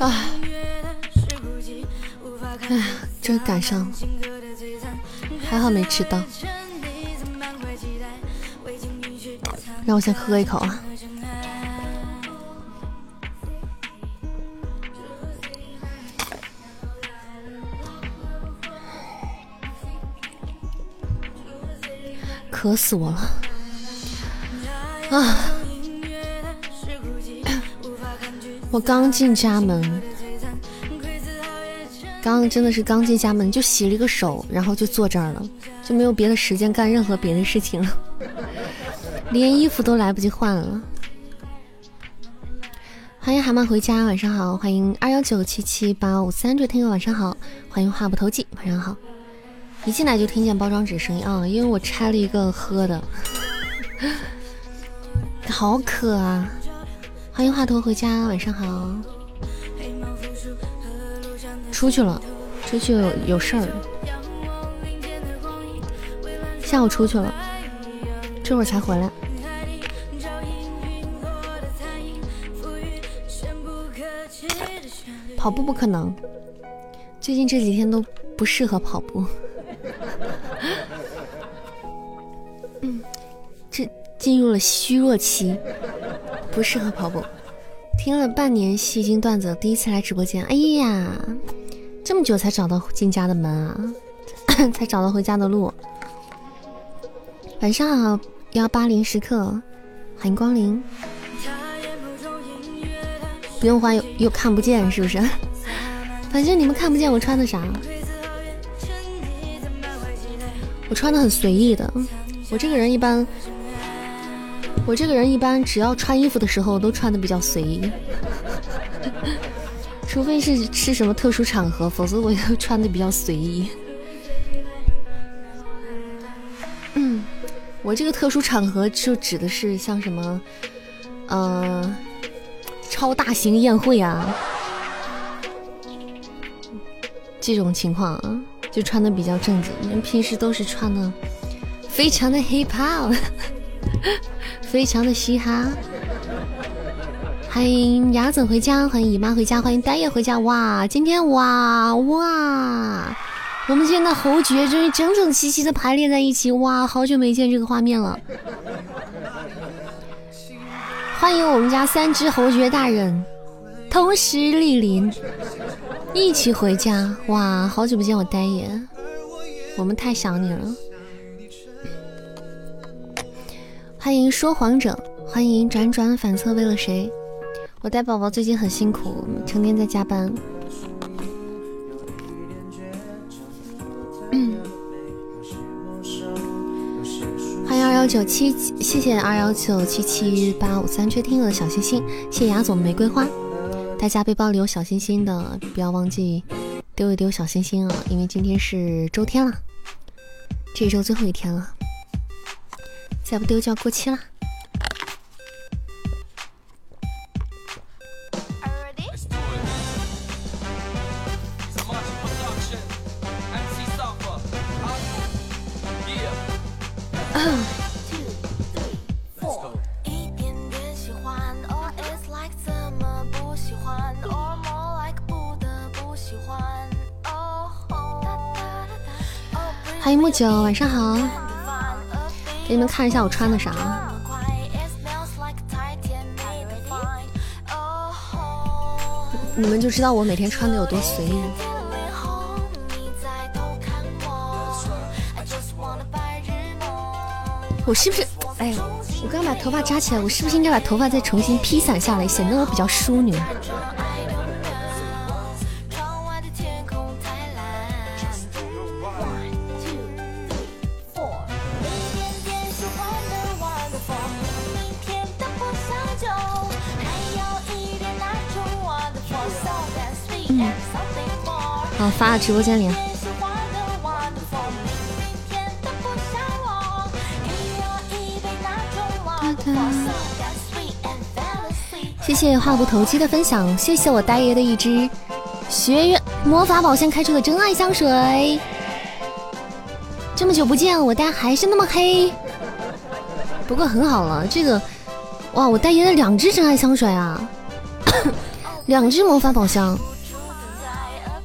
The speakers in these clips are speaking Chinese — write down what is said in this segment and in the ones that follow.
啊！哎呀，这赶上，还好没迟到。让我先喝一口啊！渴死我了！啊！我刚进家门，刚真的是刚进家门就洗了一个手，然后就坐这儿了，就没有别的时间干任何别的事情了。连衣服都来不及换了。欢迎蛤蟆回家，晚上好。欢迎二幺九七七八五三，这位听友晚上好。欢迎话不投机，晚上好。一进来就听见包装纸声音啊，因为我拆了一个喝的，好渴啊。欢迎华佗回家，晚上好。出去了，出去有有事儿。下午出去了，这会儿才回来。跑步不可能，最近这几天都不适合跑步。进入了虚弱期，不适合跑步。听了半年戏精段子，第一次来直播间，哎呀，这么久才找到进家的门啊，才找到回家的路。晚上好，幺八零时刻，欢迎光临。不用换又又看不见是不是？反正你们看不见我穿的啥。我穿的很随意的，我这个人一般，我这个人一般只要穿衣服的时候都穿的比较随意，除非是是什么特殊场合，否则我都穿的比较随意。嗯，我这个特殊场合就指的是像什么，嗯。超大型宴会啊，这种情况啊，就穿的比较正经。人平时都是穿的非常的 hip hop，非常的嘻哈。欢迎雅子回家，欢迎姨妈回家，欢迎呆爷回家。哇，今天哇哇，我们今天的侯爵终于整整齐齐的排列在一起。哇，好久没见这个画面了。欢迎我们家三只侯爵大人同时莅临，一起回家。哇，好久不见我呆爷，我们太想你了。欢迎说谎者，欢迎辗转反侧为了谁？我带宝宝最近很辛苦，成天在加班。欢迎二幺九七，谢谢二幺九七七八五三缺听友的小心心，谢谢雅总玫瑰花。大家背包里有小心心的，不要忘记丢一丢小心心啊！因为今天是周天了，这一周最后一天了，再不丢就要过期了。欢迎木九，晚上好。你们看一下我穿的啥。你们就知道我每天穿的有多随意。我是不是？哎，我刚把头发扎起来，我是不是应该把头发再重新披散下来，显得我比较淑女？直播间里啊。谢谢话不投机的分享，谢谢我呆爷的一支学院魔法宝箱开出的真爱香水。这么久不见，我呆还是那么黑，不过很好了。这个，哇，我呆爷的两支真爱香水啊，两支魔法宝箱。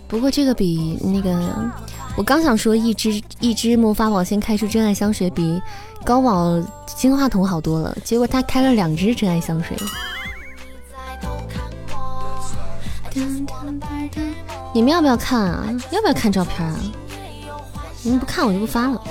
不过这个比那个，我刚想说一只一只魔法宝箱开出真爱香水比高宝金话筒好多了，结果他开了两只真爱香水。你们要不要看啊？要不要看照片啊？你们不看我就不发了。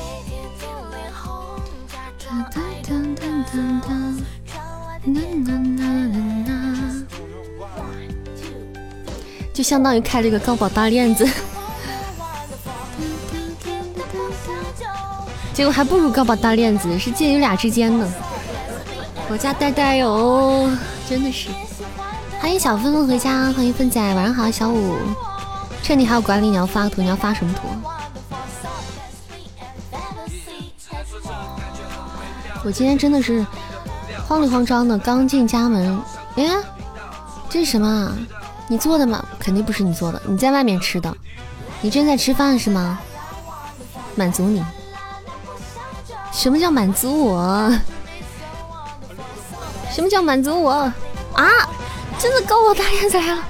就相当于开了一个高保大链子，结果还不如高保大链子，是介于俩之间的。我家呆呆哟，真的是。欢迎小芬芬回家，欢迎芬仔，晚上好，小五。趁你还有管理，你要发个图，你要发什么图？我今天真的是慌里慌张的，刚进家门，哎，这是什么？你做的吗？肯定不是你做的，你在外面吃的。你正在吃饭是吗？满足你？什么叫满足我？什么叫满足我？啊！真的高宝大链子来了！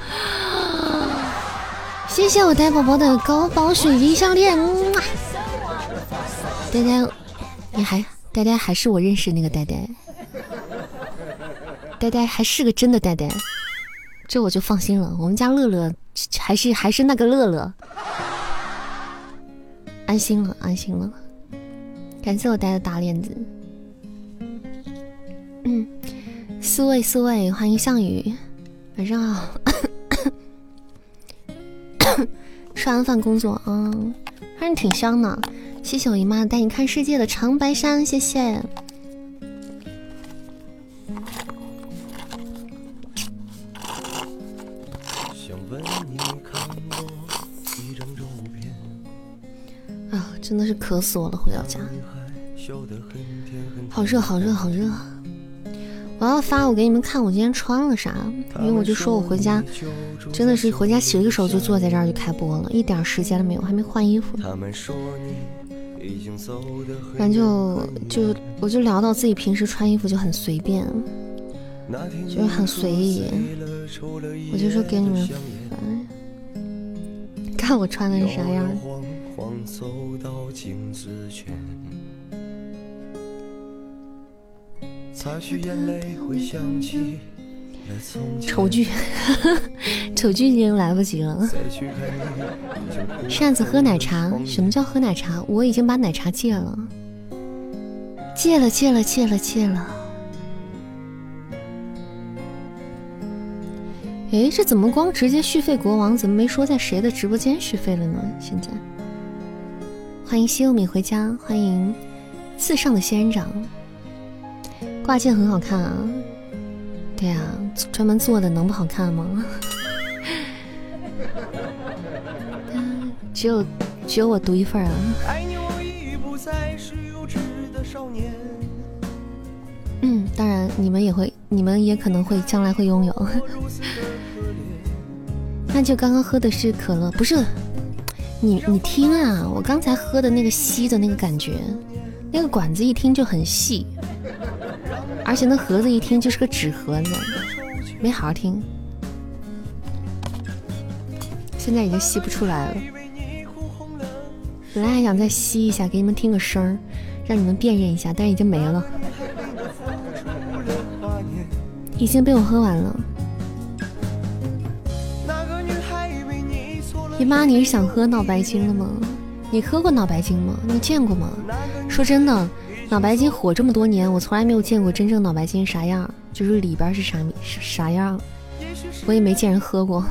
谢谢我呆宝宝的高宝水晶项链。呆呆，你还呆呆还是我认识那个呆呆？呆呆还是个真的呆呆。这我就放心了，我们家乐乐还是还是那个乐乐，安心了，安心了。感谢我戴的大链子。嗯，四位四位，欢迎项羽，晚上好。吃完饭工作，嗯，还是挺香的。谢谢我姨妈带你看世界的长白山，谢谢。真的是渴死我了！回到家，好热，好热，好热！我要发我给你们看我今天穿了啥，因为我就说我回家真的是回家洗了个手就坐在这儿就开播了，一点时间都没有，还没换衣服。反正就就我就聊到自己平时穿衣服就很随便，就是很随意。我就说给你们看我穿的是啥样。走到镜子前，擦去眼泪，回想起丑剧，丑剧已经来不及了。扇子喝奶茶？什么叫喝奶茶？我已经把奶茶戒了，戒了，戒了，戒了，戒了。哎，这怎么光直接续费国王？怎么没说在谁的直播间续费了呢？现在。欢迎西柚米回家，欢迎刺上的仙人掌，挂件很好看啊！对呀，专门做的能不好看吗？只有只有我独一份啊！嗯，当然你们也会，你们也可能会将来会拥有。那就刚刚喝的是可乐，不是？你你听啊，我刚才喝的那个吸的那个感觉，那个管子一听就很细，而且那盒子一听就是个纸盒子，没好好听，现在已经吸不出来了。本来还想再吸一下，给你们听个声儿，让你们辨认一下，但是已经没了，已经被我喝完了。姨妈，你是想喝脑白金了吗？你喝过脑白金吗？你见过吗？说真的，脑白金火这么多年，我从来没有见过真正脑白金啥样，就是里边是啥啥啥样，我也没见人喝过。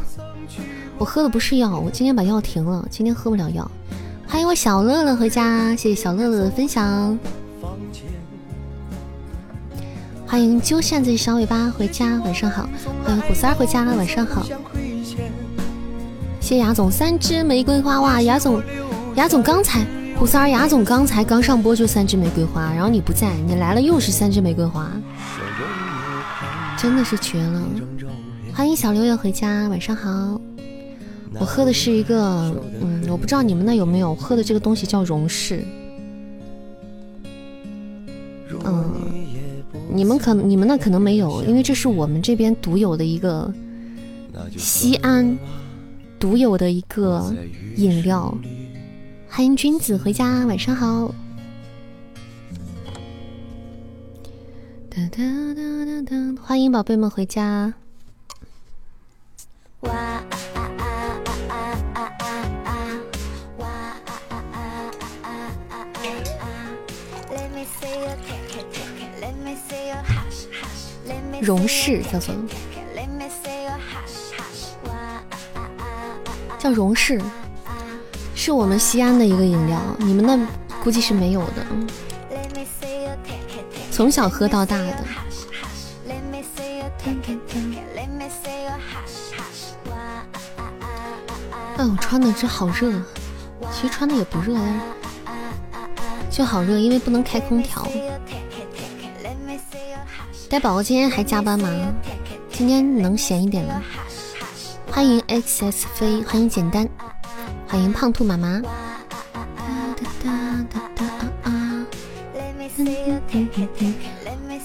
我喝的不是药，我今天把药停了，今天喝不了药。欢迎我小乐乐回家，谢谢小乐乐的分享。欢迎揪扇子小尾巴回家，晚上好。欢迎虎三回家，晚上好。谢雅总三支玫瑰花哇，雅总，雅总刚才胡三儿，雅总刚才刚上播就三支玫瑰花，然后你不在，你来了又是三支玫瑰花。真的是绝了！欢迎小六月回家，晚上好。我喝的是一个，嗯，我不知道你们那有没有喝的这个东西叫荣氏。嗯，你们可你们那可能没有，因为这是我们这边独有的一个西安独有的一个饮料，欢迎君子回家，晚上好。欢迎宝贝们回家。哇荣氏叫做。荣氏，是我们西安的一个饮料，你们那估计是没有的。从小喝到大的。哎，我穿的这好热，其实穿的也不热呀，就好热，因为不能开空调。呆宝宝今天还加班吗？今天能闲一点吗？欢迎 xs 飞，欢迎简单，欢迎胖兔妈妈。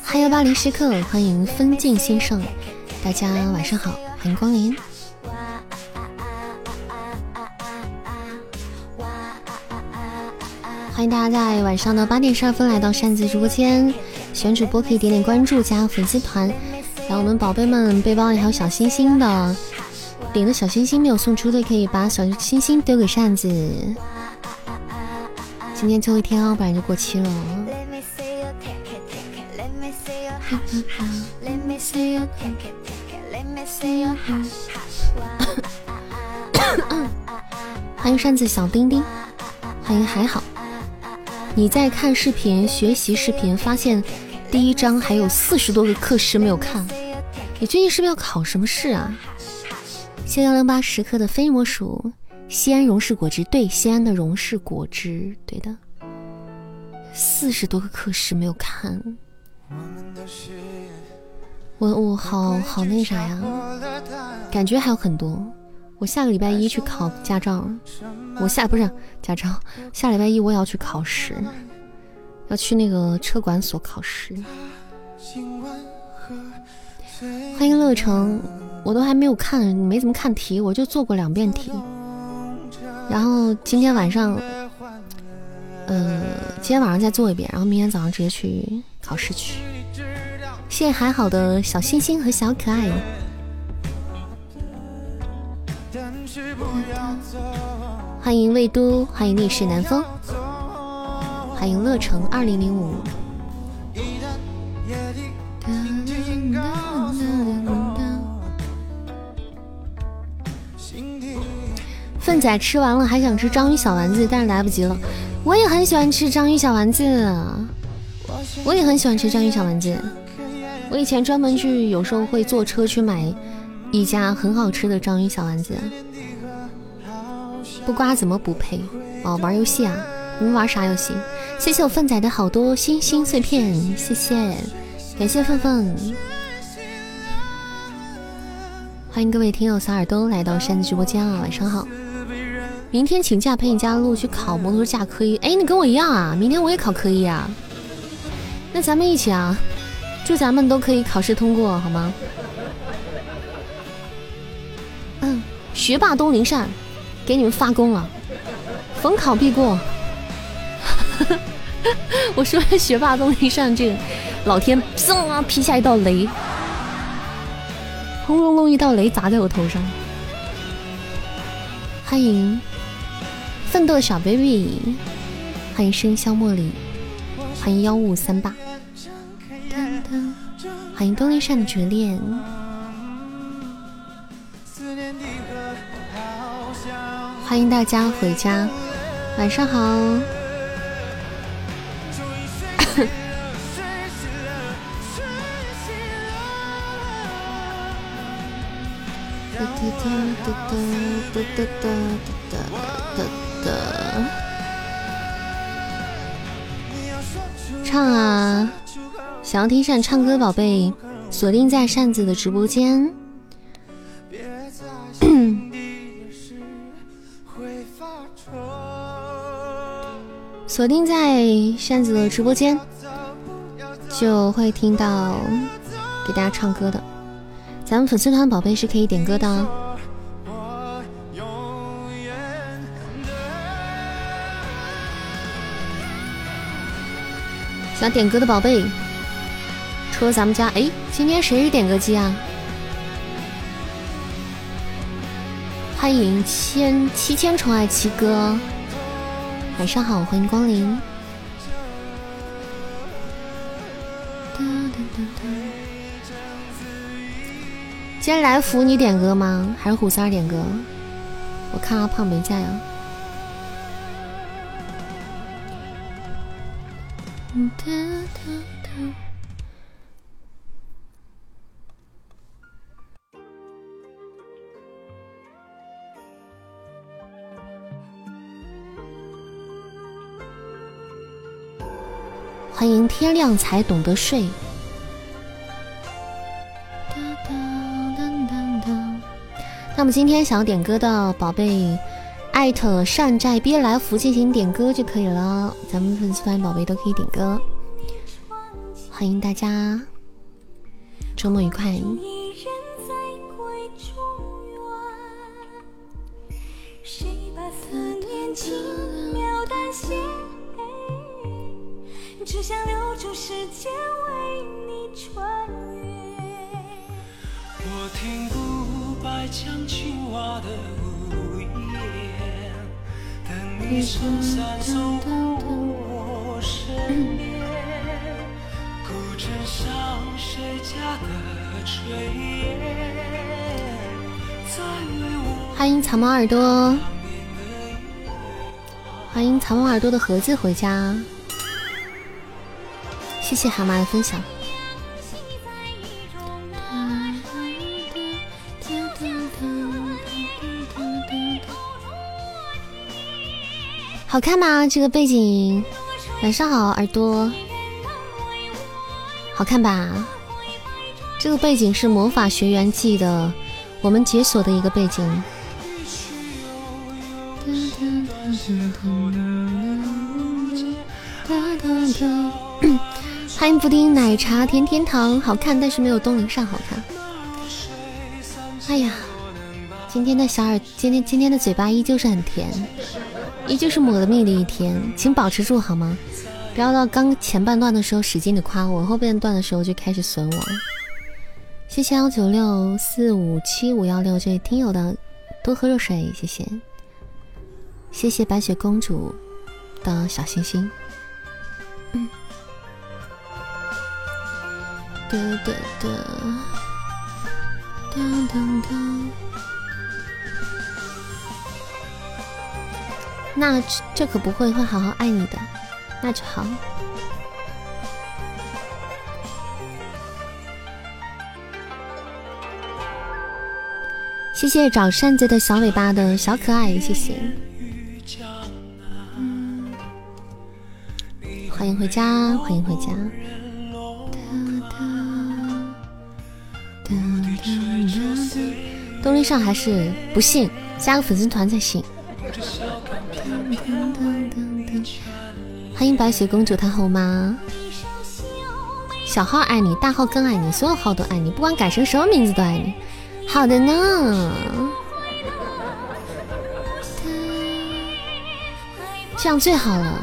还有巴黎时刻，欢迎分镜先生，大家晚上好，欢迎光临。欢迎大家在晚上的八点十二分来到扇子直播间，喜欢主播可以点点关注加粉丝团。然后我们宝贝们背包里还有小星星的，领的小星星没有送出的可以把小星星丢给扇子。今天最后一天哦，不然就过期了。欢迎扇子小丁丁，欢迎还好。你在看视频学习视频，发现第一章还有四十多个课时没有看，你最近是不是要考什么试啊？谢幺零八时刻的飞魔鼠，西安荣氏果汁，对，西安的荣氏果汁，对的，四十多个课时没有看，我我好好那啥呀，感觉还有很多。我下个礼拜一去考驾照，我下不是驾照，下礼拜一我也要去考试，要去那个车管所考试。欢迎乐成，我都还没有看，没怎么看题，我就做过两遍题。然后今天晚上，呃，今天晚上再做一遍，然后明天早上直接去考试去。谢谢还好的小星星和小可爱。欢迎魏都，欢迎逆势南风，欢迎乐城二零零五。粪仔吃完了还想吃章鱼小丸子，但是来不及了。我也很喜欢吃章鱼小丸子，我也很喜欢吃章鱼小丸子。我以前专门去，有时候会坐车去买一家很好吃的章鱼小丸子。不瓜怎么不配？哦，玩游戏啊！你们玩啥游戏？谢谢我粪仔的好多星星碎片，谢谢，感谢粪粪，欢迎各位听友小耳朵来到山子直播间啊！晚上好，明天请假陪你家路去考摩托车驾科一。哎，你跟我一样啊？明天我也考科一啊？那咱们一起啊！祝咱们都可以考试通过，好吗？嗯，学霸东林善。给你们发功了，逢考必过。我说学霸东林善这个，老天嗖啊劈下一道雷，轰隆隆一道雷砸在我头上。欢迎奋斗的小 baby，欢迎生肖茉莉，欢迎幺五三八，欢迎东林善的绝恋。欢迎大家回家，晚上好。哒哒哒哒哒哒哒哒哒唱啊！想要听扇唱歌，宝贝，锁定在扇子的直播间。锁定在扇子的直播间，就会听到给大家唱歌的。咱们粉丝团宝贝是可以点歌的。想点歌的宝贝，除了咱们家，哎，今天谁是点歌机啊？欢迎千七千宠爱七哥。晚上好，欢迎光临。今天来福你点歌吗？还是虎三点歌？我看阿胖没在啊。欢迎天亮才懂得睡。那么今天想要点歌的宝贝，艾特善寨憋来福进行点歌就可以了。咱们粉丝团宝贝都可以点歌，欢迎大家，周末愉快。只想留住时间为你穿越。我听不白墙青瓦的你撑伞走过我身边，古镇上谁家的炊烟，欢迎藏猫耳朵，欢迎藏猫耳朵的盒子回家。谢谢蛤蟆的分享。好看吗？这个背景。晚上好，耳朵。好看吧？这个背景是《魔法学园记》的，我们解锁的一个背景。欢迎布丁奶茶甜甜糖，好看，但是没有东陵上好看。哎呀，今天的小耳，今天今天的嘴巴依旧是很甜，依旧是抹了蜜的一天，请保持住好吗？不要到刚前半段的时候使劲的夸我，后半段的时候就开始损我。谢谢幺九六四五七五幺六这位听友的多喝热水，谢谢。谢谢白雪公主的小心心。哒哒哒，当当当。那这可不会，会好好爱你的，那就好。谢谢找扇子的小尾巴的小可爱，谢谢。欢迎回家，欢迎回家。东林上还是不信，加个粉丝团才行。欢迎白雪公主，她后妈？小号爱你，大号更爱你，所有号都爱你，不管改成什么名字都爱你。好的呢，这样最好了。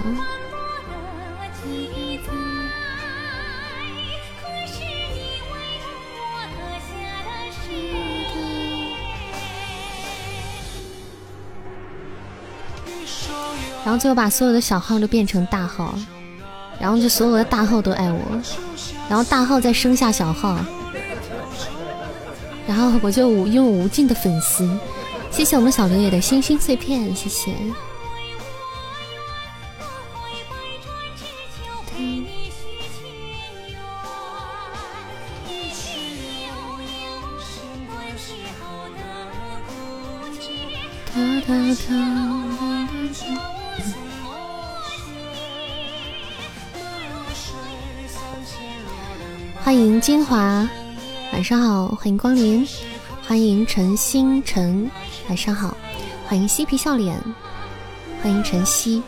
然后最后把所有的小号都变成大号，然后就所有的大号都爱我，然后大号再生下小号，然后我就无拥有无尽的粉丝。谢谢我们小刘野的星星碎片，谢谢。欢迎金华晚上好，欢迎光临，欢迎陈星辰，晚上好，欢迎嬉皮笑脸，欢迎晨曦。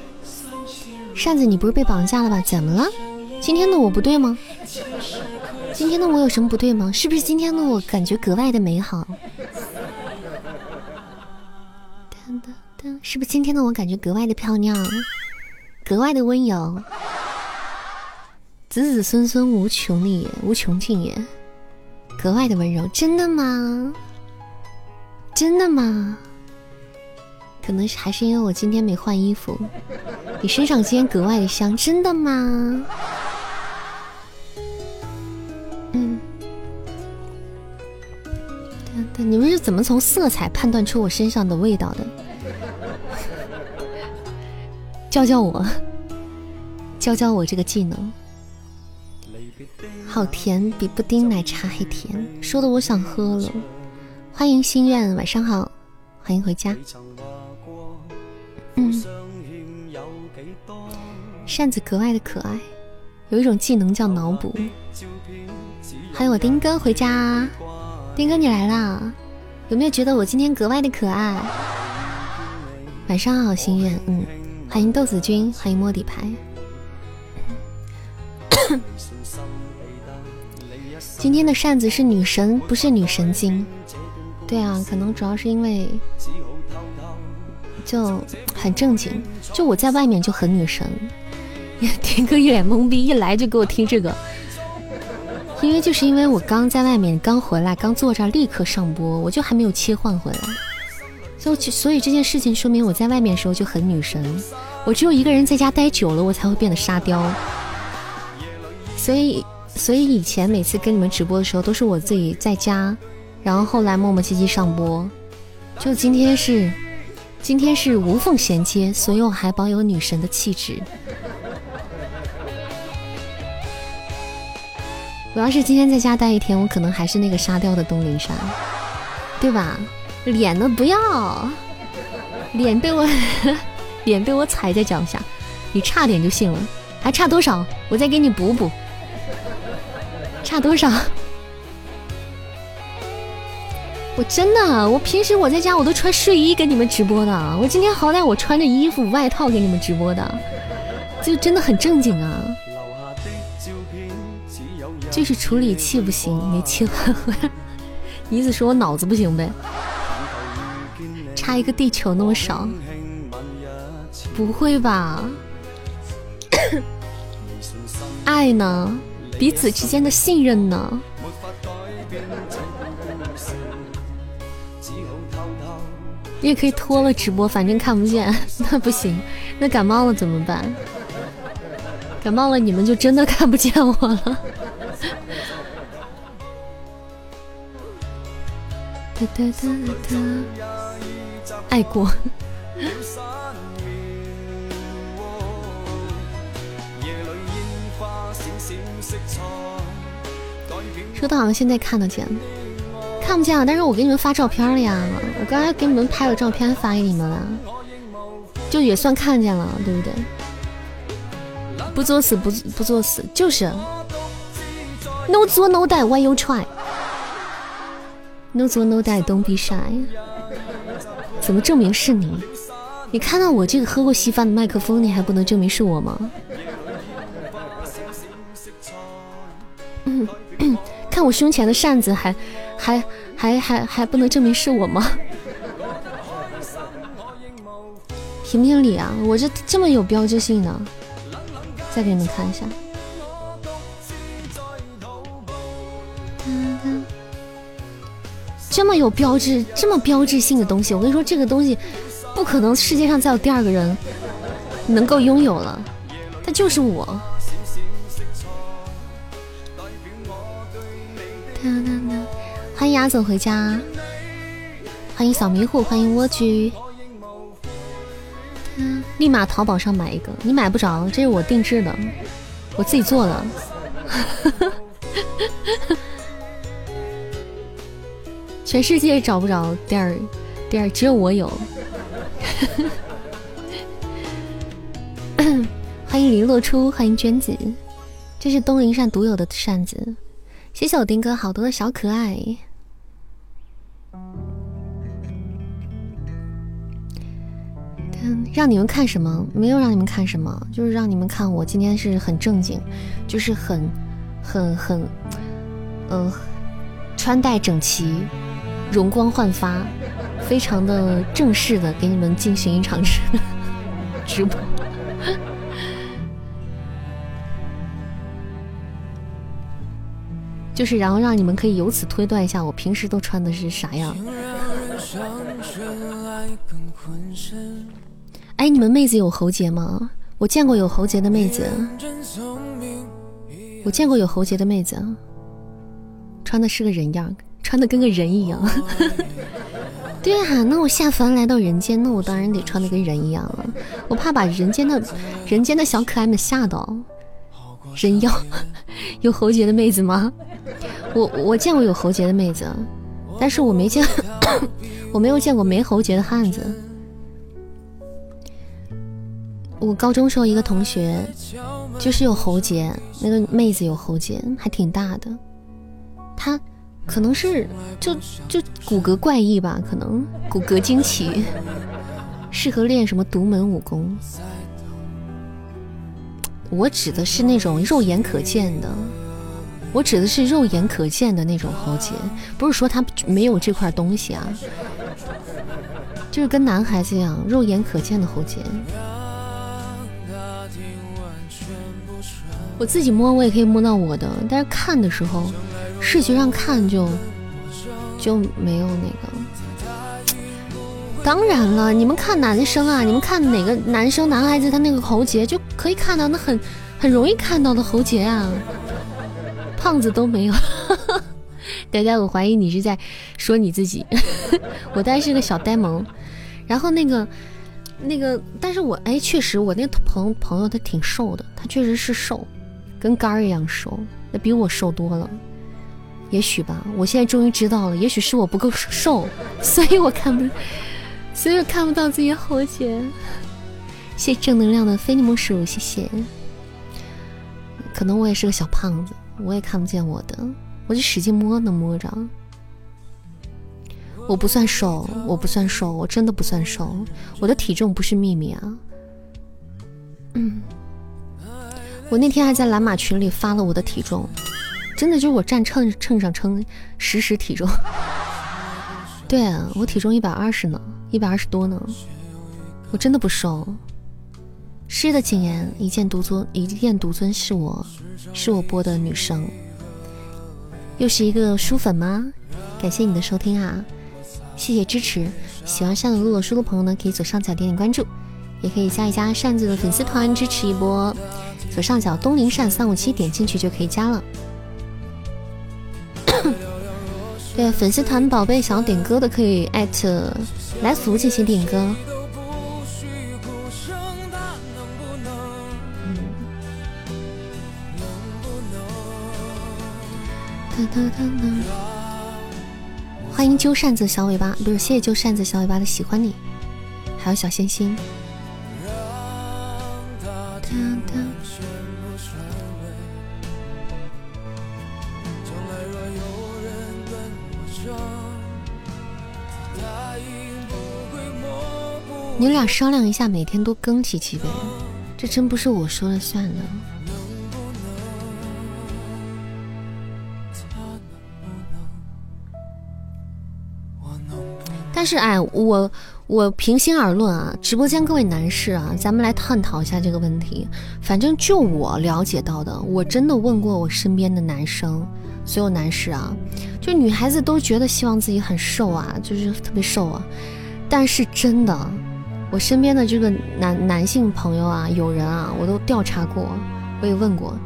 扇子，你不是被绑架了吧？怎么了？今天的我不对吗？今天的我有什么不对吗？是不是今天的我感觉格外的美好？是不是今天的我感觉格外的漂亮，格外的温柔？子子孙孙无穷力，无穷尽也。格外的温柔，真的吗？真的吗？可能是还是因为我今天没换衣服。你身上今天格外的香，真的吗？嗯。对对你们是怎么从色彩判断出我身上的味道的？教教我，教教我这个技能。好甜，比布丁奶茶还甜，说的我想喝了。欢迎心愿，晚上好，欢迎回家。嗯，扇子格外的可爱，有一种技能叫脑补。欢迎我丁哥回家，丁哥你来啦，有没有觉得我今天格外的可爱？晚上好，心愿，嗯，欢迎豆子君，欢迎摸底牌。今天的扇子是女神，不是女神经。对啊，可能主要是因为就很正经，就我在外面就很女神。听哥一脸懵逼，一来就给我听这个，因为就是因为我刚在外面刚回来，刚坐这儿立刻上播，我就还没有切换回来，所以所以这件事情说明我在外面的时候就很女神。我只有一个人在家待久了，我才会变得沙雕。所以。所以以前每次跟你们直播的时候，都是我自己在家，然后后来磨磨唧唧上播。就今天是，今天是无缝衔接，所以我还保有女神的气质。我要是今天在家待一天，我可能还是那个沙雕的东林山，对吧？脸呢？不要，脸被我 脸被我踩在脚下，你差点就信了，还差多少？我再给你补补。差多少？我真的，我平时我在家我都穿睡衣给你们直播的。我今天好歹我穿着衣服外套给你们直播的，就真的很正经啊。就是处理器不行，没切换回来。意思说我脑子不行呗？差一个地球那么少？不会吧？爱呢？彼此之间的信任呢？你也可以脱了直播，反正看不见。那不行，那感冒了怎么办？感冒了你们就真的看不见我了。哒哒哒哒，爱过。说的好像现在看得见，看不见了。但是我给你们发照片了呀，我刚才给你们拍了照片发给你们了，就也算看见了，对不对？不作死，不不作死，就是。No 作 No die，Why you try？No 作 No die，Don't be shy。怎么证明是你？你看到我这个喝过稀饭的麦克风，你还不能证明是我吗？嗯。我胸前的扇子，还还还还还不能证明是我吗？评评理啊！我这这么有标志性的，再给你们看一下，这么有标志、这么标志性的东西，我跟你说，这个东西不可能世界上再有第二个人能够拥有了，他就是我。欢迎阿总回家，欢迎小迷糊，欢迎蜗居。立马淘宝上买一个，你买不着，这是我定制的，我自己做的。全世界找不着第二，第二只有我有。欢迎林落初，欢迎娟子，这是东林扇独有的扇子。谢谢我丁哥好多的小可爱。嗯，让你们看什么？没有让你们看什么，就是让你们看我今天是很正经，就是很、很、很，嗯，穿戴整齐，容光焕发，非常的正式的给你们进行一场直直播。就是，然后让你们可以由此推断一下，我平时都穿的是啥样。哎，你们妹子有喉结吗？我见过有喉结的妹子，我见过有喉结的妹子，穿的是个人样，穿的跟个人一样。对啊，那我下凡来到人间，那我当然得穿的跟人一样了。我怕把人间的人间的小可爱们吓到。人妖 有喉结的妹子吗？我我见过有喉结的妹子，但是我没见，我没有见过没喉结的汉子。我高中时候一个同学就是有喉结，那个妹子有喉结，还挺大的。她可能是就就骨骼怪异吧，可能骨骼惊奇，适合练什么独门武功。我指的是那种肉眼可见的，我指的是肉眼可见的那种喉结，不是说他没有这块东西啊，就是跟男孩子一样，肉眼可见的喉结。我自己摸我也可以摸到我的，但是看的时候，视觉上看就就没有那个。当然了，你们看男生啊，你们看哪个男生男孩子他那个喉结就。可以看到那很很容易看到的喉结啊，胖子都没有。呆呆，我怀疑你是在说你自己。我呆是个小呆萌，然后那个那个，但是我哎，确实我那朋朋友他挺瘦的，他确实是瘦，跟杆儿一样瘦，那比我瘦多了。也许吧，我现在终于知道了，也许是我不够瘦，所以我看不，所以我看不到自己喉结。谢正能量的非你莫属，谢谢。可能我也是个小胖子，我也看不见我的，我就使劲摸能摸着。我不算瘦，我不算瘦，我真的不算瘦，我的体重不是秘密啊。嗯，我那天还在蓝马群里发了我的体重，真的就是我站秤秤上称实时体重。对啊，我体重一百二十呢，一百二十多呢，我真的不瘦。诗的谨言，一剑独尊，一剑独尊是我，是我播的女生，又是一个书粉吗？感谢你的收听啊，谢谢支持。喜欢扇子录了书的朋友呢，可以左上角点点关注，也可以加一加扇子的粉丝团支持一波。左上角东林扇三五七点进去就可以加了。对，粉丝团宝贝想要点歌的可以艾特来福进行点歌。欢迎揪扇子小尾巴，不是谢谢揪扇子小尾巴的喜欢你，还有小星星。你俩商量一下，每天多更几期呗，这真不是我说了算的。但是哎，我我平心而论啊，直播间各位男士啊，咱们来探讨一下这个问题。反正就我了解到的，我真的问过我身边的男生，所有男士啊，就女孩子都觉得希望自己很瘦啊，就是特别瘦啊。但是真的，我身边的这个男男性朋友啊，有人啊，我都调查过，我也问过，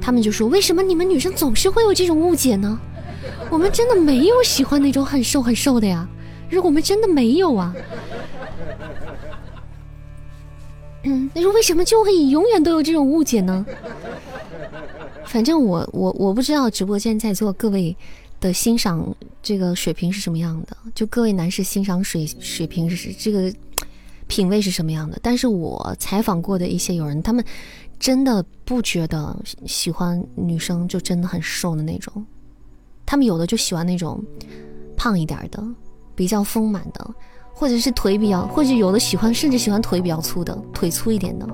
他们就说，为什么你们女生总是会有这种误解呢？我们真的没有喜欢那种很瘦很瘦的呀。如果我们真的没有啊，嗯，那说为什么就会永远都有这种误解呢？反正我我我不知道直播间在座各位的欣赏这个水平是什么样的，就各位男士欣赏水水平是这个品味是什么样的。但是我采访过的一些友人，他们真的不觉得喜欢女生就真的很瘦的那种，他们有的就喜欢那种胖一点的，比较丰满的，或者是腿比较，或者有的喜欢甚至喜欢腿比较粗的，腿粗一点的，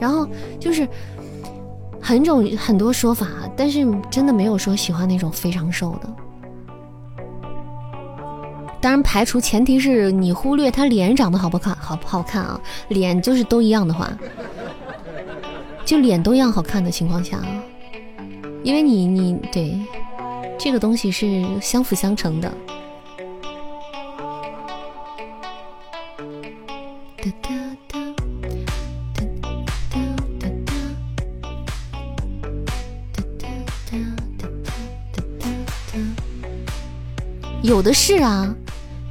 然后就是很种很多说法，但是真的没有说喜欢那种非常瘦的。当然，排除前提是你忽略他脸长得好不看，好不好看啊？脸就是都一样的话，就脸都一样好看的情况下啊，因为你你对这个东西是相辅相成的。有的是啊。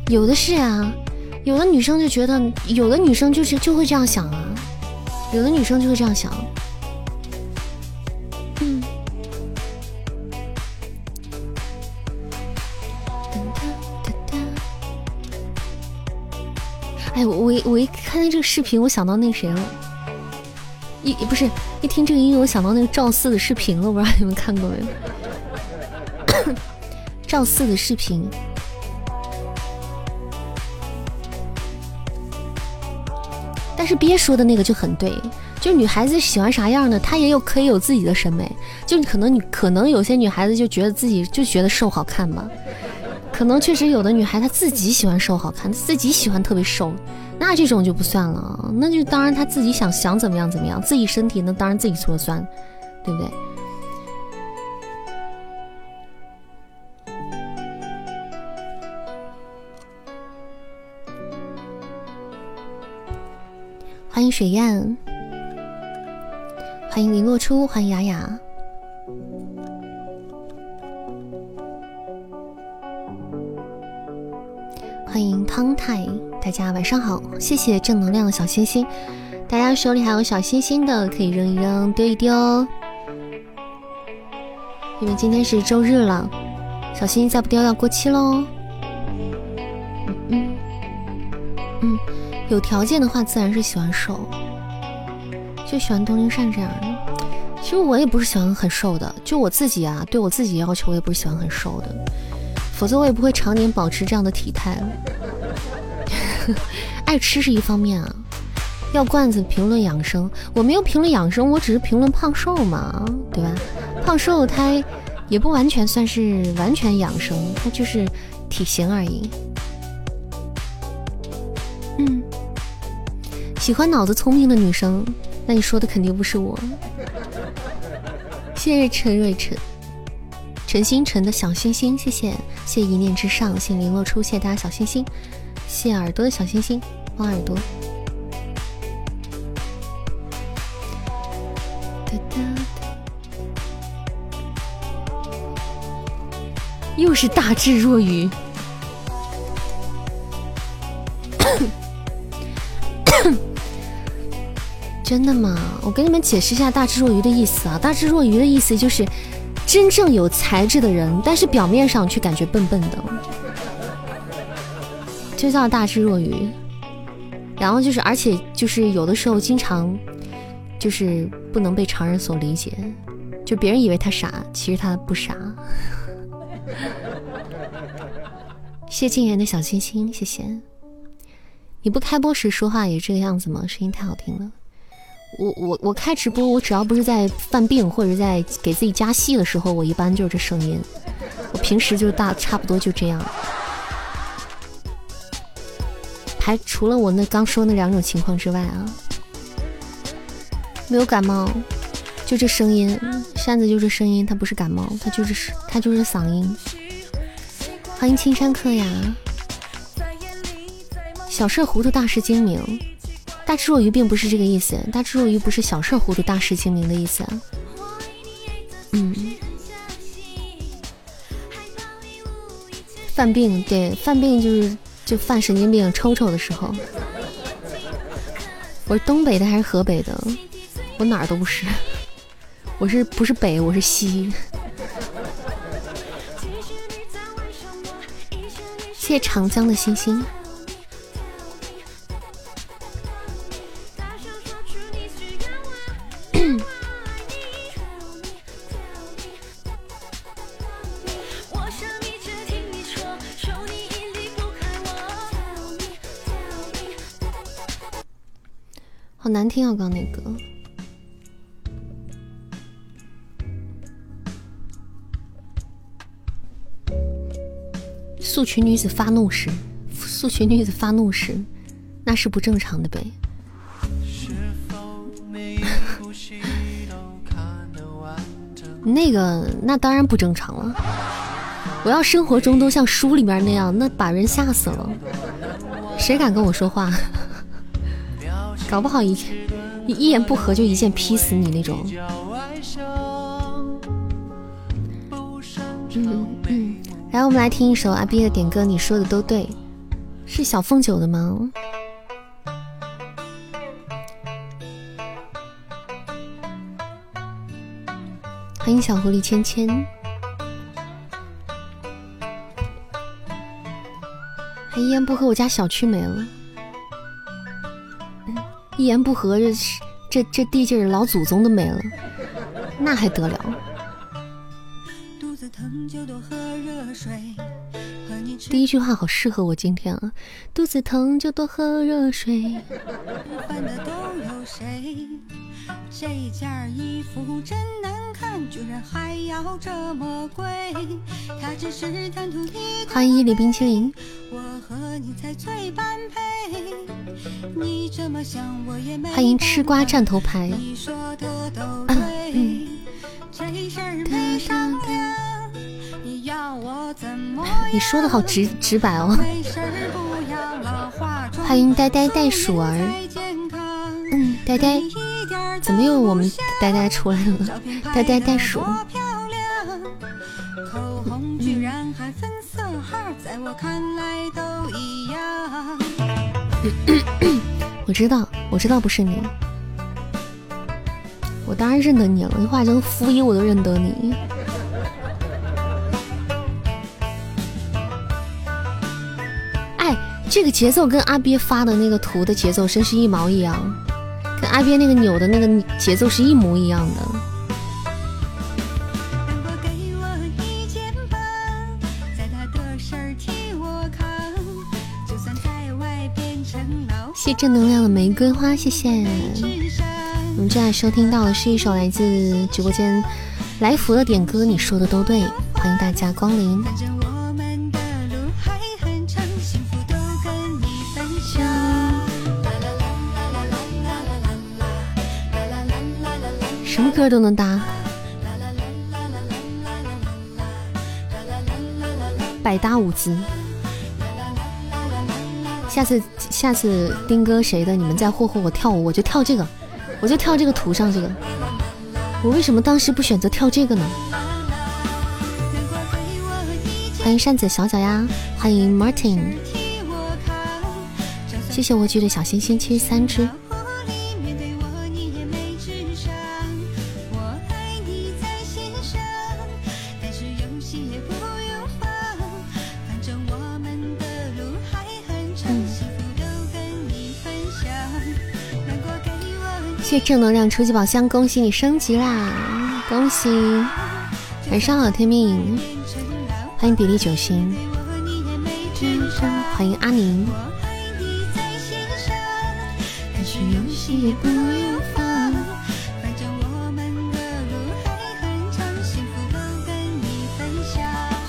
有的是啊，有的女生就觉得，有的女生就是就会这样想啊，有的女生就会这样想。嗯。哎，我我一我一看见这个视频，我想到那谁了，一不是一听这个音乐，我想到那个赵四的视频了，我不知道你们看过没有？赵四的视频。但是憋说的那个就很对，就女孩子喜欢啥样的，她也有可以有自己的审美。就可能你可能有些女孩子就觉得自己就觉得瘦好看吧，可能确实有的女孩她自己喜欢瘦好看，自己喜欢特别瘦，那这种就不算了，那就当然她自己想想怎么样怎么样，自己身体那当然自己说了算，对不对？欢迎水燕，欢迎林落初，欢迎雅雅，欢迎汤太，大家晚上好，谢谢正能量的小星星，大家手里还有小星星的可以扔一扔，丢一丢，因为今天是周日了，小星星再不丢要过期喽。有条件的话，自然是喜欢瘦，就喜欢东林善这样的。其实我也不是喜欢很瘦的，就我自己啊，对我自己要求，我也不是喜欢很瘦的，否则我也不会常年保持这样的体态。爱吃是一方面啊，要罐子评论养生，我没有评论养生，我只是评论胖瘦嘛，对吧？胖瘦它也不完全算是完全养生，它就是体型而已。喜欢脑子聪明的女生，那你说的肯定不是我。谢谢陈瑞晨、陈星辰的小星星，谢谢谢一念之上，谢零落初，谢大家小星星，谢耳朵的小星星，猫耳朵。又是大智若愚。真的吗？我给你们解释一下“大智若愚”的意思啊！“大智若愚”的意思就是真正有才智的人，但是表面上却感觉笨笨的，就叫大智若愚。然后就是，而且就是有的时候经常就是不能被常人所理解，就别人以为他傻，其实他不傻。谢静言的小心心，谢谢。你不开播时说话也这个样子吗？声音太好听了。我我我开直播，我只要不是在犯病或者在给自己加戏的时候，我一般就是这声音。我平时就大差不多就这样。还除了我那刚说那两种情况之外啊，没有感冒，就这声音，扇子就这声音，他不是感冒，他就是他就是嗓音。欢迎青山客呀，小事糊涂，大事精明。大智若愚并不是这个意思，大智若愚不是小事糊涂大事精明的意思。嗯，犯病对犯病就是就犯神经病抽抽的时候。我是东北的还是河北的？我哪儿都不是，我是不是北？我是西。谢谢长江的星星。好难听啊！刚那歌。素裙女子发怒时，素裙女子发怒时，那是不正常的呗。那个，那当然不正常了。我要生活中都像书里面那样，那把人吓死了。谁敢跟我说话？搞不好一一言不合就一剑劈死你那种。嗯嗯，来，我们来听一首阿 B 的点歌，你说的都对，是小凤九的吗？欢迎小狐狸芊芊。还一言不合，我家小区没了。一言不合，这这这地界老祖宗都没了，那还得了？肚子疼就多喝热水第一句话好适合我今天啊！肚子疼就多喝热水。这件衣服真难看，居然还要这么贵。它只是贪图你欢迎一粒冰淇淋。我和你才最般配。你这么想我也没欢迎吃瓜站头牌。你说的都对。这事儿没商量。你说的好直直白哦。欢迎呆呆袋鼠儿。嗯，呆呆。怎么又我们呆呆出来了？呆呆袋鼠。我知道，我知道不是你。我当然认得你了，你化成负一我都认得你。这个节奏跟阿鳖发的那个图的节奏真是一毛一样。跟阿鳖那个扭的那个节奏是一模一样的。谢正能量的玫瑰花，谢谢。我们正在收听到的是一首来自直播间来福的点歌，你说的都对，欢迎大家光临。什么歌都能搭，百搭舞姿。下次下次丁哥谁的，你们再霍霍我跳舞，我就跳这个，我就跳这个图上这个。我为什么当时不选择跳这个呢？欢迎扇子小脚丫，欢迎 Martin，谢谢我举的小星星七十三只。谢正能量初级宝箱，恭喜你升级啦！恭喜！晚上好，天命！欢迎比利九星，欢迎阿宁。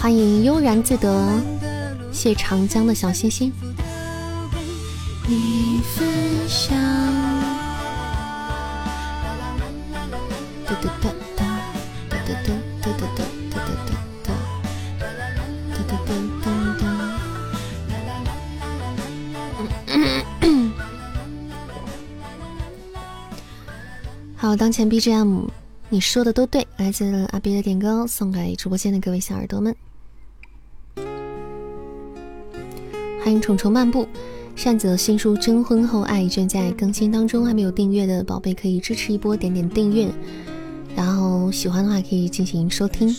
欢迎悠然自得，谢长江的小星星。当前 BGM，你说的都对，来自阿 B 的点歌，送给直播间的各位小耳朵们。欢迎虫虫漫步，扇子的新书《征婚后爱》正在更新当中，还没有订阅的宝贝可以支持一波，点点订阅。然后喜欢的话可以进行收听，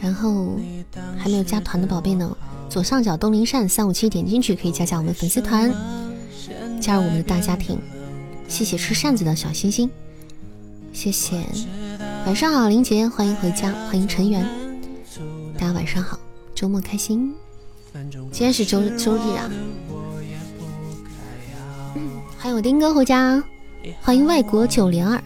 然后还没有加团的宝贝呢，左上角东林扇三五七点进去可以加加我们粉丝团，加入我们的大家庭。谢谢吃扇子的小星星，谢谢。晚上好，林杰，欢迎回家，欢迎陈源，大家晚上好，周末开心。今天是周周日啊，嗯欢迎我丁哥回家，欢迎外国九零二。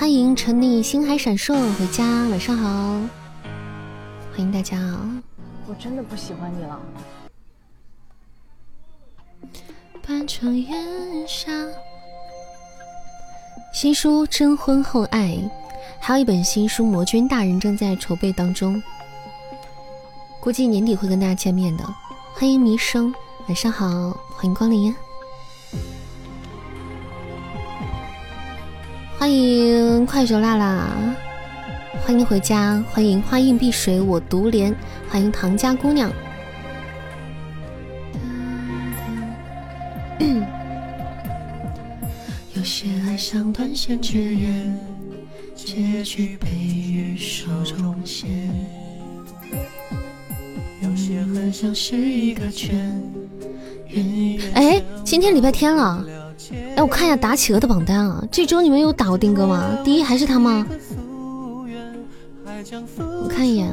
欢迎沉溺星海闪烁回家，晚上好，欢迎大家啊！我真的不喜欢你了。半城烟沙，新书《征婚后爱》，还有一本新书《魔君大人》正在筹备当中，估计年底会跟大家见面的。欢迎迷生，晚上好，欢迎光临。欢迎快手辣辣，欢迎回家，欢迎花映碧水我独怜，欢迎唐家姑娘。有些爱像断线之缘，结局被雨手中线。有些恨像是一个圈。哎，今天礼拜天了。哎，我看一下打企鹅的榜单啊，这周你们有打过丁哥吗？第一还是他吗？我看一眼，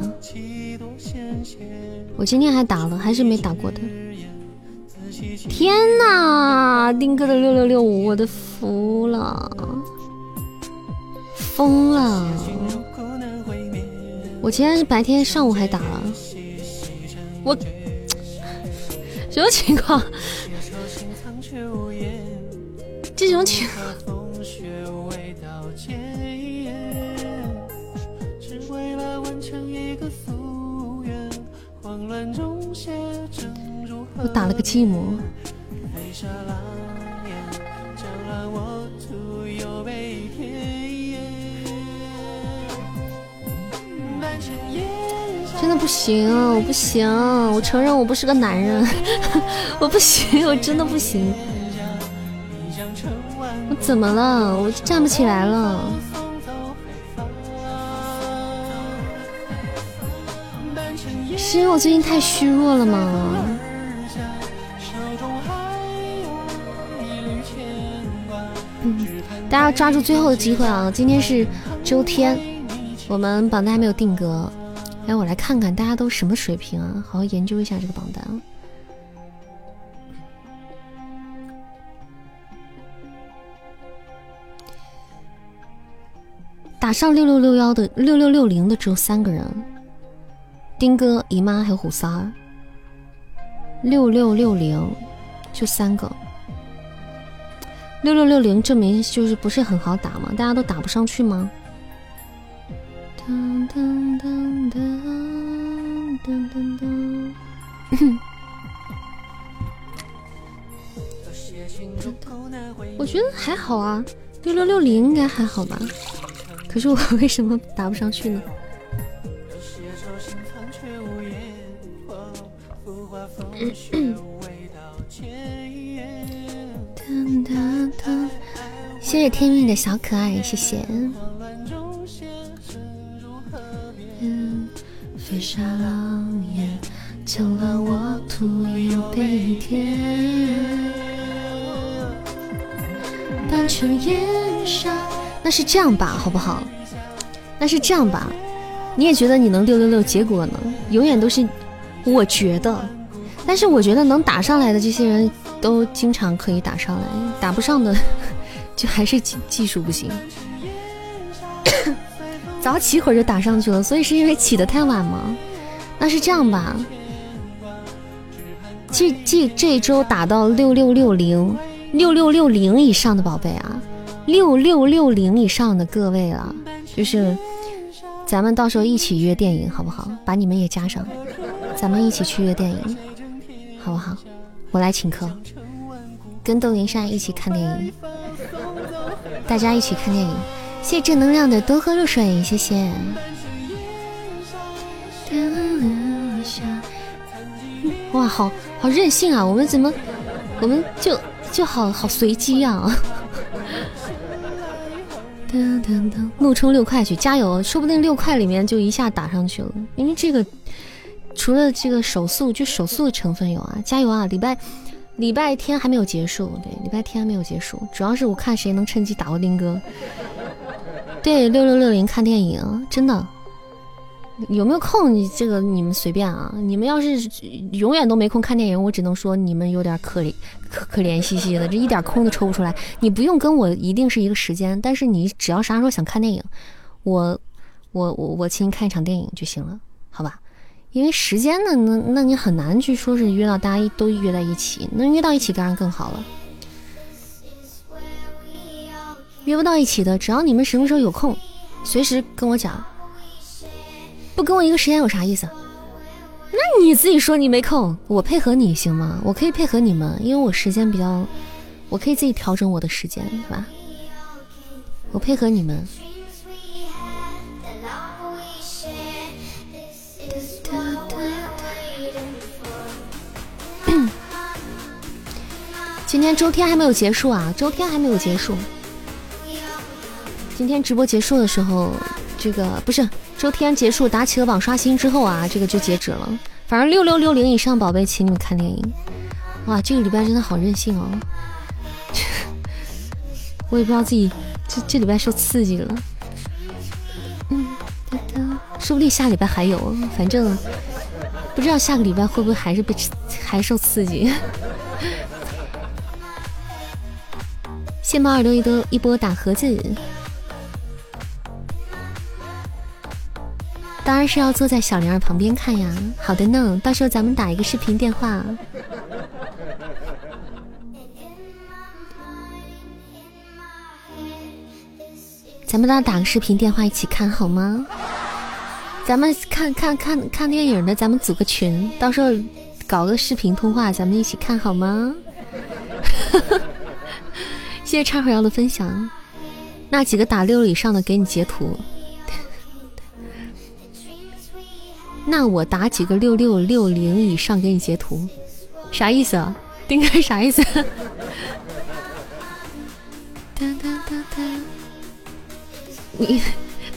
我今天还打了，还是没打过的。天哪，丁哥的六六六，我的服了，疯了！我今天白天上午还打了，我 什么情况？这种情况。我打了个寂寞。真的不行，我不行，我承认我不是个男人，我不行，我真的不行。怎么了？我站不起来了。是因为我最近太虚弱了吗？嗯，大家抓住最后的机会啊！今天是周天，我们榜单还没有定格。哎，我来看看大家都什么水平啊？好好研究一下这个榜单。打上六六六幺的六六六零的只有三个人，丁哥、姨妈还有虎三儿。六六六零就三个，六六六零证明就是不是很好打吗？大家都打不上去吗？噔噔噔噔噔噔噔。我觉得还好啊，六六六零应该还好吧。可是我为什么打不上去呢？谢谢天命的小可爱，谢谢。飞沙狼烟，将了我徒有悲天。半城烟沙。那是这样吧，好不好？那是这样吧，你也觉得你能六六六？结果呢？永远都是我觉得，但是我觉得能打上来的这些人都经常可以打上来，打不上的 就还是技技术不行。早起会儿就打上去了，所以是因为起得太晚吗？那是这样吧，这这这周打到六六六零六六六零以上的宝贝啊。六六六零以上的各位了，就是咱们到时候一起约电影，好不好？把你们也加上，咱们一起去约电影，好不好？我来请客，跟窦云山一起看电影，大家一起看电影。谢谢正能量的多喝热水，谢谢。哇，好好任性啊！我们怎么，我们就就好好随机啊！噔噔噔，怒冲六块去加油，说不定六块里面就一下打上去了。因为这个除了这个手速，就手速的成分有啊，加油啊！礼拜礼拜天还没有结束，对，礼拜天还没有结束，主要是我看谁能趁机打过丁哥。对，六六六零看电影，真的有没有空？你这个你们随便啊。你们要是永远都没空看电影，我只能说你们有点可怜可可怜兮兮的，这一点空都抽不出来。你不用跟我一定是一个时间，但是你只要啥时候想看电影，我我我我请你看一场电影就行了，好吧？因为时间呢，那那你很难去说是约到大家都约在一起，能约到一起当然更好了。约不到一起的，只要你们什么时候有空，随时跟我讲。不跟我一个时间有啥意思？那你自己说你没空，我配合你行吗？我可以配合你们，因为我时间比较，我可以自己调整我的时间，对吧？我配合你们。今天周天还没有结束啊，周天还没有结束。今天直播结束的时候，这个不是周天结束打企鹅榜刷新之后啊，这个就截止了。反正六六六零以上宝贝，请你们看电影。哇，这个礼拜真的好任性哦！我也不知道自己这这礼拜受刺激了。嗯，说不定下礼拜还有，反正不知道下个礼拜会不会还是被还受刺激。谢猫耳朵一波一波打盒子。当然是要坐在小玲儿旁边看呀。好的呢，到时候咱们打一个视频电话。咱们俩打个视频电话一起看好吗？咱们看看看看电影的，咱们组个群，到时候搞个视频通话，咱们一起看好吗？谢谢畅和瑶的分享。那几个打六以上的，给你截图。那我打几个六六六零以上给你截图，啥意思啊？丁哥啥意思？你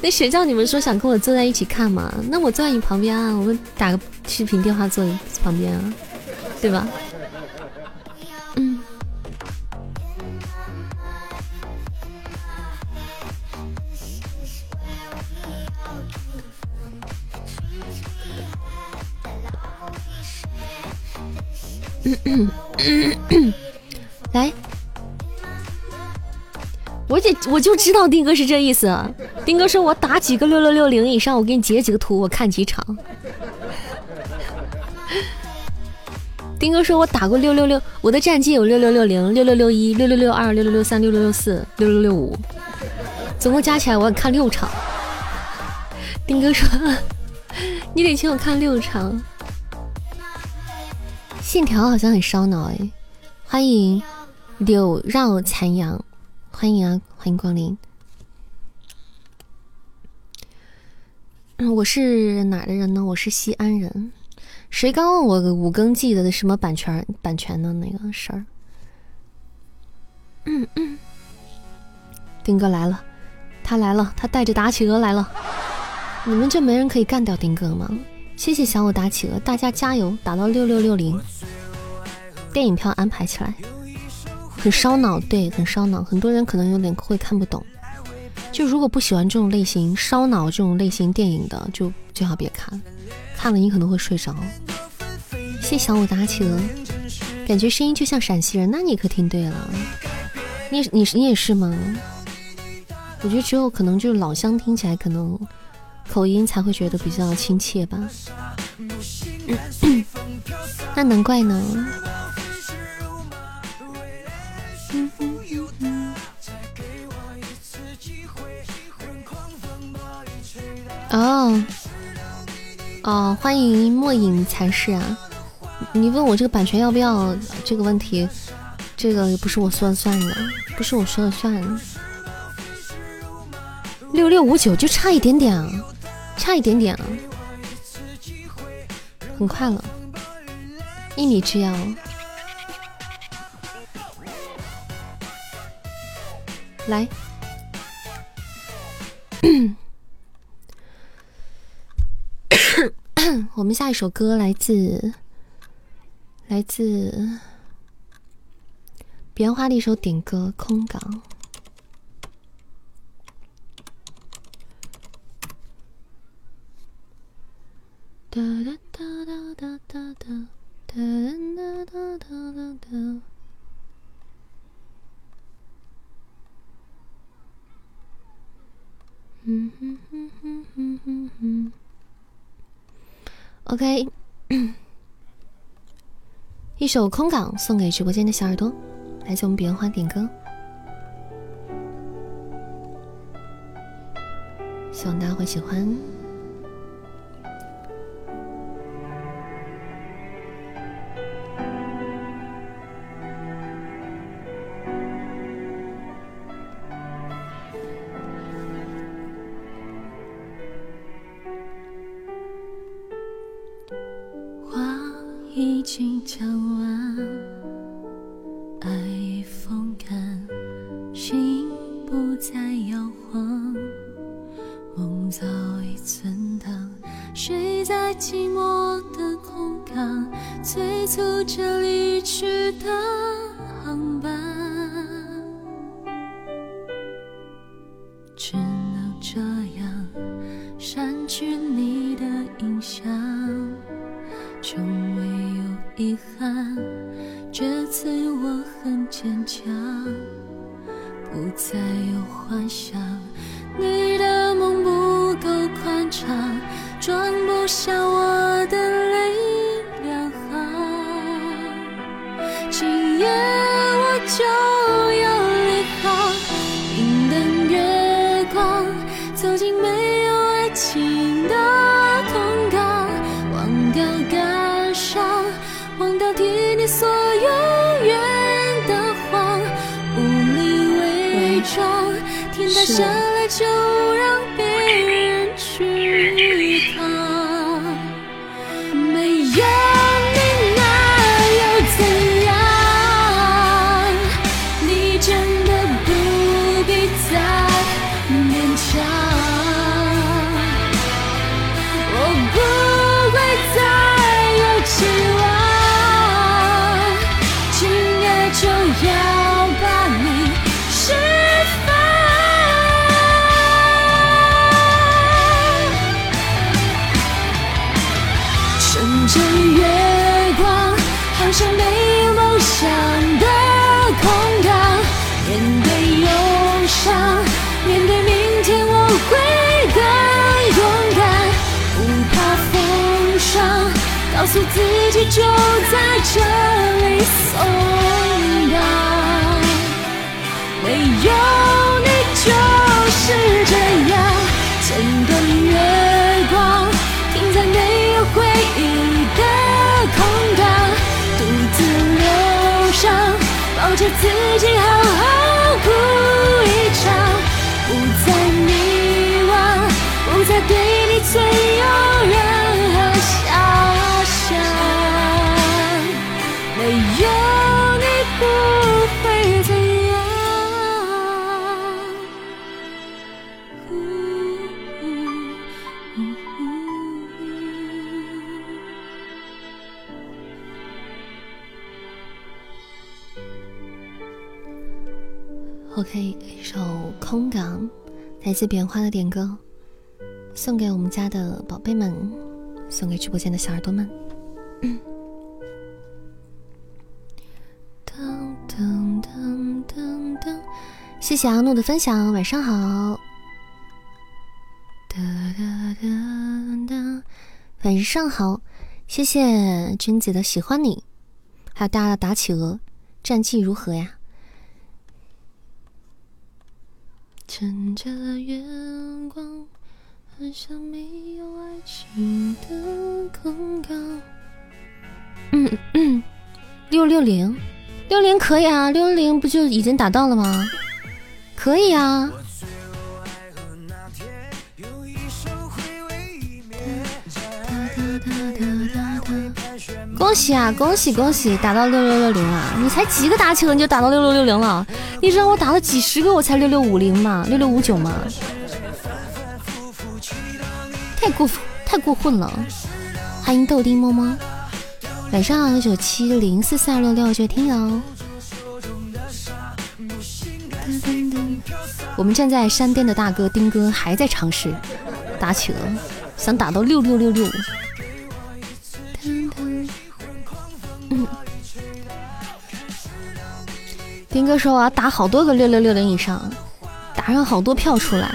那谁叫你们说想跟我坐在一起看嘛？那我坐在你旁边啊，我们打个视频电话坐旁边啊，对吧？来，我也我就知道丁哥是这意思。丁哥说我打几个六六六零以上，我给你截几个图，我看几场。丁哥说我打过六六六，我的战绩有六六六零、六六六一、六六六二、六六六三、六六六四、六六六五，总共加起来我看六场。丁哥说 你得请我看六场。线条好像很烧脑哎，欢迎柳绕残阳，欢迎啊，欢迎光临。我是哪的人呢？我是西安人。谁刚问我五更记得的什么版权版权的那个事儿？嗯嗯，丁哥来了，他来了，他带着打企鹅来了。你们就没人可以干掉丁哥吗？谢谢小我打企鹅，大家加油，打到六六六零。电影票安排起来，很烧脑，对，很烧脑。很多人可能有点会看不懂。就如果不喜欢这种类型烧脑这种类型电影的，就最好别看，看了你可能会睡着。谢小我打企鹅，感觉声音就像陕西人，那你可听对了。你你你也是吗？我觉得只有可能就是老乡听起来可能。口音才会觉得比较亲切吧？那难怪呢。哦哦，欢迎末影才是啊！你问我这个版权要不要这个问题，这个不是我说了算的，不是我说了算。六六五九就差一点点啊！差一点点啊，很快了，一米之遥。来，我们下一首歌来自来自 别花的一首点歌《空港》。哒哒哒哒哒哒哒哒哒哒哒哒哒。嗯哼哼哼哼哼哼。OK，一首《空港》送给直播间的小耳朵，来自我们彼岸花点歌，希望大家会喜欢。小耳朵们。噔噔噔噔噔，谢谢阿诺的分享，晚上好。哒哒哒哒，晚上好，谢谢君子的喜欢你，还有大家的打企鹅，战绩如何呀？趁着月光，很像没有爱情的空港。嗯嗯，六六零，六零可以啊，六六零不就已经达到了吗？可以啊。恭喜啊！恭喜恭喜，打到六六六零啊！你才几个打起了你就打到六六六零了？你知道我打了几十个我才六六五零嘛？六六五九吗？太过分，太过分了！欢迎豆丁么么，晚上好九七零四四二六六，谢听友。我们站在山巅的大哥丁哥还在尝试打企鹅，想打到六六六六。丁哥说我要打好多个六六六零以上，打上好多票出来。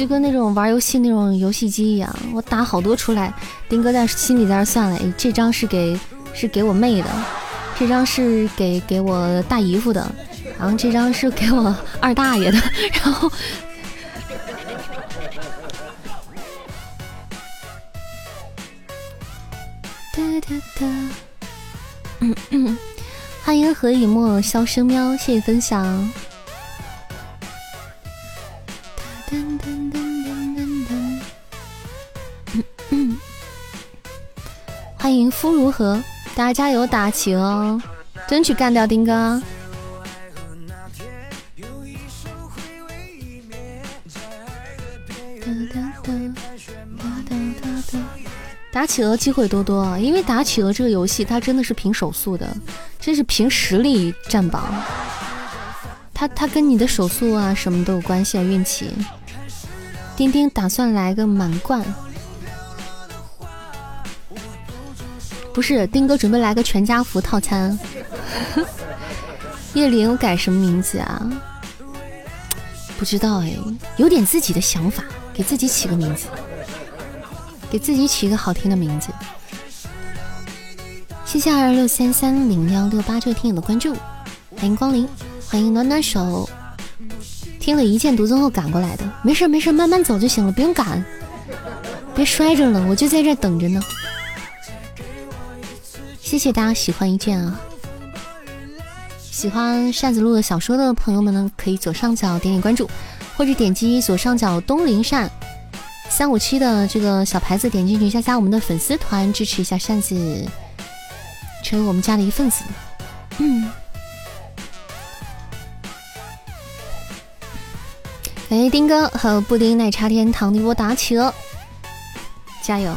就跟那种玩游戏那种游戏机一样，我打好多出来。丁哥在心里在那算了，哎，这张是给是给我妹的，这张是给给我大姨夫的，然后这张是给我二大爷的，然后。欢迎何以沫笑声喵，谢谢分享。欢迎夫如何，大家加油打起哦，争取干掉丁哥。打企鹅机会多多，因为打企鹅这个游戏它真的是凭手速的。真是凭实力占榜，他他跟你的手速啊什么都有关系啊，运气。丁丁打算来个满贯，不是丁哥准备来个全家福套餐。叶灵改什么名字啊？不知道哎，有点自己的想法，给自己起个名字，给自己起一个好听的名字。谢谢二六三三零幺六八这位听友的关注，欢迎光临，欢迎暖暖手。听了一剑独尊后赶过来的，没事没事，慢慢走就行了，不用赶，别摔着了，我就在这等着呢。谢谢大家喜欢一剑啊！喜欢扇子路的小说的朋友们呢，可以左上角点点关注，或者点击左上角东林扇三五七的这个小牌子，点进去加加我们的粉丝团，支持一下扇子。成为我们家的一份子。嗯，感谢丁哥和布丁奶茶天堂的一波打起了，加油，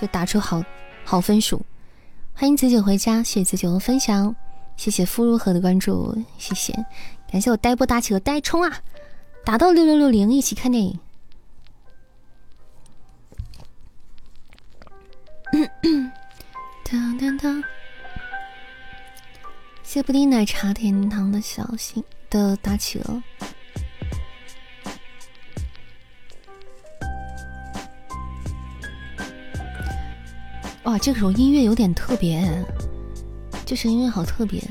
就打出好好分数。欢迎子九回家，谢谢子九的分享，谢谢夫如何的关注，谢谢，感谢我呆波打起了呆冲啊，打到六六六零，一起看电影。当当当。谢布丁奶茶天堂的小心的打企鹅。哇，这首音乐有点特别，这首音乐好特别。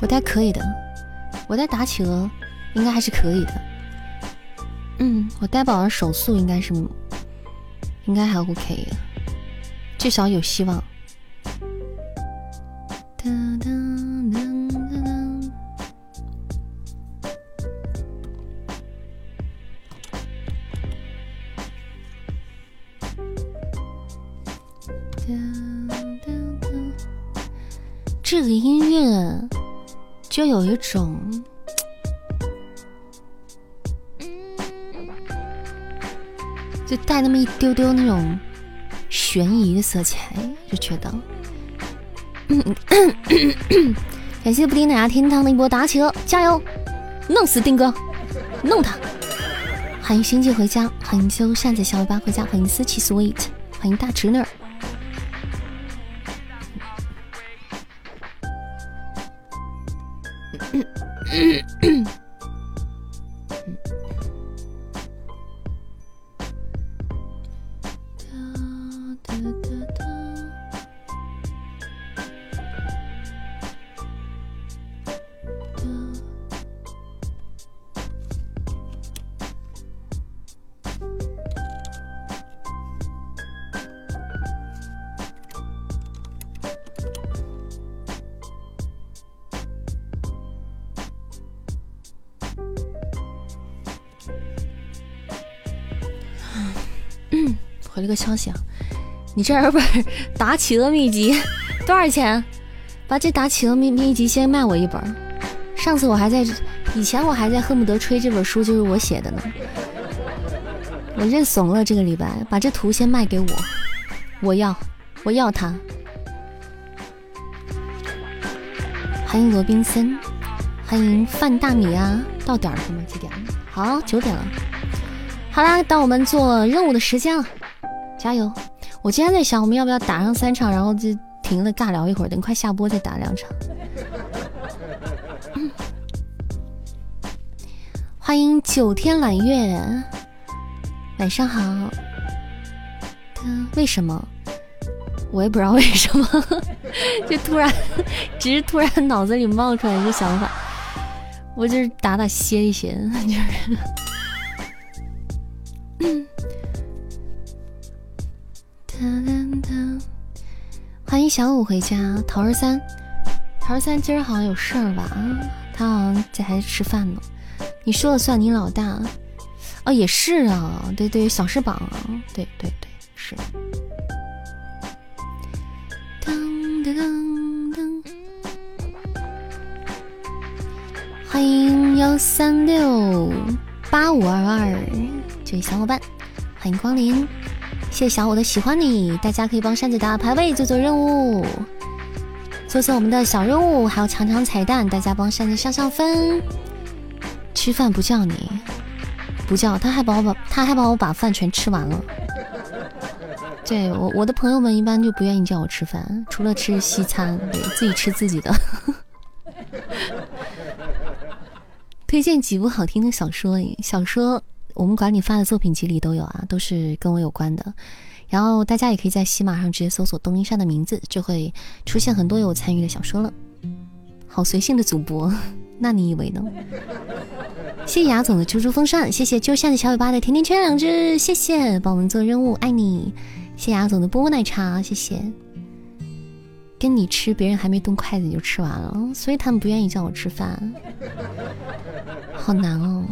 我带可以的，我带打企鹅应该还是可以的。嗯，我带宝儿手速应该是，应该还 OK，的至少有希望。这个音乐就有一种，就带那么一丢丢那种悬疑的色彩，就觉得。感谢布丁奶茶天堂的一波打起了，加油，弄死丁哥，弄他！欢迎星际回家，欢迎修扇子小尾巴回家，欢迎思琪 sweet，欢迎大侄女。うん。个消息啊，你这本打企鹅秘籍多少钱？把这打企鹅秘秘籍先卖我一本。上次我还在，以前我还在恨不得吹这本书就是我写的呢。我认怂了，这个礼拜把这图先卖给我，我要，我要它。欢迎罗宾森，欢迎范大米啊！到点了吗？几点了？好，九点了。好啦，到我们做任务的时间了，加油！我今天在想，我们要不要打上三场，然后就停了尬聊一会儿，等快下播再打两场。欢迎九天揽月，晚上好。为什么？我也不知道为什么，就突然，只是突然脑子里冒出来一个想法，我就是打打歇一歇，就是。欢迎小五回家，桃儿三，桃儿三今儿好像有事儿吧？他好像在还吃饭呢。你说了算，你老大。哦，也是啊，对对，小翅膀，对对对，是。噔噔噔噔，欢迎幺三六八五二二这位小伙伴，欢迎光临，谢谢小五的喜欢你，大家可以帮扇子打排位，做做任务，做做我们的小任务，还有抢抢彩蛋，大家帮扇子上上分。吃饭不叫你，不叫他还把我把他还把我把饭全吃完了。对我我的朋友们一般就不愿意叫我吃饭，除了吃西餐，对自己吃自己的。推荐几部好听的小说，小说我们管理发的作品集里都有啊，都是跟我有关的。然后大家也可以在喜马上直接搜索东林山的名字，就会出现很多有参与的小说了。好随性的主播。那你以为呢？谢谢雅总的猪猪风扇，谢谢就像的小尾巴的甜甜圈两只，谢谢帮我们做任务，爱你。谢谢雅总的波波奶茶，谢谢。跟你吃，别人还没动筷子你就吃完了，所以他们不愿意叫我吃饭，好难哦。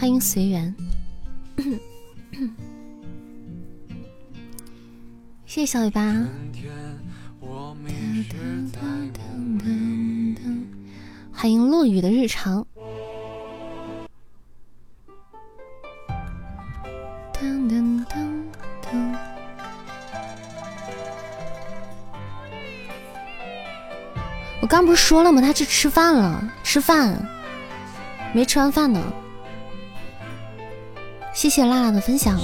欢迎随缘，谢谢小尾巴。欢迎落雨的日常。噔噔噔噔。我刚不是说了吗？他去吃饭了，吃饭，没吃完饭呢。谢谢辣辣的分享。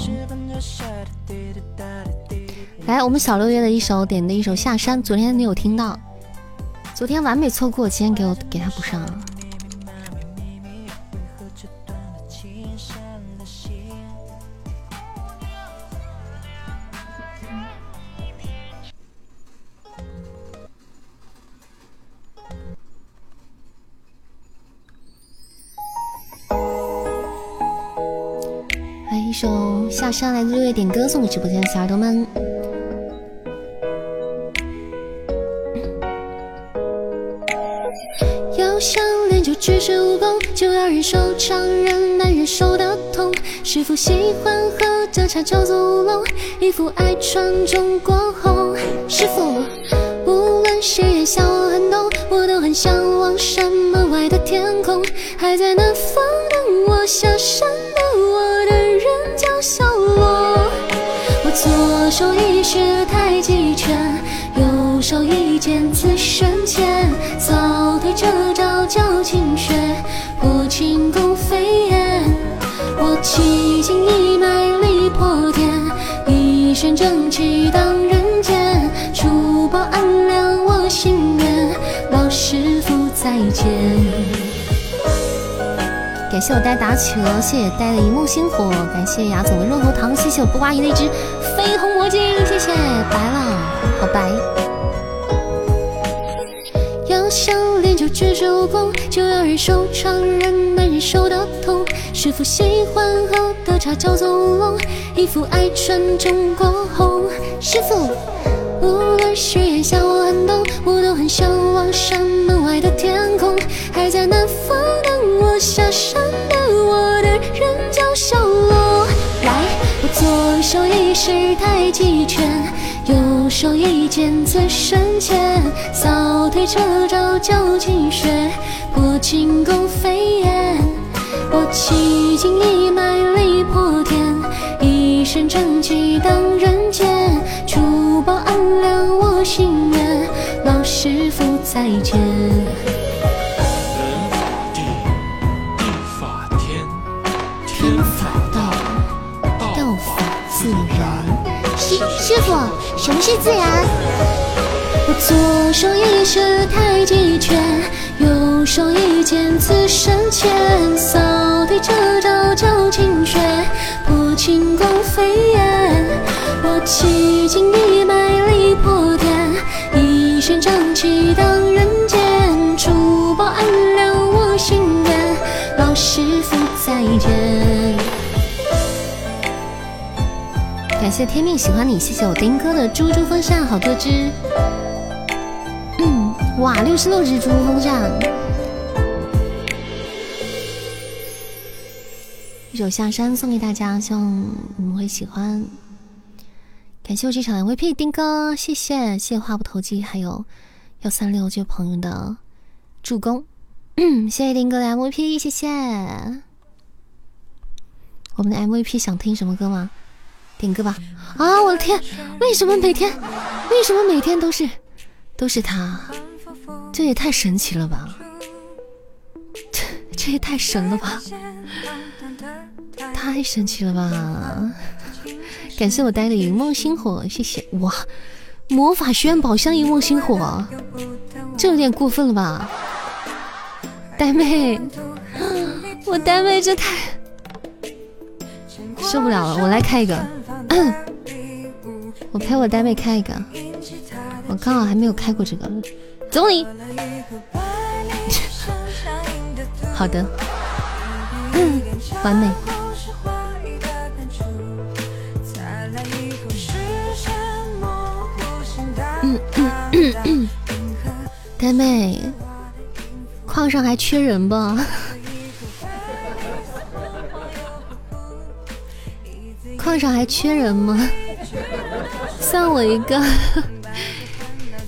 来，我们小六月的一首点的一首《下山》，昨天你有听到？昨天完美错过，今天给我给他补上。首《下山》，来自六月点歌，送给直播间的小耳朵们。要想练就绝世武功，就要忍受常人难忍受的痛。师傅喜欢喝的茶叫做乌龙，衣服爱穿中国红。师傅，无论谁也笑我很懂，我都很向往山门外的天空。还在南方等我下山一身正气荡人间。除暴安良我心愿，老师傅再见。感谢我呆打企鹅，谢谢呆的一目星火，感谢牙总的润喉糖，谢谢我不瓜姨的一只绯红魔镜，谢谢白了。好白。要想练就绝世武功，就要忍受常人难忍受的痛。师傅喜欢喝的茶叫做乌龙，衣服爱穿中国红。师傅，无论是炎夏或寒冬，我都很向往山门外的天空。还在南方等我下山的我的人叫小罗。来，我左手一式太极拳。右手一剑刺身前，扫腿这招叫清雪，破轻功飞燕。我奇筋异脉力破天一身正气荡人间除暴安良我心愿老师傅再见。法地地法天天法道道法自然。师师傅什么是自然？我左手一式太极拳右手一剑刺身前三扫地遮招照清雪，破轻功飞燕。我气劲一脉力破天，一身正气荡人间，除暴安良我心愿，老师傅再见。感谢天命喜欢你，谢谢我丁哥的猪猪风扇，好多只。嗯哇，六十六只珠风扇，一首下山送给大家，希望你们会喜欢。感谢我这场 MVP 丁哥，谢谢谢谢话不投机，还有幺三六这位朋友的助攻，谢谢丁哥的 MVP，谢谢。我们的 MVP 想听什么歌吗？点歌吧！啊，我的天，为什么每天，为什么每天都是，都是他？这也太神奇了吧！这 这也太神了吧！太神奇了吧！感谢我呆的一梦星火，谢谢哇！魔法学院宝箱一梦星火，这有点过分了吧？呆妹，我呆妹这太 受不了了！我来开一个，我陪我呆妹开一个，我刚好还没有开过这个。走你！好的，完美。嗯嗯嗯嗯，呆妹，矿上还缺人不？矿上还缺人吗？算我一个。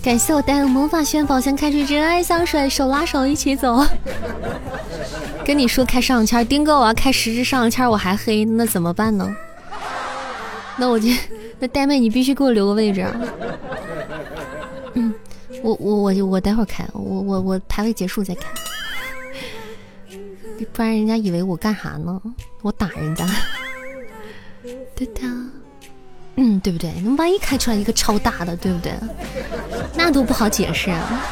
感谢我带的魔法炫宝箱开出真爱香水，手拉手一起走。跟你说开上签，丁哥我要开十只上签，我还黑，那怎么办呢？那我就那呆妹你必须给我留个位置。嗯，我我我我待会儿开，我我我排位结束再开，不然人家以为我干啥呢？我打人家。哒哒。嗯，对不对？那万一开出来一个超大的，对不对？那都不好解释啊。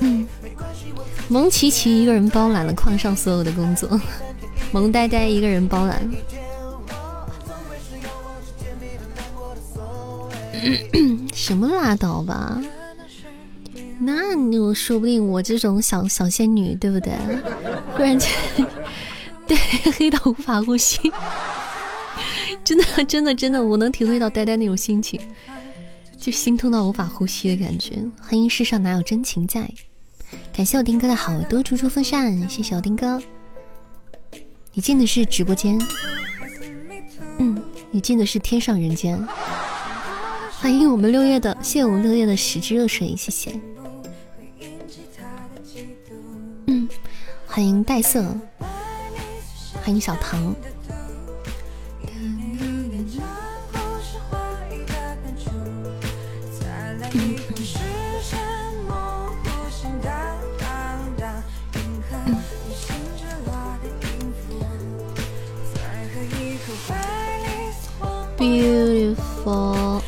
嗯，萌琪琪一个人包揽了矿上所有的工作，萌呆呆一个人包揽。什么拉倒吧？那我说不定我这种小小仙女，对不对？忽然间，对，黑到无法呼吸。真的，真的，真的，我能体会到呆呆那种心情，就心痛到无法呼吸的感觉。欢迎世上哪有真情在？感谢我丁哥的好多猪猪风扇，谢谢我丁哥。你进的是直播间，嗯，你进的是天上人间。欢迎我们六月的，谢谢我们六月的十支热水，谢谢。嗯，欢迎黛色，欢迎小唐。Beautiful。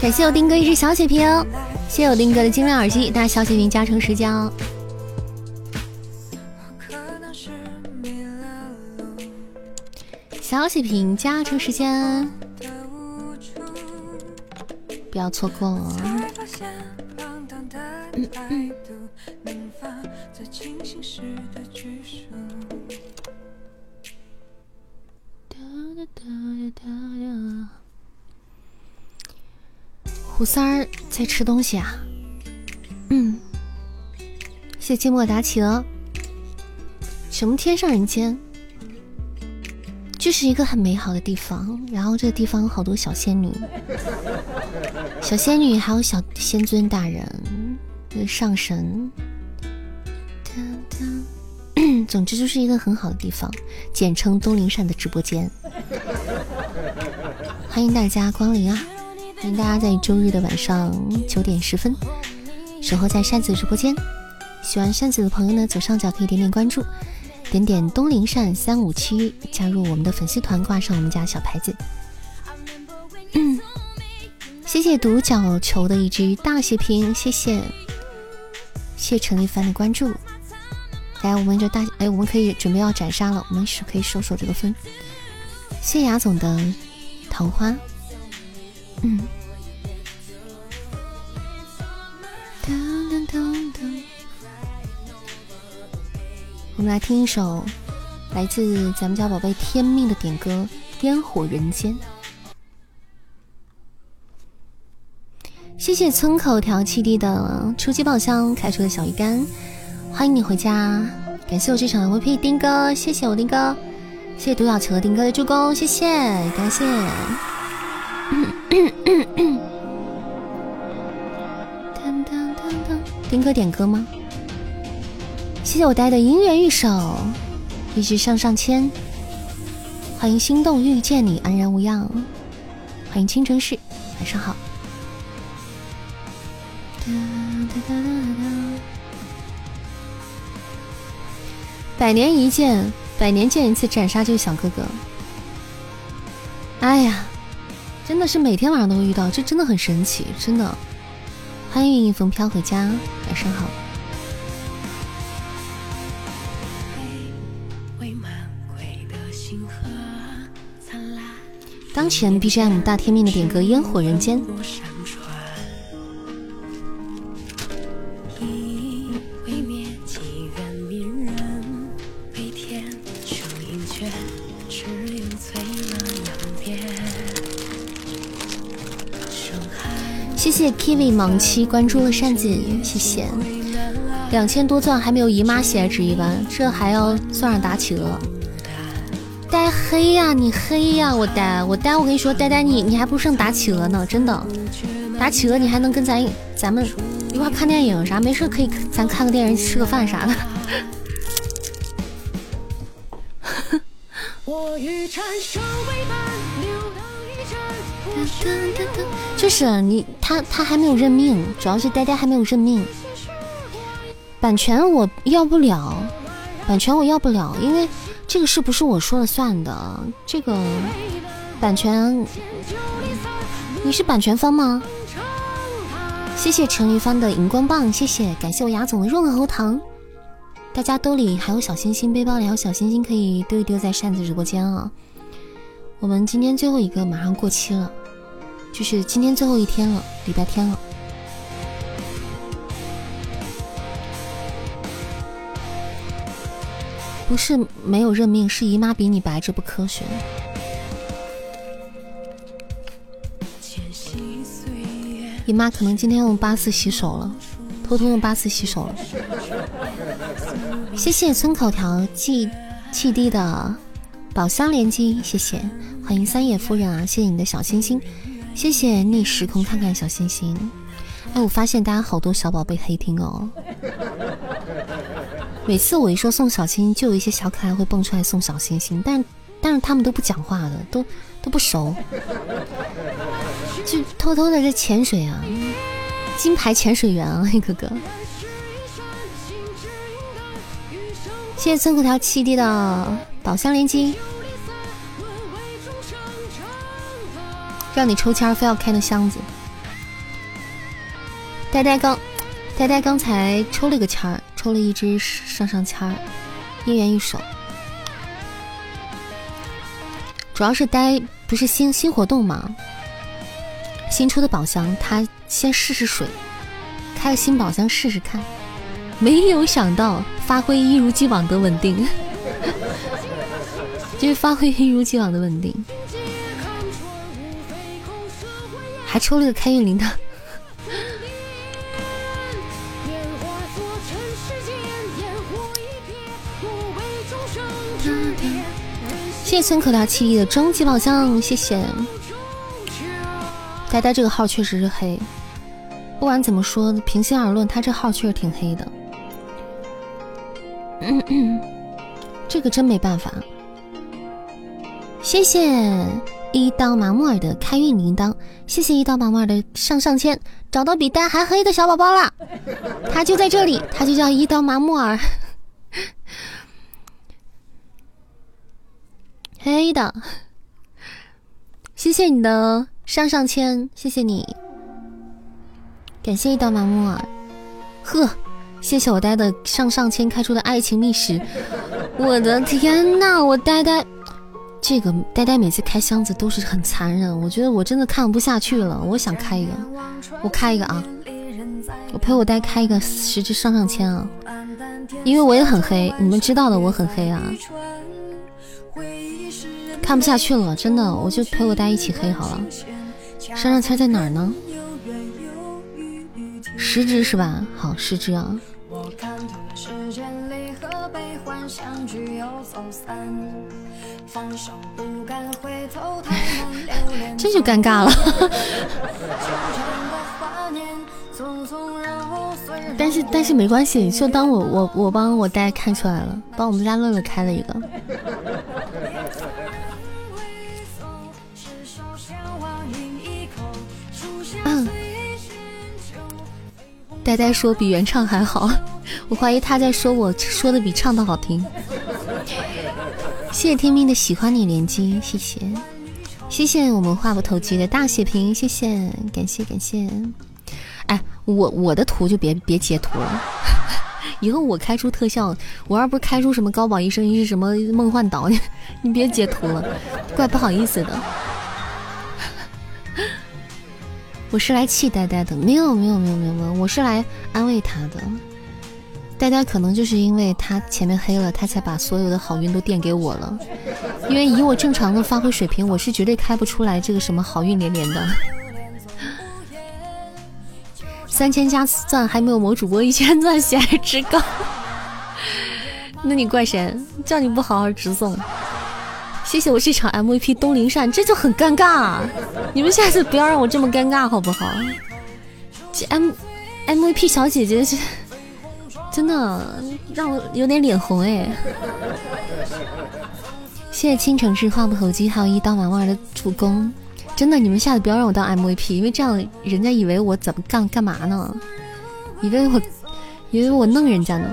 感谢我丁哥一只小血瓶，谢谢我丁哥的精妙耳机，大家小血瓶加成十加。小血瓶加成时间，不要错过了。胡三儿在吃东西啊，嗯，谢谢芥末达企鹅。什么天上人间？就是一个很美好的地方，然后这个地方好多小仙女，小仙女还有小仙尊大人，上神。总之就是一个很好的地方，简称东林善的直播间。欢迎大家光临啊！欢迎大家在周日的晚上九点十分守候在扇子直播间。喜欢扇子的朋友呢，左上角可以点点关注，点点东林扇三五七，加入我们的粉丝团，挂上我们家小牌子。嗯，谢谢独角球的一只大血瓶，谢谢，谢陈一帆的关注。来，我们就大哎，我们可以准备要斩杀了，我们是可以收收这个分。谢雅总的桃花，嗯。我们来听一首来自咱们家宝贝天命的点歌《烟火人间》。谢谢村口调七弟的初级宝箱开出的小鱼干，欢迎你回家！感谢我这场 MVP 丁哥，谢谢我丁哥，谢谢独角球丁哥的助攻，谢谢，感谢。丁哥点歌吗？谢谢我带的姻缘玉手，一直上上签。欢迎心动遇见你，安然无恙。欢迎青城市，晚上好。百年一见，百年见一次斩杀这个小哥哥。哎呀，真的是每天晚上都会遇到，这真的很神奇，真的。欢迎风飘回家，晚上好。当前 BGM 大天命的点歌《烟火人间》。谢谢 Kiwi 盲七关注了扇子，谢谢。两千多钻还没有姨妈喜爱值一般，这还要算上打企鹅。呆黑呀，你黑呀！我呆，我呆，我跟你说，呆呆你你还不如上打企鹅呢，真的。打企鹅你还能跟咱咱们一块看电影啥，没事可以咱看个电影，吃个饭啥的。就是你，他他还没有认命，主要是呆呆还没有认命。版权我要不了，版权我要不了，因为。这个是不是我说了算的？这个版权，你是版权方吗？谢谢陈一帆的荧光棒，谢谢，感谢我雅总的润喉糖。大家兜里还有小心心，背包里还有小心心，可以丢一丢在扇子直播间啊。我们今天最后一个马上过期了，就是今天最后一天了，礼拜天了。不是没有认命，是姨妈比你白，这不科学。姨妈可能今天用八四洗手了，偷偷用八四洗手了。谢谢村口条气气弟的宝箱连击，谢谢，欢迎三野夫人啊，谢谢你的小心心，谢谢逆时空看看小星星。哎，我发现大家好多小宝贝黑听哦。每次我一说送小心，就有一些小可爱会蹦出来送小心心，但但是他们都不讲话的，都都不熟，就偷偷的在潜水啊，金牌潜水员啊，黑哥哥。谢谢村口条七弟的宝箱连击，让你抽签非要开那箱子。呆呆刚，呆呆刚才抽了个签儿。抽了一只上上签儿，姻缘一手，主要是呆不是新新活动吗，新出的宝箱，他先试试水，开个新宝箱试试看，没有想到发挥一如既往的稳定，就是发挥一如既往的稳定，还抽了个开运铃铛。谢谢村口条七弟的终极宝箱，谢谢。呆呆这个号确实是黑，不管怎么说，平心而论，他这号确实挺黑的。嗯嗯，这个真没办法。谢谢一刀麻木耳的开运铃铛，谢谢一刀麻木耳的上上签，找到比蛋还黑的小宝宝啦！他就在这里，他就叫一刀麻木耳，黑的。谢谢你的上上签，谢谢你，感谢一刀麻木耳，呵，谢谢我呆的上上签开出的爱情密室，我的天呐，我呆呆。这个呆呆每次开箱子都是很残忍，我觉得我真的看不下去了。我想开一个，我开一个啊！我陪我呆开一个十只上上签啊！因为我也很黑，你们知道的，我很黑啊！看不下去了，真的，我就陪我呆一起黑好了。上上签在哪儿呢？十只是吧？好，十只啊！这就 尴尬了，但是但是没关系，就当我我我帮我呆看出来了，帮我们家乐乐开了一个。呆呆说比原唱还好，我怀疑他在说我说的比唱的好听。谢谢天命的喜欢你连击，谢谢，谢谢我们话不投机的大血瓶，谢谢，感谢感谢。哎，我我的图就别别截图了，以后我开出特效，我要不是开出什么高保一生一世什么梦幻岛，你 你别截图了，怪不好意思的。我是来气呆呆的，没有没有没有没有没有，我是来安慰他的。大家可能就是因为他前面黑了，他才把所有的好运都垫给我了。因为以我正常的发挥水平，我是绝对开不出来这个什么好运连连的。三千加钻还没有某主播一千钻喜爱值高，那你怪谁？叫你不好好直送。谢谢我这场 MVP 东林善，这就很尴尬。你们下次不要让我这么尴尬好不好？M MVP 小姐姐是。真的让我有点脸红哎！谢谢倾城市话不投机，还有一刀完儿的助攻。真的，你们下次不要让我当 MVP，因为这样人家以为我怎么干干嘛呢？以为我以为我弄人家呢。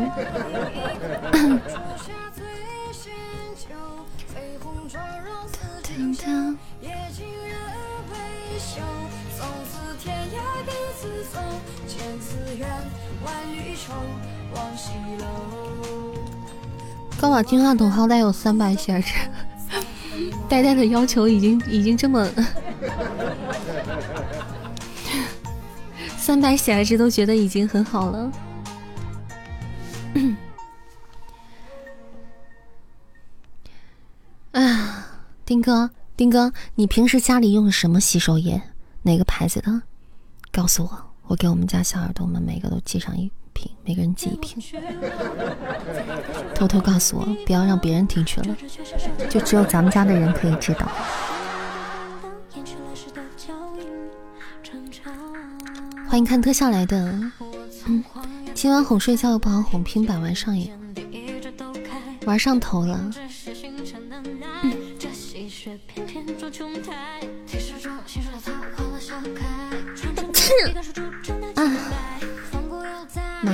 高保金话筒好歹有三百血值，呆呆的要求已经已经这么 三百血值都觉得已经很好了。啊，丁哥，丁哥，你平时家里用什么洗手液？哪个牌子的？告诉我，我给我们家小耳朵们每个都寄上一。瓶，每个人寄一瓶，偷偷告诉我，不要让别人听去了，就只有咱们家的人可以知道。欢迎看特效来的，嗯，今晚哄睡觉又不好哄，平板玩上瘾，玩上头了。啊。妈，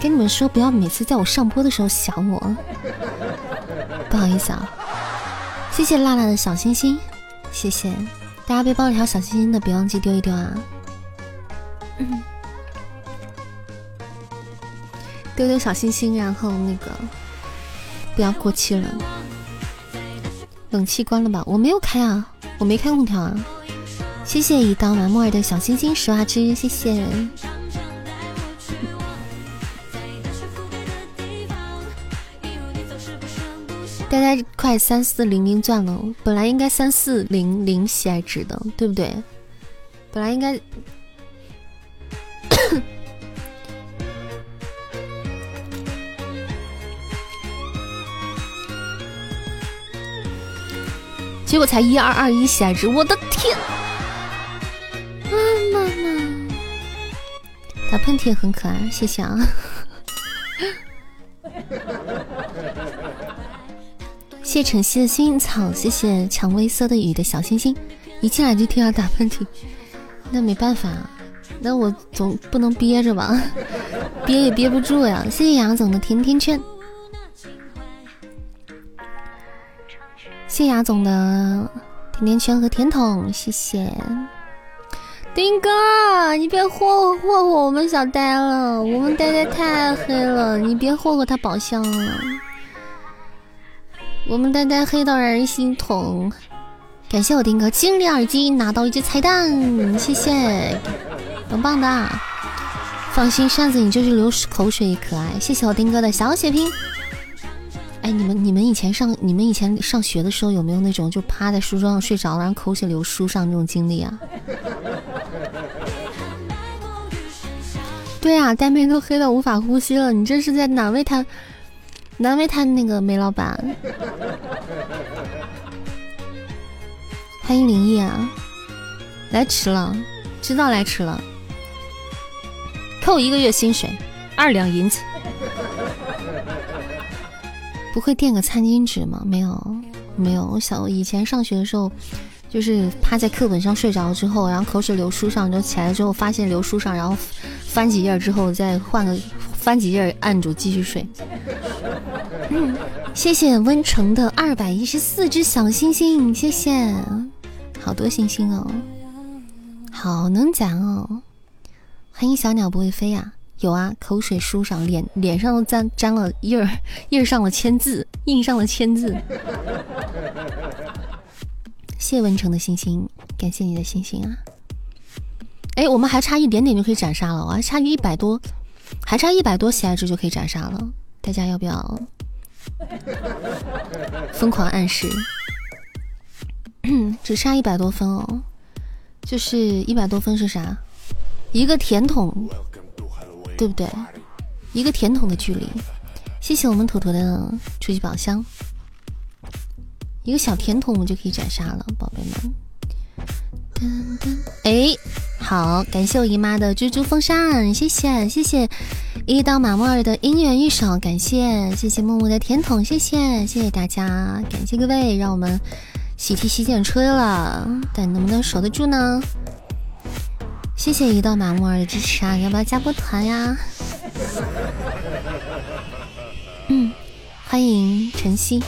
跟你们说，不要每次在我上播的时候想我。不好意思啊，谢谢辣辣的小心心，谢谢大家背包里还有小心心的，别忘记丢一丢啊。丢丢小心心，然后那个不要过期了。冷气关了吧？我没有开啊，我没开空调啊。谢谢一刀麻木尔的小心心十万只，谢谢。大家快三四零零钻了，本来应该三四零零喜爱值的，对不对？本来应该，结果才一二二一喜爱值，我的天！啊妈妈，打喷嚏很可爱，谢谢啊！谢晨曦的幸运草，谢谢蔷薇色的雨的小星星。一进来就听到打喷嚏，那没办法，那我总不能憋着吧，憋也憋不住呀。谢谢杨总的甜甜圈，谢杨总的甜甜圈和甜筒，谢谢。丁哥，你别霍霍霍霍我们小呆了，我们呆呆太黑了，你别霍霍他宝箱了，我们呆呆黑到让人心疼。感谢我丁哥精灵耳机拿到一只彩蛋，谢谢，棒棒的。放心，扇子你就是流口水也可爱。谢谢我丁哥的小血瓶。哎，你们你们以前上你们以前上学的时候有没有那种就趴在书桌上睡着了，然后口水流书上那种经历啊？对啊，呆妹都黑到无法呼吸了，你这是在难为他，难为他那个梅老板。欢迎灵异啊，来迟了，知道来迟了，扣一个月薪水，二两银子。不会垫个餐巾纸吗？没有，没有。我小以前上学的时候。就是趴在课本上睡着之后，然后口水流书上，就起来之后发现流书上，然后翻几页之后再换个翻几页按住继续睡。谢谢温城的二百一十四只小星星，谢谢，好多星星哦，好能讲哦。欢迎小鸟不会飞呀，有啊，口水书上，脸脸上都沾沾了印儿，印上了签字，印上了签字。谢文成的星星，感谢你的星星啊！哎，我们还差一点点就可以斩杀了，我还差一百多，还差一百多喜爱值就可以斩杀了。大家要不要疯狂暗示？只差一百多分哦，就是一百多分是啥？一个甜筒，对不对？一个甜筒的距离。谢谢我们坨坨的初级宝箱。一个小甜筒，我们就可以斩杀了，宝贝们。噔噔哎，好，感谢我姨妈的蜘蛛风扇，谢谢谢谢。一刀马木尔的姻缘玉手，感谢谢谢木木的甜筒，谢谢谢谢大家，感谢各位，让我们喜提洗剪吹了，但能不能守得住呢？谢谢一道马木尔的支持啊，要不要加波团呀？嗯，欢迎晨曦。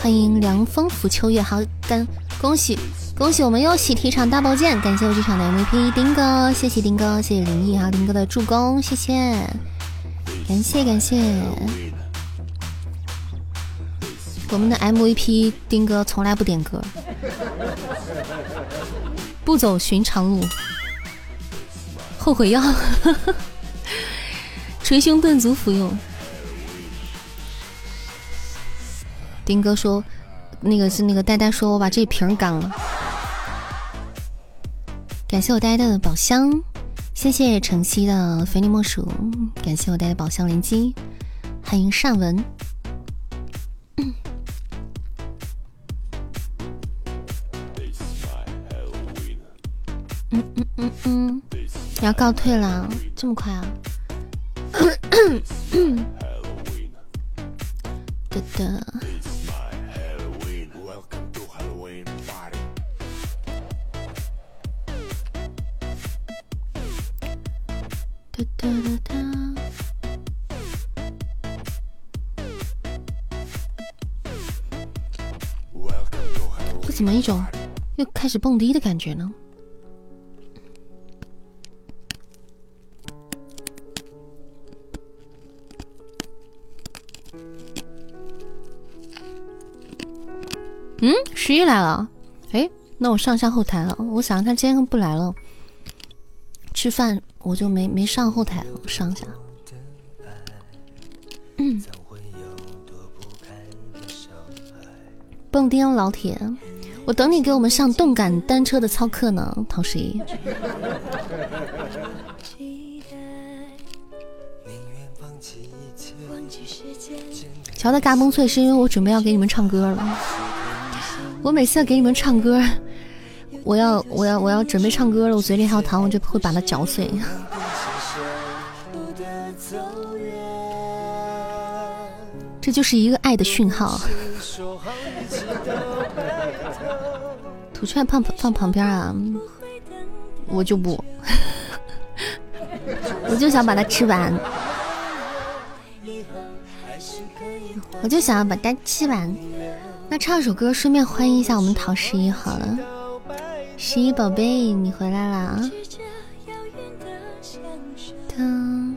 欢迎凉风拂秋月，好的，恭喜恭喜，我们又喜提场大宝剑，感谢我这场的 MVP 丁哥，谢谢丁哥，谢谢林毅，还有丁哥的助攻，谢谢，感谢感谢，我们的 MVP 丁哥从来不点歌，不走寻常路，后悔药，捶胸顿足服用。丁哥说：“那个是那个呆呆说，我把这瓶干了。”感谢我呆呆的宝箱，谢谢晨曦的非你莫属，感谢我呆呆宝箱连击，欢迎善文。要告退了，这么快啊？对的。哒哒哒哒！这怎么一种又开始蹦迪的感觉呢？嗯，十一来了。哎，那我上下后台了。我想他今天不来了，吃饭。我就没没上后台，我上一下。嗯，蹦迪老铁，我等你给我们上动感单车的操课呢，陶十一。乔的嘎嘣脆，是因为我准备要给你们唱歌了。我每次要给你们唱歌。我要我要我要准备唱歌了，我嘴里还有糖，我就会把它嚼碎。这就是一个爱的讯号。不劝放放旁边啊，我就不，我就想把它吃完，我就想要把它吃完。那唱首歌，顺便欢迎一下我们陶十一好了，十一宝贝，你回来啦！嗯，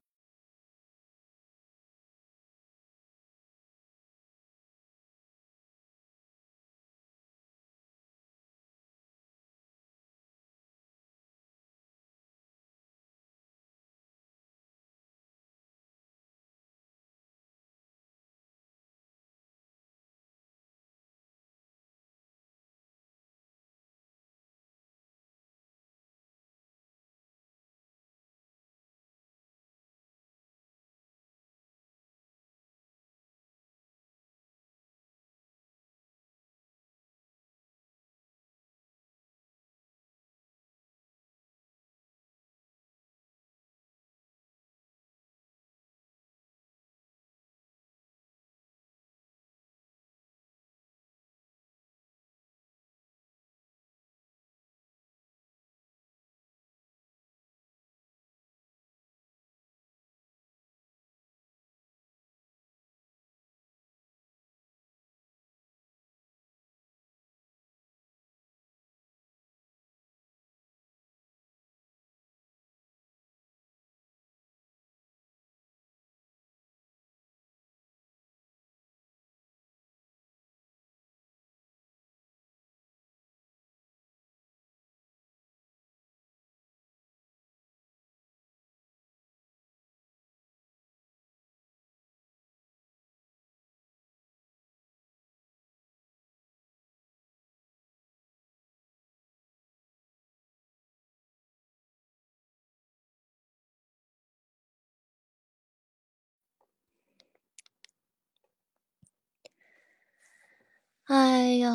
哎呦，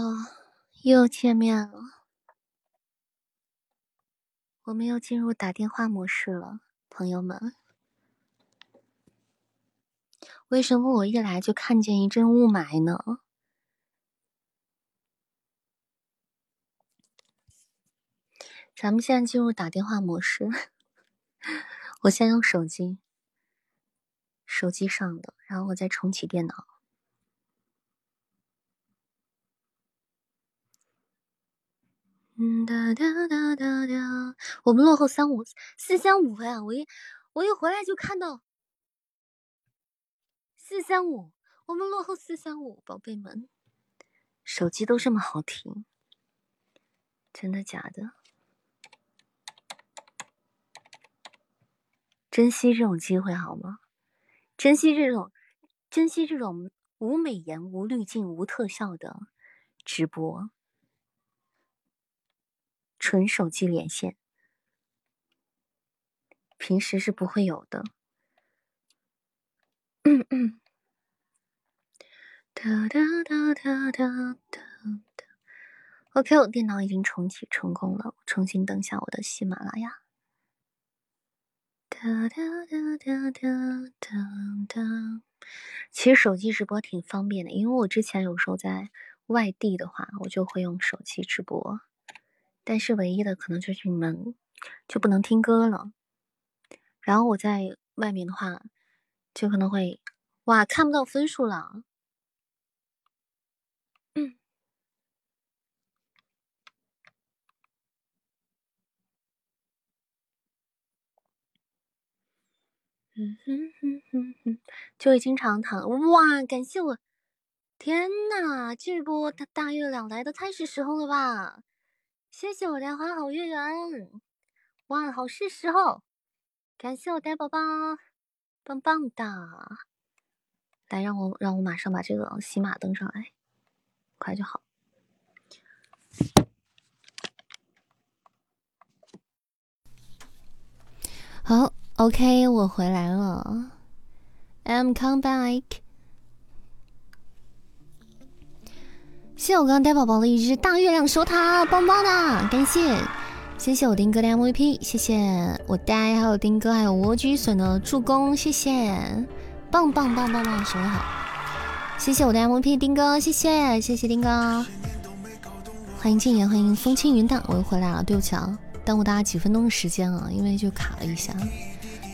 又见面了，我们又进入打电话模式了，朋友们。为什么我一来就看见一阵雾霾呢？咱们现在进入打电话模式，我先用手机，手机上的，然后我再重启电脑。嗯哒哒哒哒哒，我们落后三五四三五呀！我一我一回来就看到四三五，我们落后四三五，宝贝们，手机都这么好听，真的假的？珍惜这种机会好吗？珍惜这种珍惜这种无美颜、无滤镜、无特效的直播。纯手机连线，平时是不会有的。嗯嗯。哒哒哒哒哒哒哒。OK，我电脑已经重启成功了，重新登下我的喜马拉雅。哒哒哒哒哒哒哒。其实手机直播挺方便的，因为我之前有时候在外地的话，我就会用手机直播。但是唯一的可能就是你们就不能听歌了。然后我在外面的话，就可能会哇看不到分数了。嗯。哼哼哼哼，就会经常躺哇！感谢我，天呐，这波大大月亮来的太是时候了吧！谢谢我的花好月圆，哇，好是时候！感谢我呆宝宝，棒棒的！来，让我让我马上把这个喜马登上来，快就好。好，OK，我回来了，I'm come back。谢我刚刚呆宝宝的一只大月亮守塔，棒棒的，感谢。谢谢我丁哥的 MVP，谢谢我呆，还有丁哥，还有蜗居笋的助攻，谢谢，棒棒棒棒棒，守的好，谢谢我的 MVP 丁哥，谢谢谢谢丁哥，欢迎静言，欢迎风轻云淡，我又回来了，对不起啊，耽误大家几分钟的时间啊，因为就卡了一下，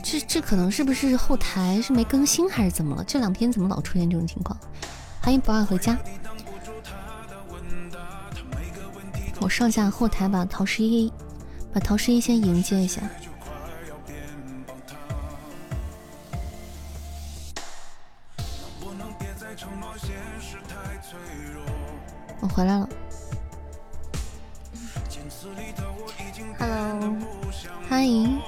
这这可能是不是后台是没更新还是怎么了？这两天怎么老出现这种情况？欢迎不二回家，我上下后台把陶十一。把陶十一先迎接一下，我回来了。Hello，欢迎，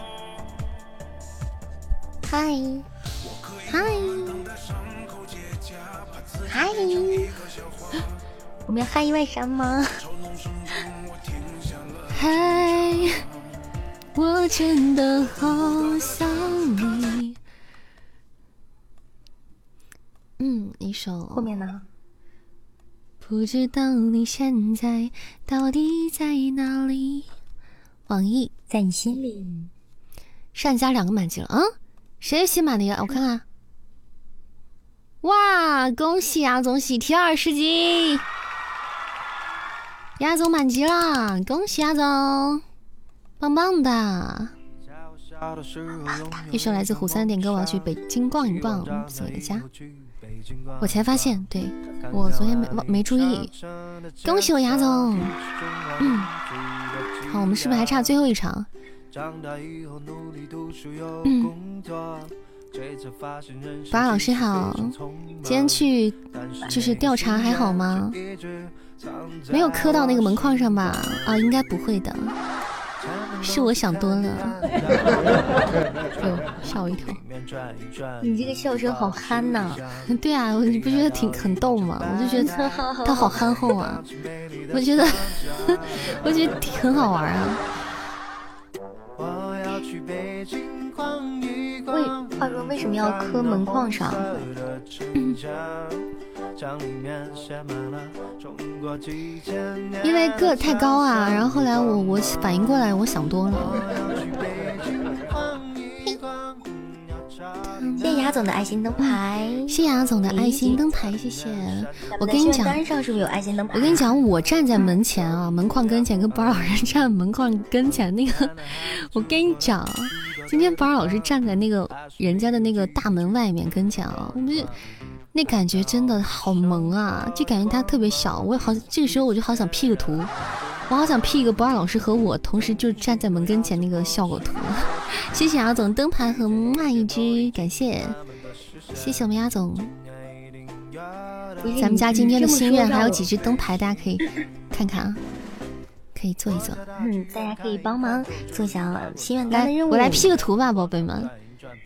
嗨，嗨，嗨，我们要嗨一晚上吗？嗨，我真的好想你。嗯，一首后面呢？不知道你现在到底在哪里？网易在你心里。上加两个满级了啊！谁新满的呀？我看看。哇，恭喜啊！恭喜提二十级。亚总满级了，恭喜亚总，棒棒的！一首来自虎三的点歌，我要去北京逛一逛，所谓的家。我才发现，对我昨天没没注意，恭喜我亚总。嗯，好，我们是不是还差最后一场？嗯，宝老师好，今天去就是调查还好吗？没有磕到那个门框上吧？啊，应该不会的，是我想多了。吓我一跳！你这个笑声好憨呐！对啊，你不觉得挺很逗吗？我就觉得他好憨厚啊！我觉得，我觉得挺好玩啊。为话说为什么要磕门框上？因为个太高啊，然后后来我我反应过来，我想多了。谢谢雅总的爱心灯牌，谢谢雅总的爱心灯牌，谢谢。我跟你讲，单上是不是有爱心灯牌？我跟你讲，我站在门前啊，门框跟前，跟宝老师站门框跟前那个，我跟你讲，今天宝老师站在那个人家的那个大门外面跟前啊，我们。那感觉真的好萌啊！就感觉他特别小，我好这个时候我就好想 P 个图，我好想 P 一个博二老师和我同时就站在门跟前那个效果图。谢谢阿总灯牌和那一只，感谢，谢谢我们阿总。咱们家今天的心愿还有几只灯牌，大家可以看看啊，可以做一做。嗯，大家可以帮忙做一下心愿单的任务。我来 P 个图吧，宝贝们，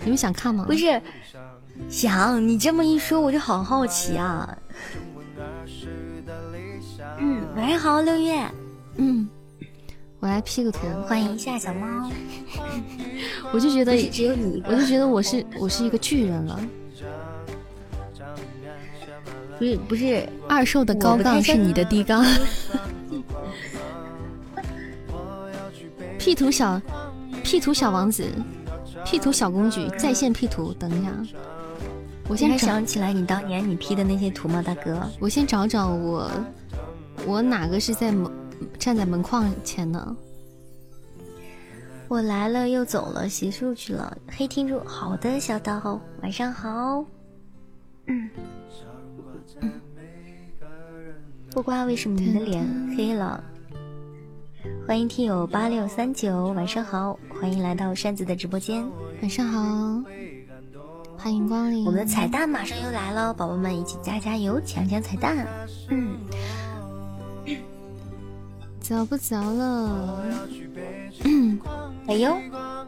你们想看吗？不是。想你这么一说，我就好好奇啊。嗯，晚上，好，六月。嗯，我来 P 个图，欢迎一下小猫。我就觉得只有你，我就觉得我是我是一个巨人了。不是不是，二兽的高杠是你的低杠。P 图小，P 图小王子，P 图小公举，在线 P 图，等一下。我现在想起来你当年你 P 的那些图吗，大哥？我先找找我，我哪个是在门站在门框前呢？我来了又走了，洗漱去了。黑听众，好的，小刀，晚上好。嗯嗯，不瓜，为什么你的脸黑了？欢迎听友八六三九，晚上好，欢迎来到扇子的直播间，晚上好，欢迎光临。我们的彩蛋马上又来了，宝宝们一起加加油，抢抢彩蛋。嗯，早不着了？嗯，哎呦，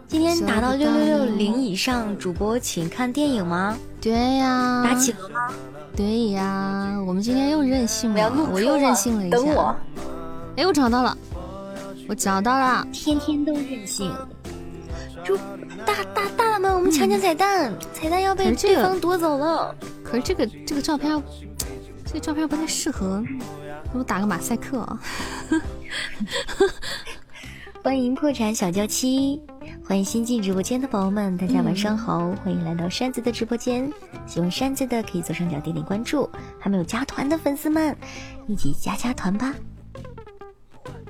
今天达到六六六零以上，主播请看电影吗？对呀，打企鹅吗？对呀，我们今天又任性了，我又任性了一下。等我，哎，我找到了。我找到了，天天都任性。祝大大大大们，我们抢抢彩蛋，彩蛋要被对方夺走了。可是这个这个照片，这个照片不太适合，我打个马赛克。欢迎破产小娇妻，欢迎新进直播间的宝宝们，大家晚上好，欢迎来到扇子的直播间。喜欢扇子的可以左上角点点关注，还没有加团的粉丝们，一起加加团吧。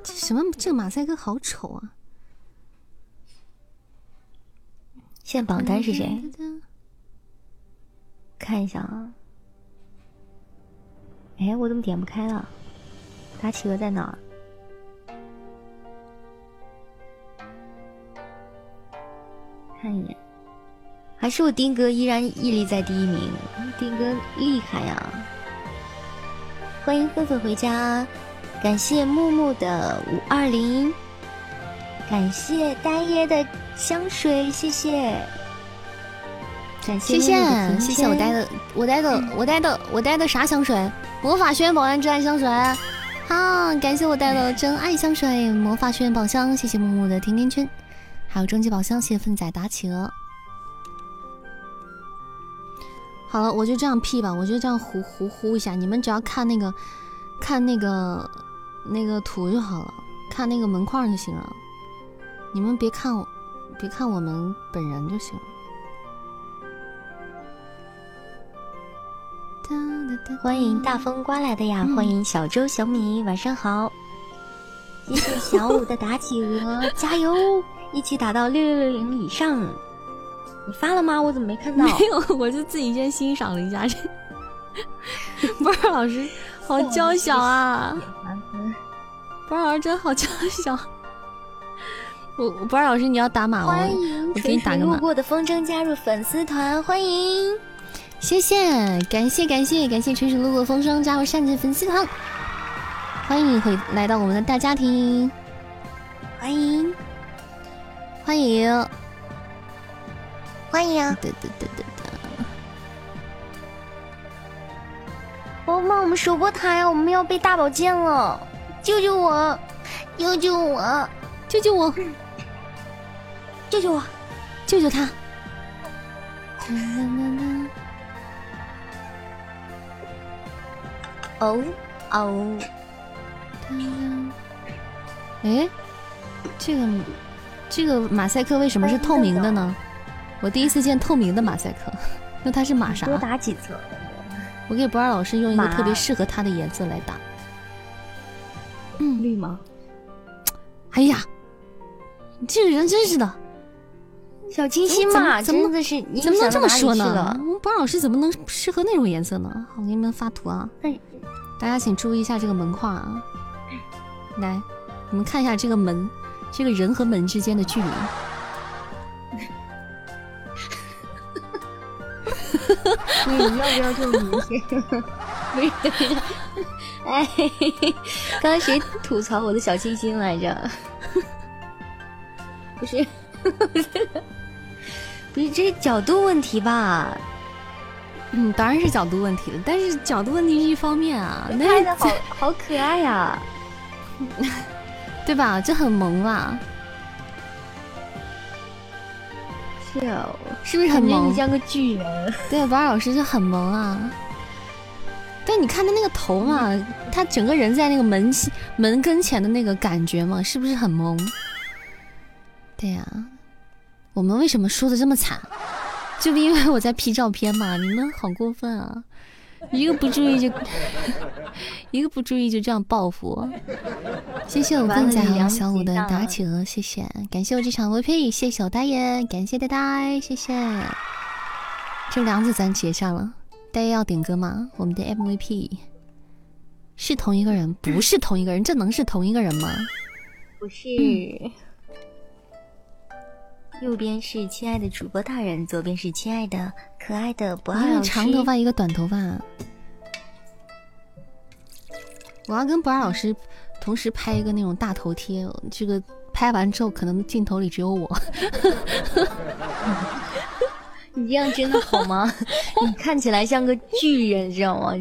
这什么？这个马赛克好丑啊！现榜单是谁？看一下啊！哎，我怎么点不开了？大企鹅在哪儿？看一眼，还是我丁哥依然屹立在第一名。丁哥厉害呀！欢迎粉粉回家。感谢木木的五二零，感谢呆爷的香水，谢谢，感谢谢谢谢谢我带的我带的我带的我带的啥香水？魔法学院保安真爱香水，好，感谢我带的真爱香水，魔法学院宝箱，谢谢木木的甜甜圈，还有终极宝箱，谢谢粪仔打企鹅。好了，我就这样 P 吧，我就这样呼呼呼一下，你们只要看那个看那个。那个图就好了，看那个门框就行了。你们别看我，别看我们本人就行了。欢迎大风刮来的呀！欢迎小周小米，晚上好。谢谢小五的打企鹅，加油！一起打到六六六零以上。你发了吗？我怎么没看到？没有，我就自己先欣赏了一下。这。波儿老师。好娇小啊！波尔老师真好娇小。我博尔老师，你要打码哦，我给你打个码。路过的风筝加入粉丝团，欢迎，谢谢，感谢感谢感谢纯水路过风筝加入善姐粉丝团，欢迎回来到我们的大家庭，欢迎欢迎欢迎啊！对对对对对。宝宝们，我们守波塔，我们要被大宝剑了！救救我！救救我！救救我！救救我！救救他！哦哦！哎，这个这个马赛克为什么是透明的呢？我第一次见透明的马赛克，那它是马啥？多打几次。我给博尔老师用一个特别适合他的颜色来打，嗯，绿吗？哎呀，你这个人真是的，小清新嘛，怎么的是？怎么能这么说呢？博尔老师怎么能适合那种颜色呢？我给你们发图啊，大家请注意一下这个门框啊，来，你们看一下这个门，这个人和门之间的距离。你要不要这么明显？不是，哎，刚才谁吐槽我的小清新来着？不是，不是，这是角度问题吧？嗯，当然是角度问题了。但是角度问题是一方面啊，拍的好好可爱呀，对吧？就很萌啊。是不是很萌？你像个巨人。对，宝儿老师就很萌啊。但你看他那个头嘛，他整个人在那个门门跟前的那个感觉嘛，是不是很萌？对呀。我们为什么输的这么惨？就因为我在 P 照片嘛。你们好过分啊！一个不注意就，一个不注意就这样报复。谢谢我笨仔和小五的打企鹅，谢谢，感谢我这场 VP，谢谢小大爷，感谢呆呆，谢谢。这梁子咱结下了，大爷要点歌吗？我们的 MVP 是同一个人，不是同一个人，这能是同一个人吗？不是。右边是亲爱的主播大人，左边是亲爱的可爱的博二老师。长头发，一个短头发。我要跟博二老师同时拍一个那种大头贴，这个拍完之后，可能镜头里只有我。你这样真的好吗？你看起来像个巨人，知道吗？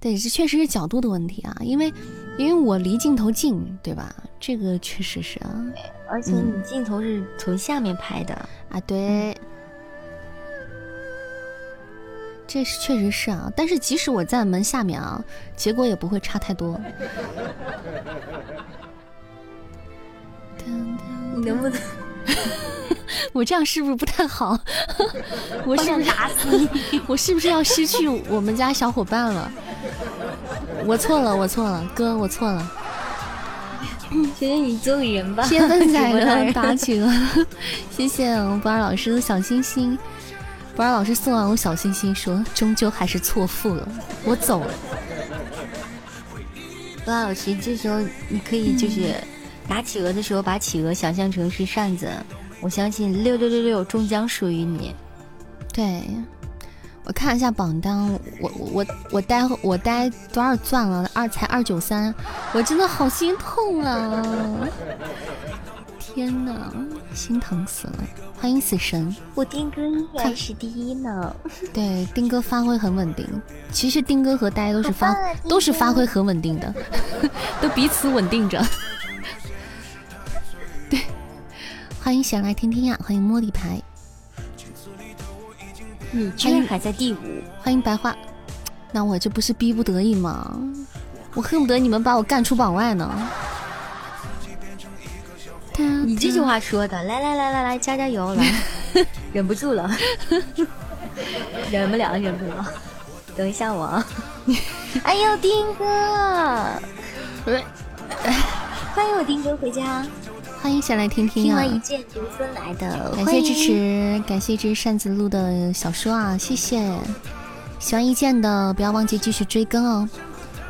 对，这确实是角度的问题啊，因为因为我离镜头近，对吧？这个确实是啊，而且你镜头是从下面拍的啊，对，这是确实是啊。但是即使我在门下面啊，结果也不会差太多。你能不能？我这样是不是不太好？我是不是打死你？我是不是要失去我们家小伙伴了？我错了，我错了，哥，我错了。谢谢你做人吧，谢分仔的打起了，谢谢我博尔老师的小心心。博尔老师送完我小心心，说终究还是错付了，我走了。博尔老师，这时候你可以就是打企鹅的时候，把企鹅想象成是扇子，我相信六六六六终将属于你。对。我看一下榜单，我我我待我待多少钻了？二才二九三，我真的好心痛啊！天哪，心疼死了！欢迎死神，我丁哥依然是第一呢。对，丁哥发挥很稳定。其实丁哥和呆都是发都是发挥很稳定的，都彼此稳定着。欢迎闲来听听呀，欢迎摸底牌。你居然还在第五，欢迎白花，那我这不是逼不得已吗？我恨不得你们把我干出榜外呢。你这句话说的，来来来来来，加加油，来，忍不住了，忍不了，忍不了，等一下我啊。哎呦，丁哥，欢迎我丁哥回家。欢迎下来听听啊！听完一见独尊来的，感谢支持，感谢支持扇子录的小说啊，谢谢！喜欢一见的不要忘记继续追更哦，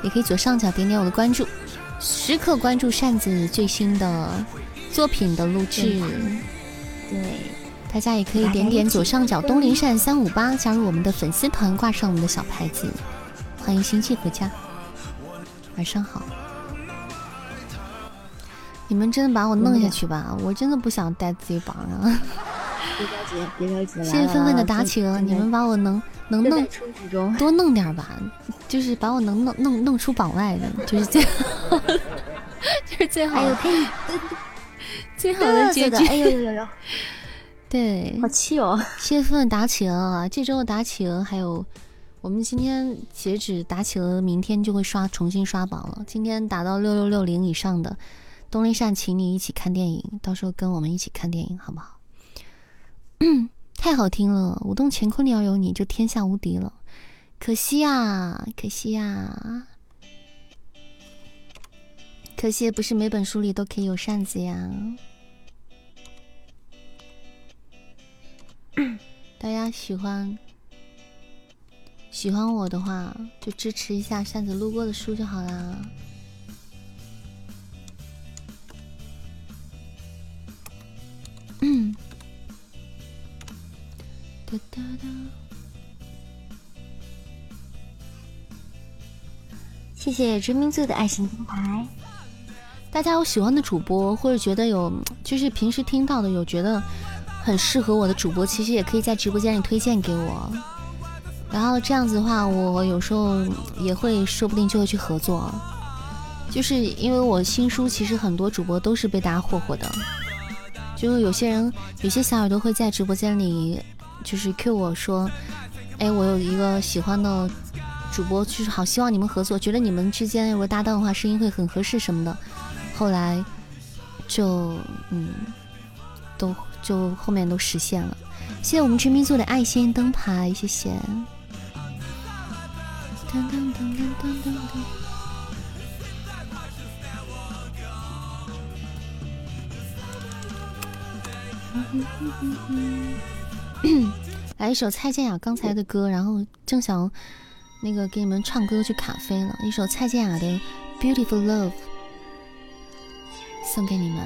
也可以左上角点点我的关注，时刻关注扇子最新的作品的录制。对，大家也可以点点左上角东林扇三五八加入我们的粉丝团，挂上我们的小牌子。欢迎星际回家，晚上好。你们真的把我弄下去吧！我真的不想带自己榜上。别着急，别着急。谢谢纷纷的打企鹅，你们把我能能弄多弄点吧，就是把我能弄弄弄出榜外的，就是最好，就是最好。哎呦，可以，最好的结局。哎呦呦呦呦！对，好气哦！谢谢纷纷打企鹅啊！这周的打企鹅还有，我们今天截止打企鹅，明天就会刷重新刷榜了。今天打到六六六零以上的。东林善，请你一起看电影，到时候跟我们一起看电影，好不好？太好听了，舞动乾坤里要有你就天下无敌了。可惜呀，可惜呀，可惜不是每本书里都可以有扇子呀。大家喜欢喜欢我的话，就支持一下扇子路过的书就好啦。谢谢追名座的爱心金牌。大家有喜欢的主播，或者觉得有就是平时听到的有觉得很适合我的主播，其实也可以在直播间里推荐给我。然后这样子的话，我有时候也会说不定就会去合作。就是因为我新书其实很多主播都是被大家霍霍的。就有些人，有些小耳朵会在直播间里，就是 q 我说，哎，我有一个喜欢的主播，就是好希望你们合作，觉得你们之间如果搭档的话，声音会很合适什么的，后来就嗯都就后面都实现了，谢谢我们沉迷做的爱心灯牌，谢谢。噔噔噔噔噔噔噔。来一首蔡健雅刚才的歌，然后正想那个给你们唱歌去卡飞了，一首蔡健雅的《Beautiful Love》送给你们。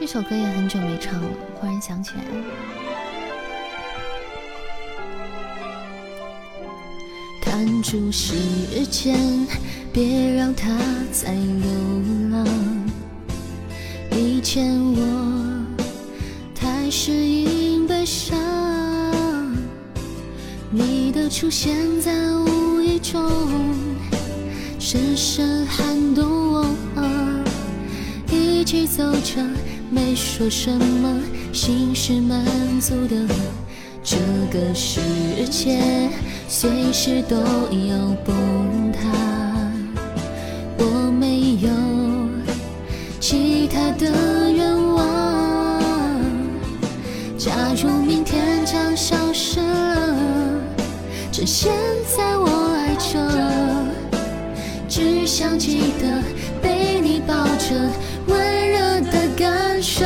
这首歌也很久没唱了，忽然想起来了。看住时间，别让它再流浪。以前我太适应悲伤，你的出现在无意中深深撼动我，一起走着。没说什么，心是满足的。这个世界随时都要崩塌，我没有其他的愿望。假如明天将消失了，趁现在我爱着，只想记得被你抱着温热的。感受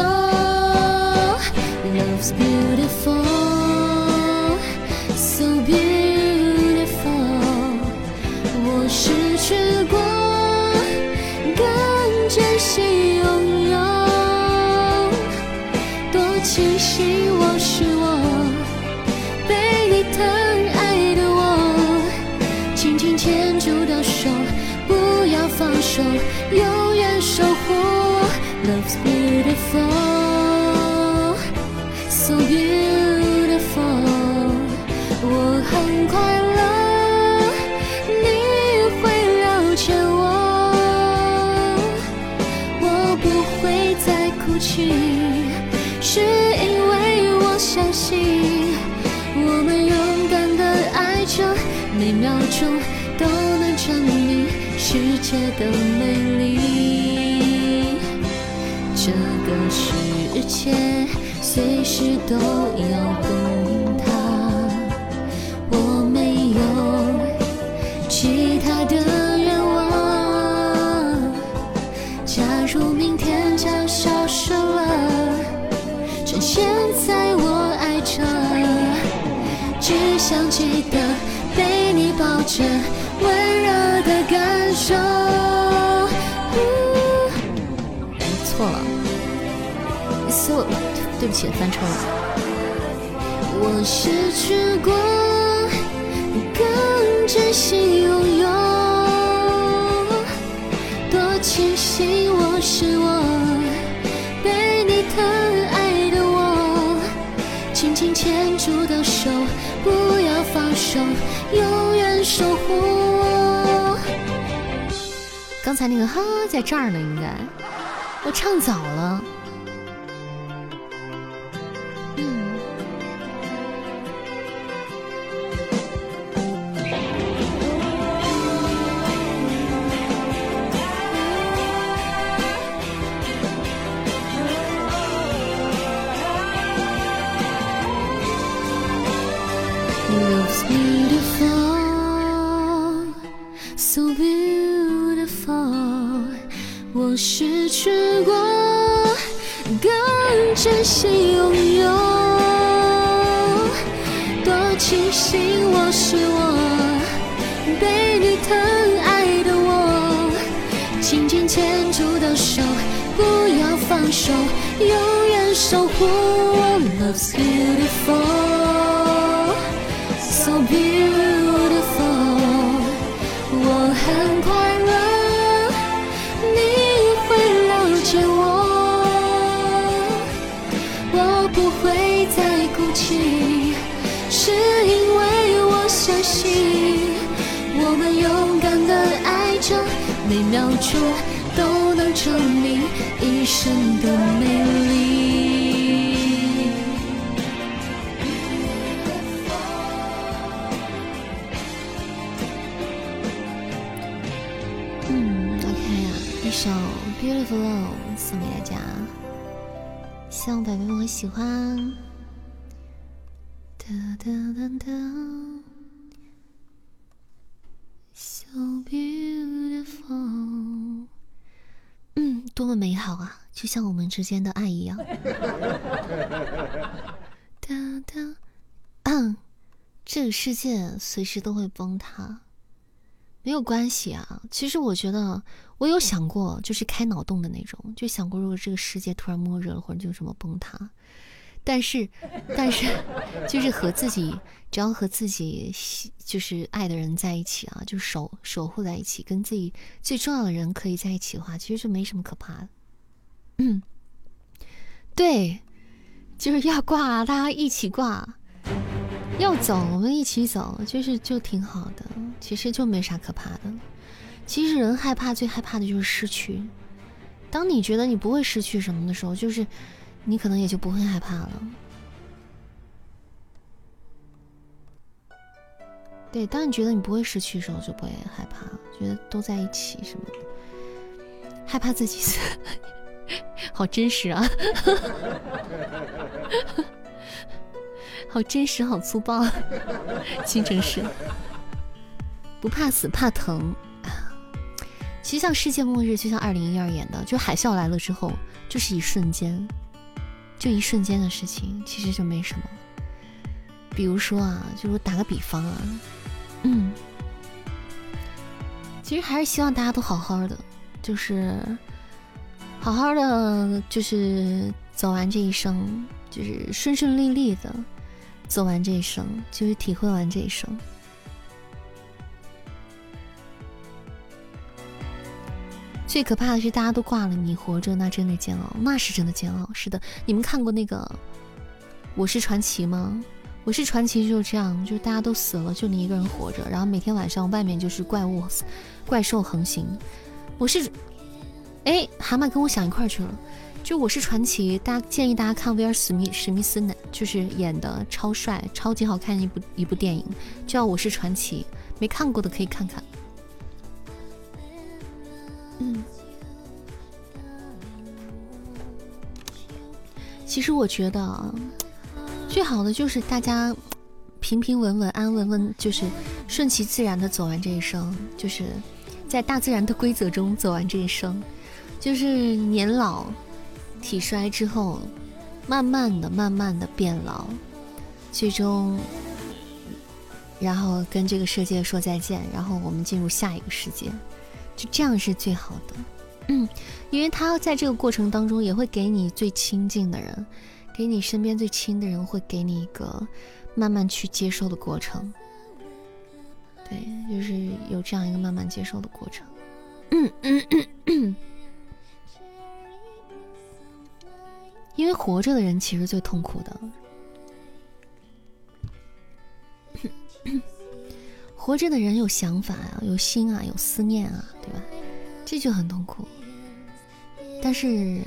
，Love's beautiful, 放手，永远守护。Love's beautiful, 世界的美丽。这个世界随时都要崩塌，我没有其他的愿望。假如明天将消失了，趁现在我爱着，只想记得被你抱着，的感受。对不起，翻车了。我失去过，更珍惜拥有。多庆幸我是我，被你疼爱的我。紧紧牵住的手，不要放手，永远守护。刚才那个哈在这儿呢，应该我唱早了。永远守护我。Love's beautiful, so beautiful，我很快乐，你会了解我。我不会再哭泣是因为我相信，我们勇敢的爱着，每秒钟都能证明一生的美希望宝贝们会喜欢。哒哒哒哒 so beautiful 嗯多么美好啊就像我们之间的爱一样。哒哒嗯这个世界随时都会崩塌。没有关系啊。其实我觉得，我有想过，就是开脑洞的那种，就想过如果这个世界突然末日了，或者就这么崩塌。但是，但是，就是和自己，只要和自己就是爱的人在一起啊，就守守护在一起，跟自己最重要的人可以在一起的话，其实就没什么可怕的。嗯，对，就是要挂，大家一起挂；要走，我们一起走，就是就挺好的。其实就没啥可怕的。其实人害怕，最害怕的就是失去。当你觉得你不会失去什么的时候，就是。你可能也就不会害怕了。对，当你觉得你不会失去的时候，就不会害怕，觉得都在一起什么的。害怕自己，好真实啊！好真实，好粗暴，清真是不怕死，怕疼。其实像世界末日，就像二零一二演的，就海啸来了之后，就是一瞬间。就一瞬间的事情，其实就没什么。比如说啊，就是打个比方啊，嗯，其实还是希望大家都好好的，就是好好的，就是走完这一生，就是顺顺利利的走完这一生，就是体会完这一生。最可怕的是，大家都挂了，你活着那真的煎熬，那是真的煎熬。是的，你们看过那个《我是传奇》吗？《我是传奇》就是这样，就是大家都死了，就你一个人活着，然后每天晚上外面就是怪物、怪兽横行。我是，哎，蛤蟆跟我想一块去了。就《我是传奇》，大家建议大家看威尔史密史密斯呢，就是演的超帅、超级好看一部一部电影，叫《我是传奇》，没看过的可以看看。嗯，其实我觉得最好的就是大家平平稳稳、安稳稳，就是顺其自然的走完这一生，就是在大自然的规则中走完这一生，就是年老体衰之后，慢慢的、慢慢的变老，最终，然后跟这个世界说再见，然后我们进入下一个世界。就这样是最好的，嗯，因为他在这个过程当中也会给你最亲近的人，给你身边最亲的人，会给你一个慢慢去接受的过程。对，就是有这样一个慢慢接受的过程。嗯嗯嗯嗯。因为活着的人其实最痛苦的。活着的人有想法啊，有心啊，有思念啊，对吧？这就很痛苦。但是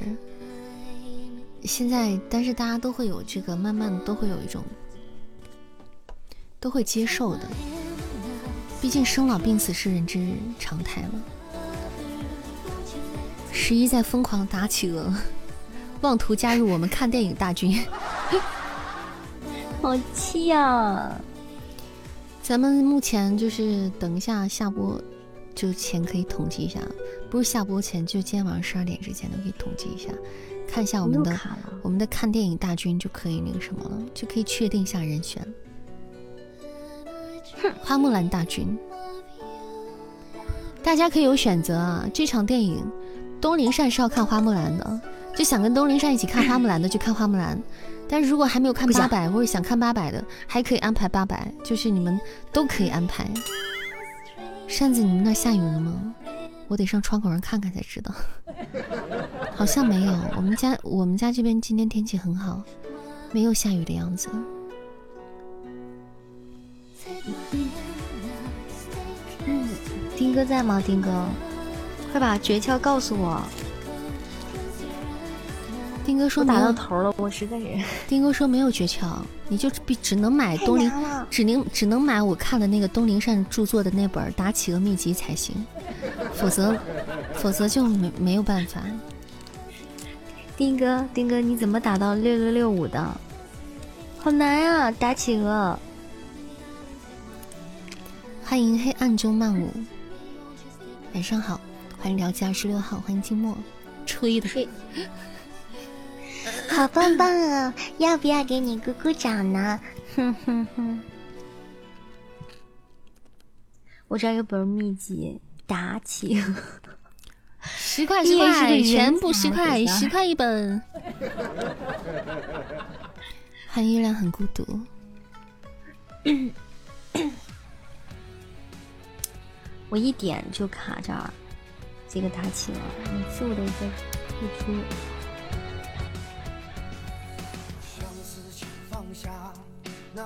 现在，但是大家都会有这个，慢慢的都会有一种，都会接受的。毕竟生老病死是人之常态嘛。十一在疯狂打企鹅，妄图加入我们看电影大军，好气呀！咱们目前就是等一下下播，就前可以统计一下，不是下播前，就今天晚上十二点之前都可以统计一下，看一下我们的我们的看电影大军就可以那个什么了，就可以确定一下人选。哼，花木兰大军，大家可以有选择啊！这场电影，东林善是要看花木兰的，就想跟东林善一起看花木兰的去看花木兰。但是如果还没有看八百或者想看八百的，还可以安排八百，就是你们都可以安排。扇子，你们那下雨了吗？我得上窗口上看看才知道。好像没有，我们家我们家这边今天天气很好，没有下雨的样子。嗯，丁哥在吗？丁哥，快把诀窍告诉我。丁哥说打到头了，我实在是。丁哥说没有诀窍，你就必只能买东林，只能只能买我看的那个东林善著作的那本《打企鹅秘籍》才行，否则否则就没没有办法。丁哥，丁哥，你怎么打到六六六五的？好难啊，打企鹅。欢迎黑暗中漫舞，晚上好，欢迎聊家二十六号，欢迎静默。吹的。好棒棒哦！要不要给你鼓鼓掌呢？哼哼哼。我这儿有本秘籍，打起。十块十块，全部十块，十块一本。含月亮很孤独。我一点就卡这儿，这个打起了，每次我都在退出。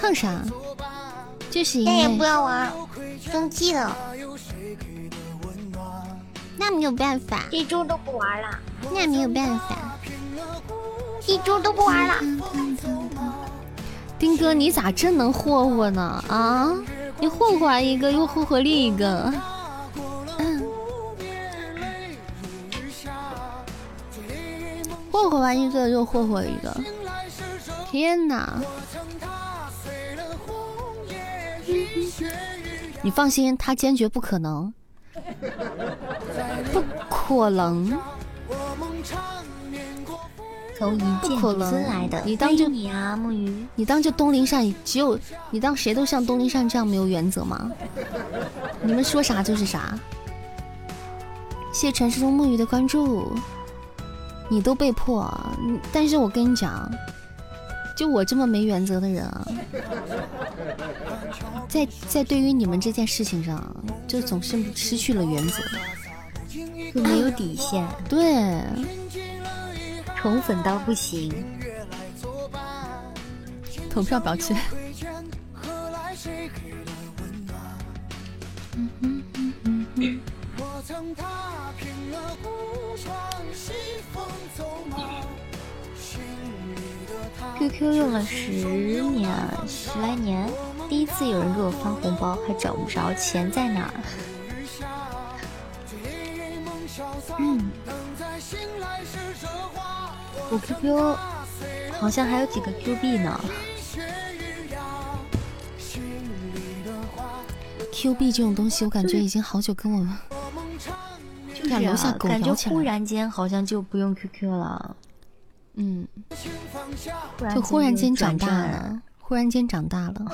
哼啥？就是因为再也不要玩，生气了。那没有办法，一周都不玩了。那没有办法，一周都不玩了。丁哥，你咋真能霍霍呢？啊，你霍霍完一个又霍霍另一个，霍霍完一个又霍霍一个，天哪！你放心，他坚决不可能。不可能，从一剑尊来的。你当就你啊，木鱼，你当就东林善只有你当谁都像东林善这样没有原则吗？你们说啥就是啥。谢谢传说中木鱼的关注，你都被迫，但是我跟你讲，就我这么没原则的人啊。在在对于你们这件事情上，就总是失去了原则，就没有底线。对，宠粉到不行。投票表起来。QQ 用了十年，十来年。第一次有人给我发红包，还找不着钱在哪儿。嗯，我 QQ 好像还有几个 Q 币呢。Q 币这种东西，我感觉已经好久跟我们就是啊，感觉忽然间好像就不用 QQ 了。嗯，就忽然间长大了。忽然间长大了，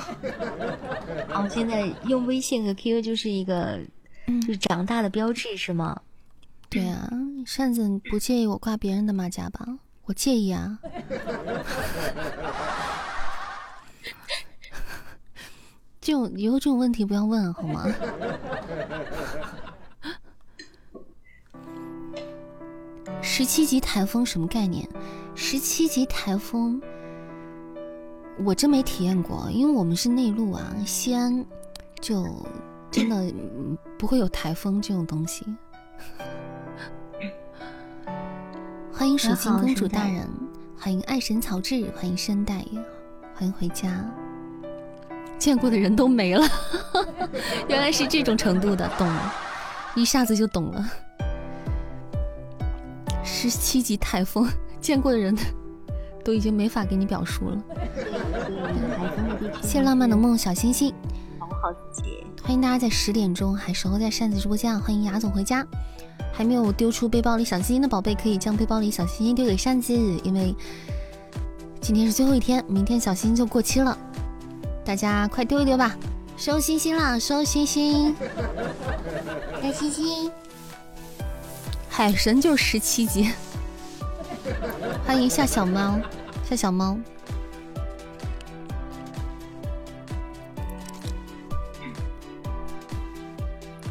哦，现在用微信和 QQ 就是一个，就是长大的标志，是吗？对啊，扇子不介意我挂别人的马甲吧？我介意啊。这种以后这种问题不要问好吗？十七级台风什么概念？十七级台风。我真没体验过，因为我们是内陆啊，西安就真的不会有台风这种东西。欢迎水晶公主大人，欢迎爱神草治，欢迎深代，欢迎回家。见过的人都没了，原来是这种程度的，懂了，一下子就懂了。十七级台风，见过的人。都已经没法给你表述了。谢浪漫的梦小星星，保护好自己。欢迎大家在十点钟还守候在扇子直播间啊。欢迎雅总回家。还没有丢出背包里小心心的宝贝，可以将背包里小心心丢给扇子，因为今天是最后一天，明天小心心就过期了。大家快丢一丢吧，收星星啦，收星星，开星星。海神就十七级。欢迎夏小猫，夏小猫。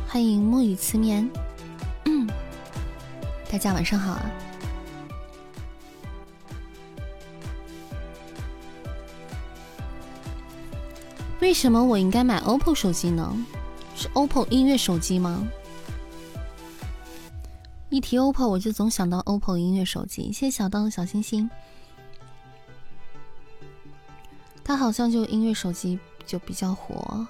欢迎木雨慈眠，大家晚上好啊。为什么我应该买 OPPO 手机呢？是 OPPO 音乐手机吗？一提 OPPO，我就总想到 OPPO 音乐手机。谢谢小刀的小心心。它好像就音乐手机就比较火。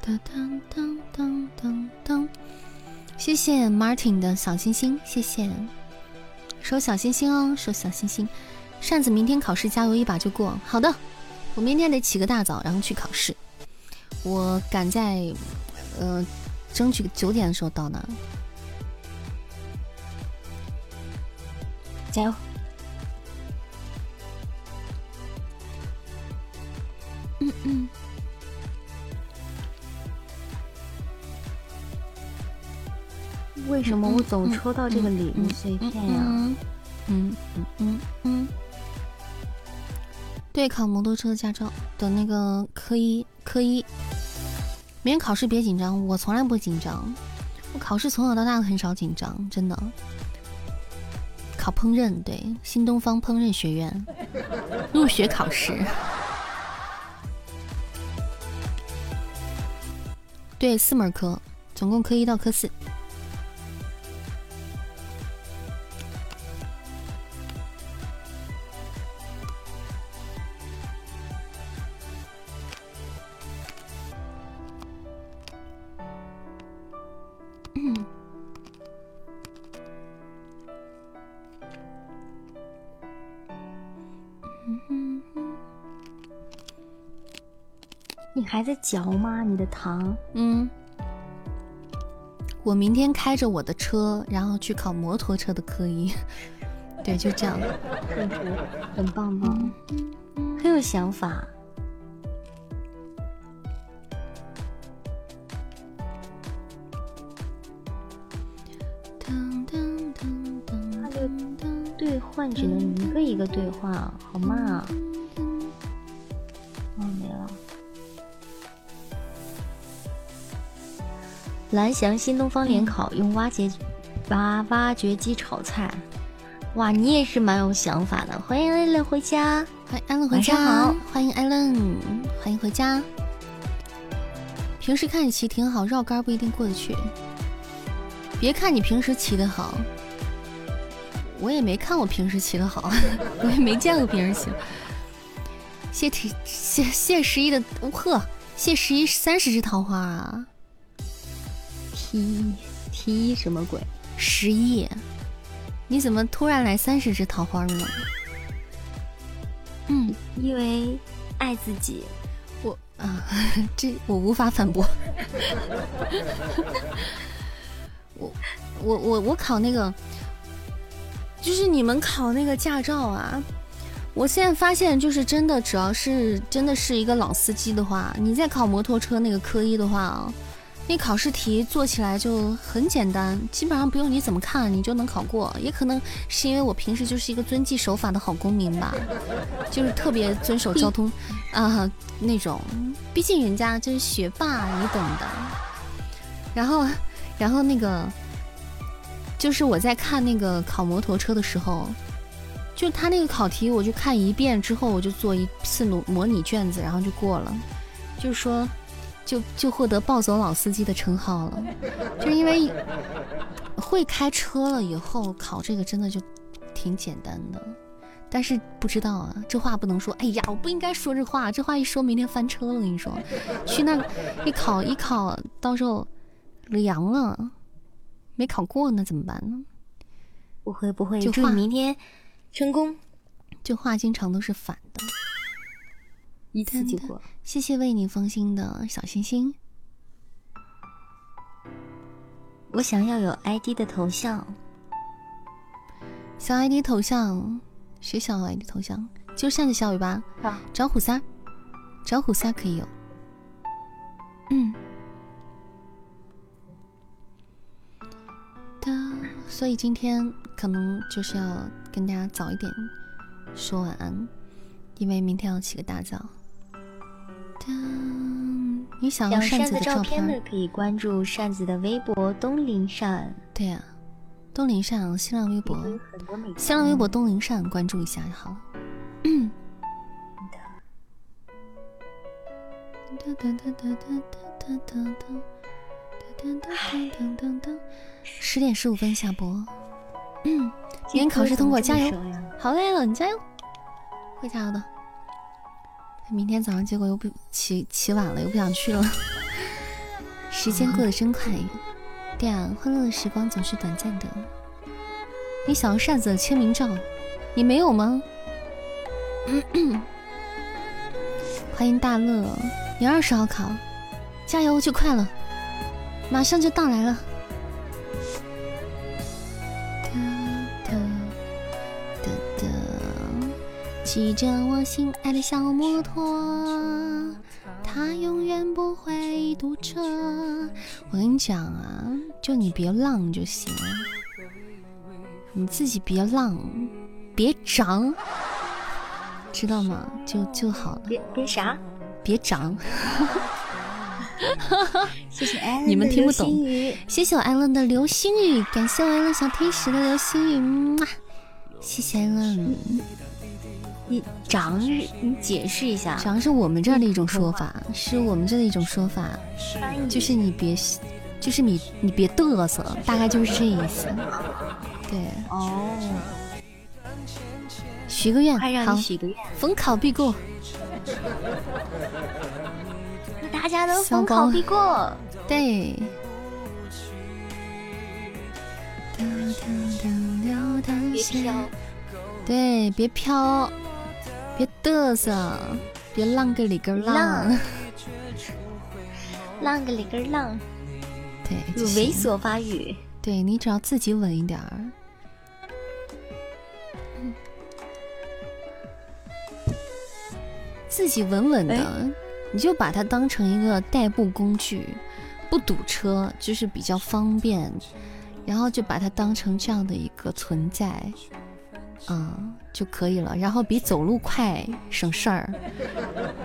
当当当当当当，谢谢 Martin 的小心心，谢谢，收小心心哦，收小心心。扇子明天考试加油一把就过，好的，我明天得起个大早，然后去考试。我赶在，呃，争取九点的时候到那，加油。嗯嗯。为什么我总抽到这个礼物碎片呀？嗯嗯嗯嗯。对，考摩托车驾照的那个科一，科一。明天考试别紧张，我从来不紧张。我考试从小到大很少紧张，真的。考烹饪，对，新东方烹饪学院入学考试。对，四门科，总共科一到科四。还在嚼吗？你的糖？嗯，我明天开着我的车，然后去考摩托车的科一。对，就这样。很很棒棒，很有想法。他的兑换只能一个一个对话，好慢啊！蓝翔新东方联考用挖掘挖挖掘机炒菜，哇，你也是蛮有想法的。欢迎艾伦回家，欢迎艾伦回家，好，欢迎艾伦，欢迎回家。平时看你骑挺好，绕杆不一定过得去。别看你平时骑的好，我也没看我平时骑的好，我也没见过别人骑。谢提谢谢十一的呵，谢十一三十只桃花啊！T T 什么鬼？十亿？你怎么突然来三十只桃花呢？嗯，因为爱自己。我啊，这我无法反驳。我我我我考那个，就是你们考那个驾照啊。我现在发现，就是真的，只要是真的是一个老司机的话，你在考摩托车那个科一的话啊。那考试题做起来就很简单，基本上不用你怎么看，你就能考过。也可能是因为我平时就是一个遵纪守法的好公民吧，就是特别遵守交通 啊那种。毕竟人家就是学霸，你懂的。然后，然后那个，就是我在看那个考摩托车的时候，就他那个考题，我就看一遍之后，我就做一次模模拟卷子，然后就过了。就是说。就就获得暴走老司机的称号了，就是因为会开车了以后考这个真的就挺简单的，但是不知道啊，这话不能说。哎呀，我不应该说这话，这话一说明天翻车了。我跟你说，去那一考一考，到时候凉了，没考过那怎么办呢？不会不会，祝你明天成功。这话经常都是反的。一次就过，谢谢为你封心的小星星。我想要有 ID 的头像，小 ID 头像，谁想要 ID 头像？就扇子小尾巴，找虎三，找虎三可以有。嗯。的，所以今天可能就是要跟大家早一点说晚安，因为明天要起个大早。你想要扇子的照片的，可以关注扇子的微博东林扇。对呀，东林扇新浪微博，新浪微博东林扇关注一下就好了。嗯十点十五分下播。嗯，明天考试通过，加油！好嘞，了，你加油，会加油的。明天早上结果又不起起晚了，又不想去了。时间过得真快！对啊，欢乐的时光总是短暂的。你想要扇子的签名照，你没有吗？欢迎大乐，你二十号考，加油就快了，马上就到来了。骑着我心爱的小摩托，它永远不会堵车。我跟你讲啊，就你别浪就行了，你自己别浪，别涨，知道吗？就就好了。别别啥？别长。谢谢艾伦你们听不懂。谢谢我艾伦的流星雨，感谢我艾伦小天使的流星雨，么谢谢艾伦。你长，你解释一下。长是我们这儿的一种说法，是我们这的一种说法，就是你别，就是你你别嘚瑟，大概就是这意思。对。哦。许个愿，好，许个愿，逢考必过。祝大家都逢考必过。对。别飘。对，别飘。别嘚瑟，别浪个里个浪，浪。个里个浪，对，猥琐发育，对你只要自己稳一点儿，自己稳稳的，你就把它当成一个代步工具，不堵车就是比较方便，然后就把它当成这样的一个存在。嗯，就可以了。然后比走路快，省事儿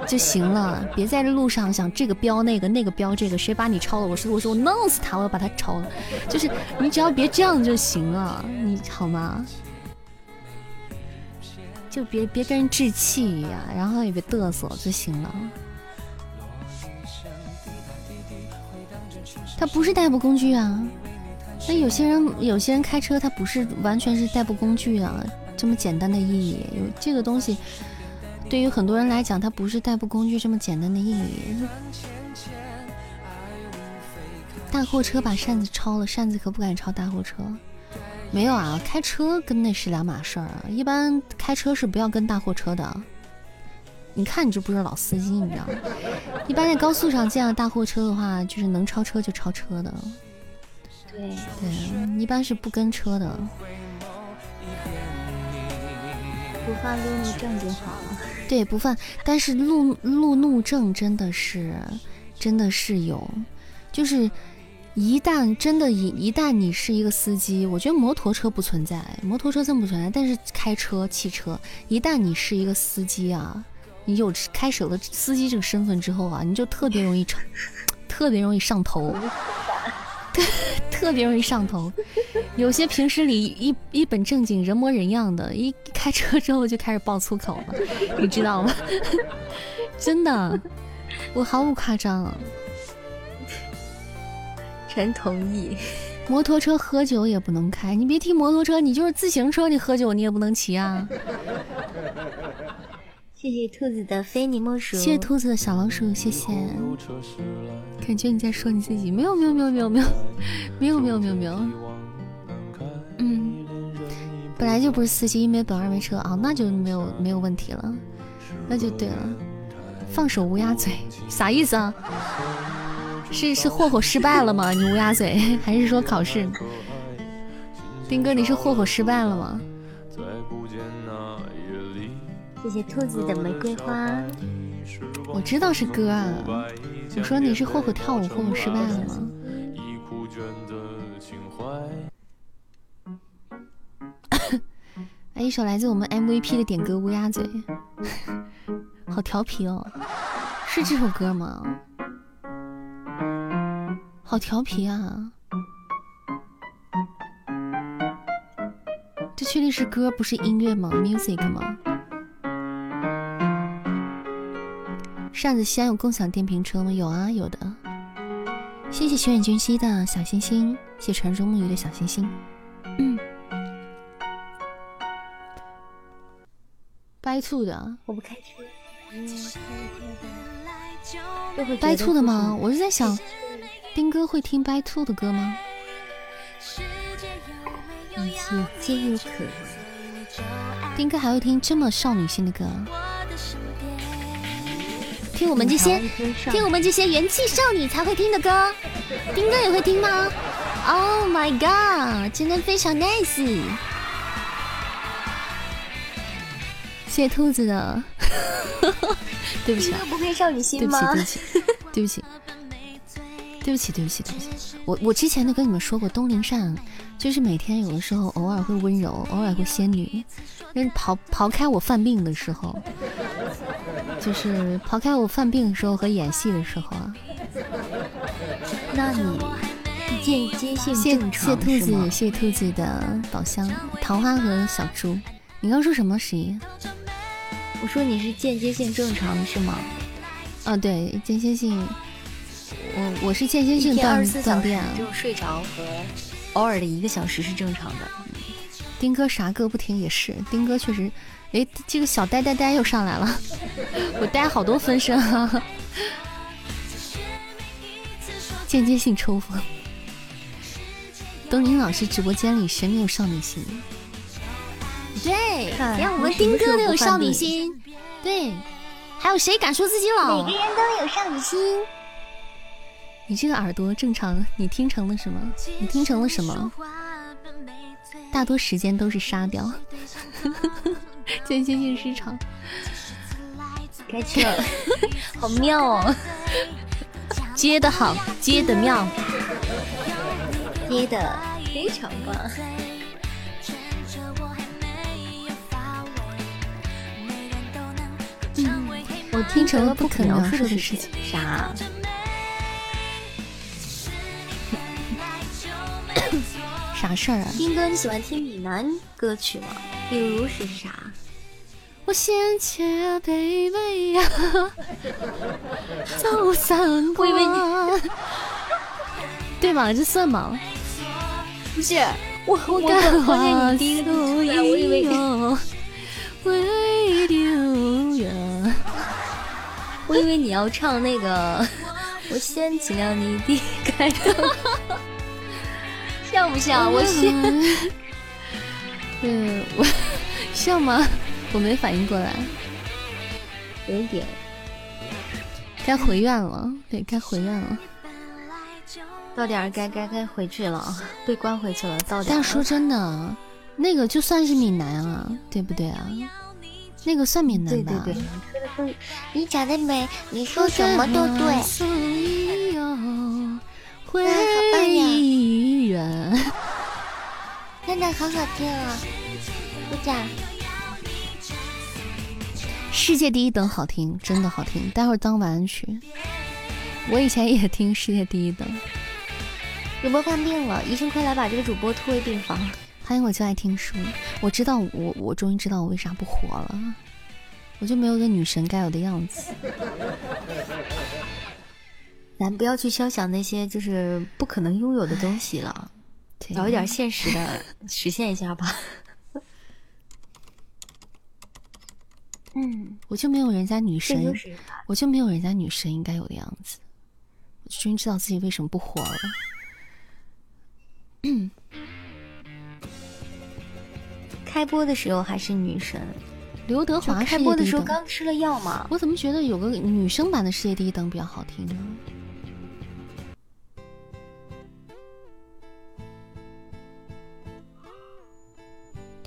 就行了。别在这路上想这个标那个，那个标这个，谁把你超了？我说我说我弄死他，我要把他超了。就是你只要别这样就行了，你好吗？就别别跟人置气呀，然后也别嘚瑟就行了。他不是代步工具啊。那有些人有些人开车，他不是完全是代步工具啊。这么简单的意义，有这个东西，对于很多人来讲，它不是代步工具这么简单的意义。大货车把扇子超了，扇子可不敢超大货车。没有啊，开车跟那是两码事儿啊。一般开车是不要跟大货车的。你看你这不是老司机，你知道吗？一般在高速上见到大货车的话，就是能超车就超车的。对对，一般是不跟车的。不犯路怒症就好了。对，不犯，但是路路怒症真的是，真的是有，就是一旦真的，一一旦你是一个司机，我觉得摩托车不存在，摩托车真不存在，但是开车、汽车，一旦你是一个司机啊，你有开始了司机这个身份之后啊，你就特别容易成，特别容易上头。特别容易上头，有些平时里一一本正经、人模人样的，一开车之后就开始爆粗口了，你知道吗？真的，我毫不夸张。全同意。摩托车喝酒也不能开，你别提摩托车，你就是自行车，你喝酒你也不能骑啊。谢谢兔子的非你莫属，谢谢兔子的小老鼠，谢谢。感觉你在说你自己，没有没有没有没有没有没有没有没有。嗯，本来就不是司机，一没本二没车啊，那就没有没有问题了，那就对了。放手乌鸦嘴，啥意思啊？是是霍霍失败了吗？你乌鸦嘴，还是说考试？丁哥，你是霍霍失败了吗？谢谢兔子的玫瑰花，我知道是歌啊。我说你是霍霍跳舞霍霍失败了吗？哎，一首来自我们 MVP 的点歌《乌鸦嘴》，好调皮哦，是这首歌吗？好调皮啊！这确定是歌，不是音乐吗？Music 吗？扇子西安有共享电瓶车吗？有啊，有的。谢谢玄远君熙的小星星，谢传说木鱼的小星星。嗯。掰醋的，我不开车。掰醋的吗？我是在想，丁哥会听掰醋的歌吗？一切皆有可能。丁哥还会听这么少女心的歌？听我们这些，听我们这些元气少女才会听的歌，丁哥也会听吗？Oh my god，真的非常 nice。谢谢兔子的，对不起，不配少女心吗？对不起，对不起，对不起，对不起，对不起，我我之前都跟你们说过，东林善就是每天有的时候偶尔会温柔，偶尔会仙女，但是刨刨开我犯病的时候，就是抛开我犯病的时候和演戏的时候啊，那你间接性正常谢兔子，谢兔子的宝箱，桃花和小猪，你刚说什么？十一？我说你是间接性正常是吗？啊，对，间歇性，我我是间歇性断断电，只有睡着和偶尔的一个小时是正常的。丁哥啥歌不听也是，丁哥确实，哎，这个小呆呆呆又上来了，我呆好多分身啊，间接性抽风。东林老师直播间里谁没有少女心？对，连我们丁哥都有少女心。对，还有谁敢说自己老？每个人都有少女心。你这个耳朵正常？你听成了什么？你听成了什么？大多时间都是沙雕。间歇性失常。开启了，好妙哦！接的好，接的妙，接的非常棒。我听成了不可描述的事情，啥？啥事儿啊？听哥，你喜欢听闽南歌曲吗？比如是啥？我嫌弃卑微呀，走三关。对吗？这算吗？不是，我我刚发现你第一个我以为。我以为你要唱那个，我掀起了你的盖头，像不像？我掀，嗯，我像 吗？我没反应过来，有点。该回院了，对，该回院了。到点儿该该该回去了，被关回去了。到点。但说真的，那个就算是闽南啊，对不对啊？那个算闽南吧？对对对，你讲的美，你说什么都对。回忆远，真的好好听啊！鼓掌。世界第一等好听，真的好听。待会儿当晚安曲。我以前也听世界第一等。主播犯病了，医生快来把这个主播拖回病房。欢迎我就爱听书，我知道我我终于知道我为啥不火了，我就没有个女神该有的样子。咱不要去肖想那些就是不可能拥有的东西了，找一点现实的实现一下吧。嗯，我就没有人家女神，我就没有人家女神应该有的样子。我终于知道自己为什么不火了。嗯。开播的时候还是女神，刘德华开播的时候刚吃了药嘛？我怎么觉得有个女生版的世界第一等比较好听呢？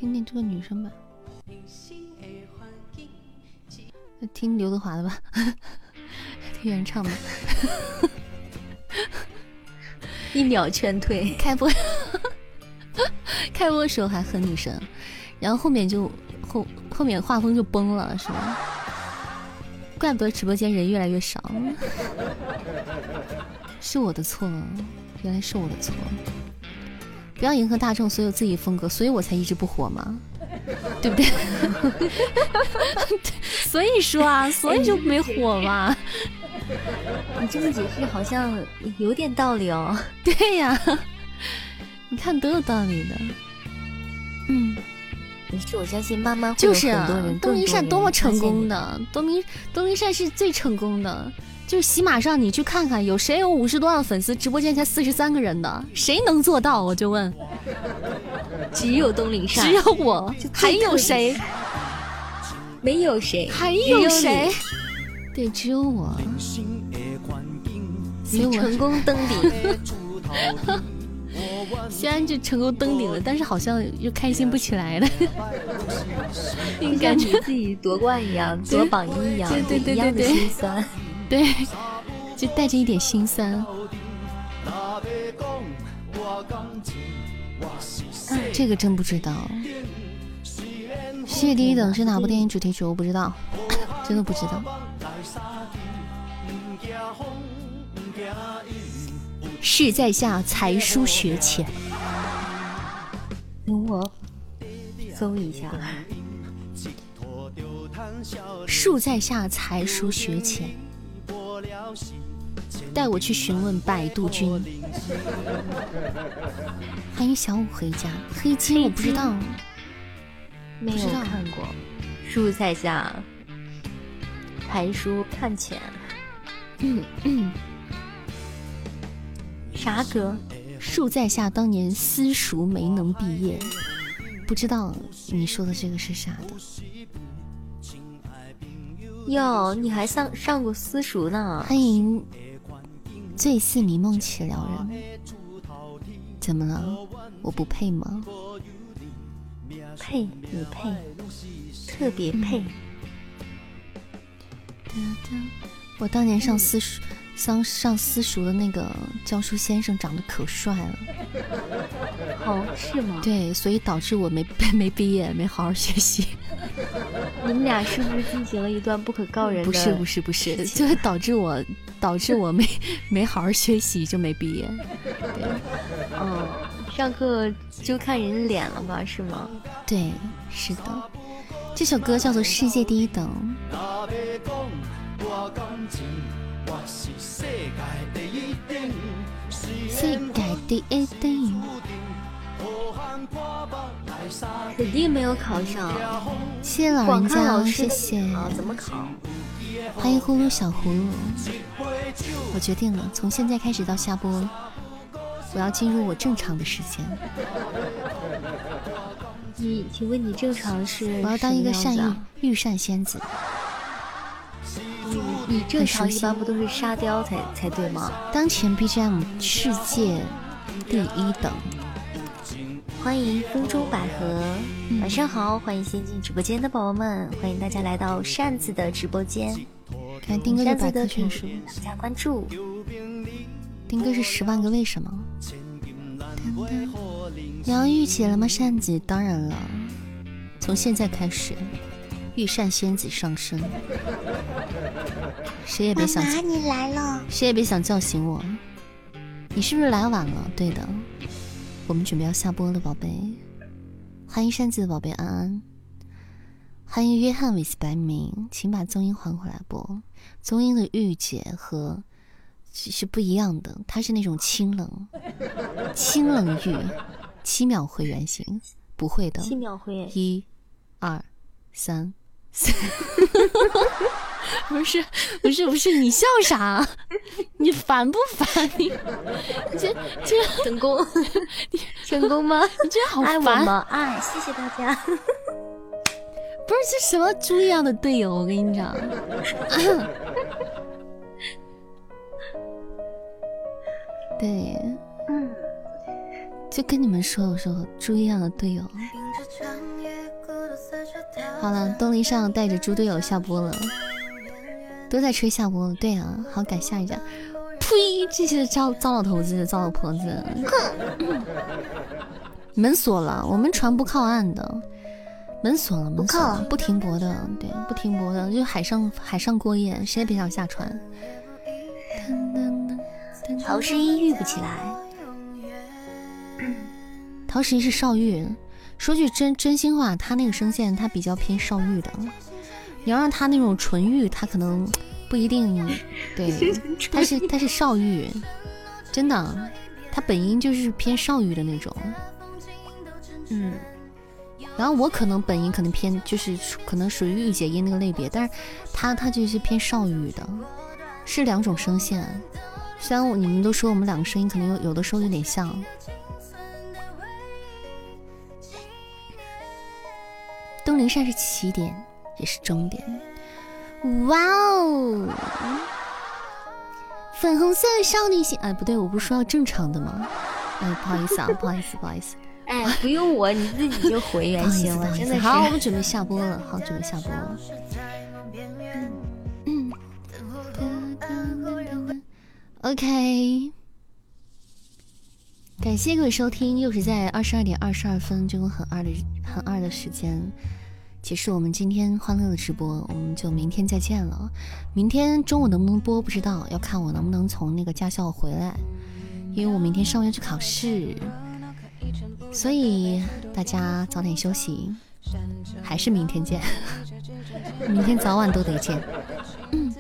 听听这个女生吧，听刘德华的吧，听原唱吧。一秒劝退，开播。开播的时候还很女神，然后后面就后后面画风就崩了，是吗？怪不得直播间人越来越少，是我的错，原来是我的错。不要迎合大众，所有自己风格，所以我才一直不火嘛，对不对？所以说啊，所以就没火嘛。你这么解释好像有点道理哦。对呀，你看多有道理的。嗯，没事，我相信慢慢就是很多人。东明善多么成功的，东明东明善是最成功的。就是喜马上你去看看，有谁有五十多万粉丝，直播间才四十三个人的，谁能做到？我就问。只有东林善，只有我，还有谁？没有谁，还有谁？对，只有我。你成功登顶，虽然就成功登顶了，但是好像又开心不起来了。感觉自己夺冠一样，夺榜一一样，对对对对，心酸。对，就带着一点心酸。这个真不知道。世界第一等是哪部电影主题曲？我不知道，真的不知道。是在下，才疏学浅。搜一下。树在下，才疏学浅。带我去询问百度君。欢迎小五回家。黑金我不知道，没有看过。树在下，才疏看浅。嗯嗯。啥歌？树在下，当年私塾没能毕业。不知道你说的这个是啥的。哟，你还上上过私塾呢？欢迎醉似迷梦起撩人，怎么了？我不配吗？配，你配，特别配。我当年上私塾。上上私塾的那个教书先生长得可帅了，哦，是吗？对，所以导致我没 没毕业，没好好学习。你们俩是不是进行了一段不可告人的？不是不是不是，就是导致我导致我没没好好学习就没毕业。对，嗯，上课就看人脸了吧？是吗？对，是的。这首歌叫做《世界第一等》。世界第一等，肯定没有考上。谢谢老人家，谢谢。怎么考？欢迎呼噜小葫芦。我决定了，从现在开始到下播，我要进入我正常的时间。你，请问你正常是？我要当一个善意御善仙子。你正常一般不都是沙雕才才对吗？当前 BGM 世界第一等，欢迎风中百合，晚上好，欢迎新进直播间的宝宝们，欢迎大家来到扇子的直播间。看丁哥的百科全书，加关注。丁哥是十万个为什么？你要御姐了吗？扇子，当然了，从现在开始。御膳仙子上身，谁也别想。妈妈，你来了。谁也别想叫醒我。你是不是来晚了？对的，我们准备要下播了，宝贝。欢迎扇子的宝贝安安。欢迎约翰·韦斯白明，请把宗音还回来不？宗音的御姐和是不一样的，她是那种清冷、清冷玉，七秒回原形，不会的。七秒回。一、二、三。不是不是不是，你笑啥？你烦不烦？你这这成功？成功吗？你这好烦吗？爱，谢谢大家。不是这什么猪一样的队友，我跟你讲。对，嗯，就跟你们说，我说猪一样的队友。好了，东篱上带着猪队友下播了，都在吹下播。对啊，好改下一站。呸！这些糟糟老头子、糟老婆子。门锁了，我们船不靠岸的。门锁了，门锁了，不停泊的，对，不停泊的，就海上海上过夜，谁也别想下船。陶十一遇不起来。陶十一是少玉。说句真真心话，他那个声线他比较偏少玉的，你要让他那种纯欲，他可能不一定。对，他是他是少玉，真的，他本音就是偏少玉的那种。嗯，然后我可能本音可能偏就是可能属于御姐音那个类别，但是他他就是偏少玉的，是两种声线。虽然我你们都说我们两个声音可能有有的时候有点像。东陵山是起点，也是终点。哇哦！粉红色少女心，哎，不对，我不是说要正常的吗？哎，不好意思啊，不好意思，不好意思。哎，不用我，你自己就回原形了，真的。好，我们准备下播了，好，准备下播了。嗯。OK，感谢各位收听，又是在二十二点二十二分，这种很二的很二的时间。结束我们今天欢乐的直播，我们就明天再见了。明天中午能不能播不知道，要看我能不能从那个驾校回来，因为我明天上午要去考试，所以大家早点休息，还是明天见。明天早晚都得见。嗯，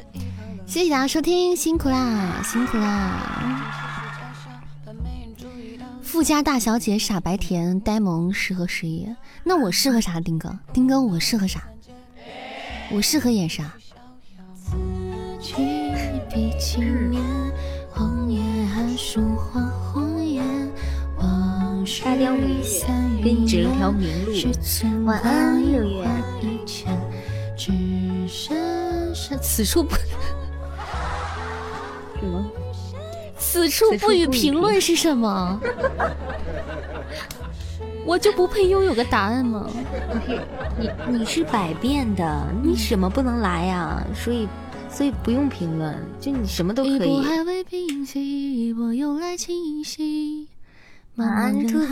谢谢大家收听，辛苦啦，辛苦啦。富家大小姐傻白甜呆萌适合事业，那我适合啥？丁哥，丁哥，我适合啥？我适合演啥？沙雕美月给你指了条明路，晚安六月。此处不什么？此处不予评论是什么？我就不配拥有个答案吗？你你是百变的，你什么不能来呀？所以所以不用评论，就你什么都可以。晚安，兔子。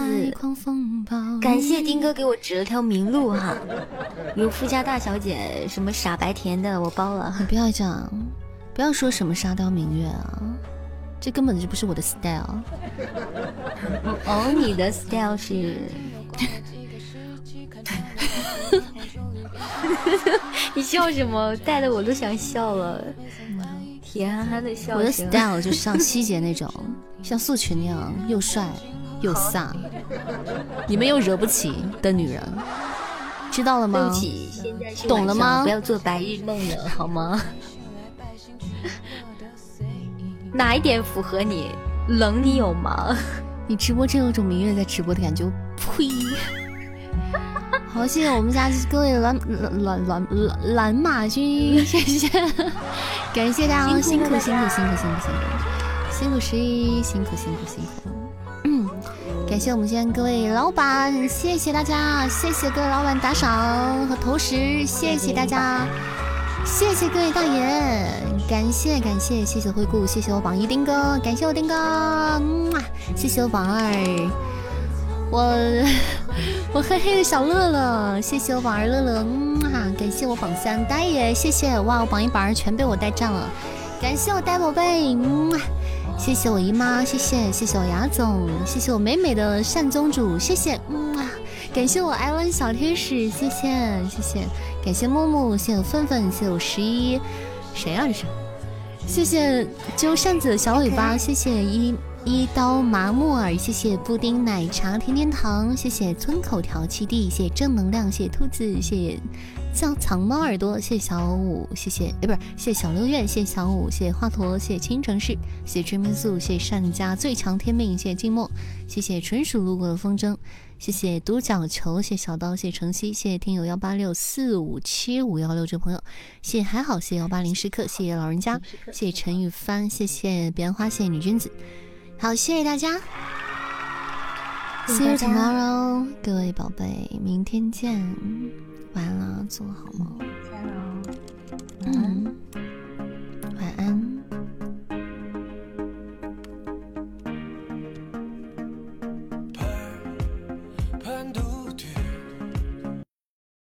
感谢丁哥给我指了条明路哈。有富家大小姐什么傻白甜的，我包了。你不要讲，不要说什么沙雕明月啊。这根本就不是我的 style。哦，你的 style 是？你笑什么？带的我都想笑了。甜憨憨的笑。我的 style 就是像希姐那种，像素群那样又帅又飒，你们又惹不起的女人，知道了吗？懂了吗？不要做白日梦了，好吗？哪一点符合你？冷你有吗？你直播真有种明月在直播的感觉。呸！好，谢谢我们家各位蓝蓝蓝蓝蓝蓝马军，谢谢，感谢大家辛苦辛苦辛苦辛苦辛苦辛苦十一辛苦辛苦辛苦。嗯，感谢我们今天各位老板，谢谢大家，谢谢各位老板打赏和投食，谢谢大家。谢谢各位大爷，感谢感谢谢谢惠顾，谢谢我榜一丁哥，感谢我丁哥，嗯谢谢我榜二，我我黑黑的小乐乐，谢谢我榜二乐乐，嗯感谢我榜三大爷，谢谢哇，我榜一榜二全被我带占了，感谢我呆宝贝，嗯谢谢我姨妈，谢谢谢谢我牙总，谢谢我美美的善宗主，谢谢，嗯感谢我艾伦小天使，谢谢谢谢。感谢木木，谢谢愤愤，谢谢我十一，谁啊这是？谢谢揪扇子的小尾巴，谢谢一一刀麻木耳，谢谢布丁奶茶甜甜糖，谢谢村口调气地，谢谢正能量，谢谢兔子，谢谢藏藏猫耳朵，谢谢小五，谢谢哎不是，谢谢小六月，谢谢小五，谢谢华佗，谢谢青城市，谢谢追命素，谢谢善家最强天命，谢谢静默，谢谢纯属路过的风筝。谢谢独角球，谢小刀，谢晨曦，谢谢听友幺八六四五七五幺六这朋友，谢谢还好，谢幺八零时刻，谢谢老人家，谢谢陈玉帆，谢谢彼岸花，谢谢女君子，好，谢谢大家，See you tomorrow，各位宝贝，明天见，晚安了，做个好梦，嗯，晚安。晚安。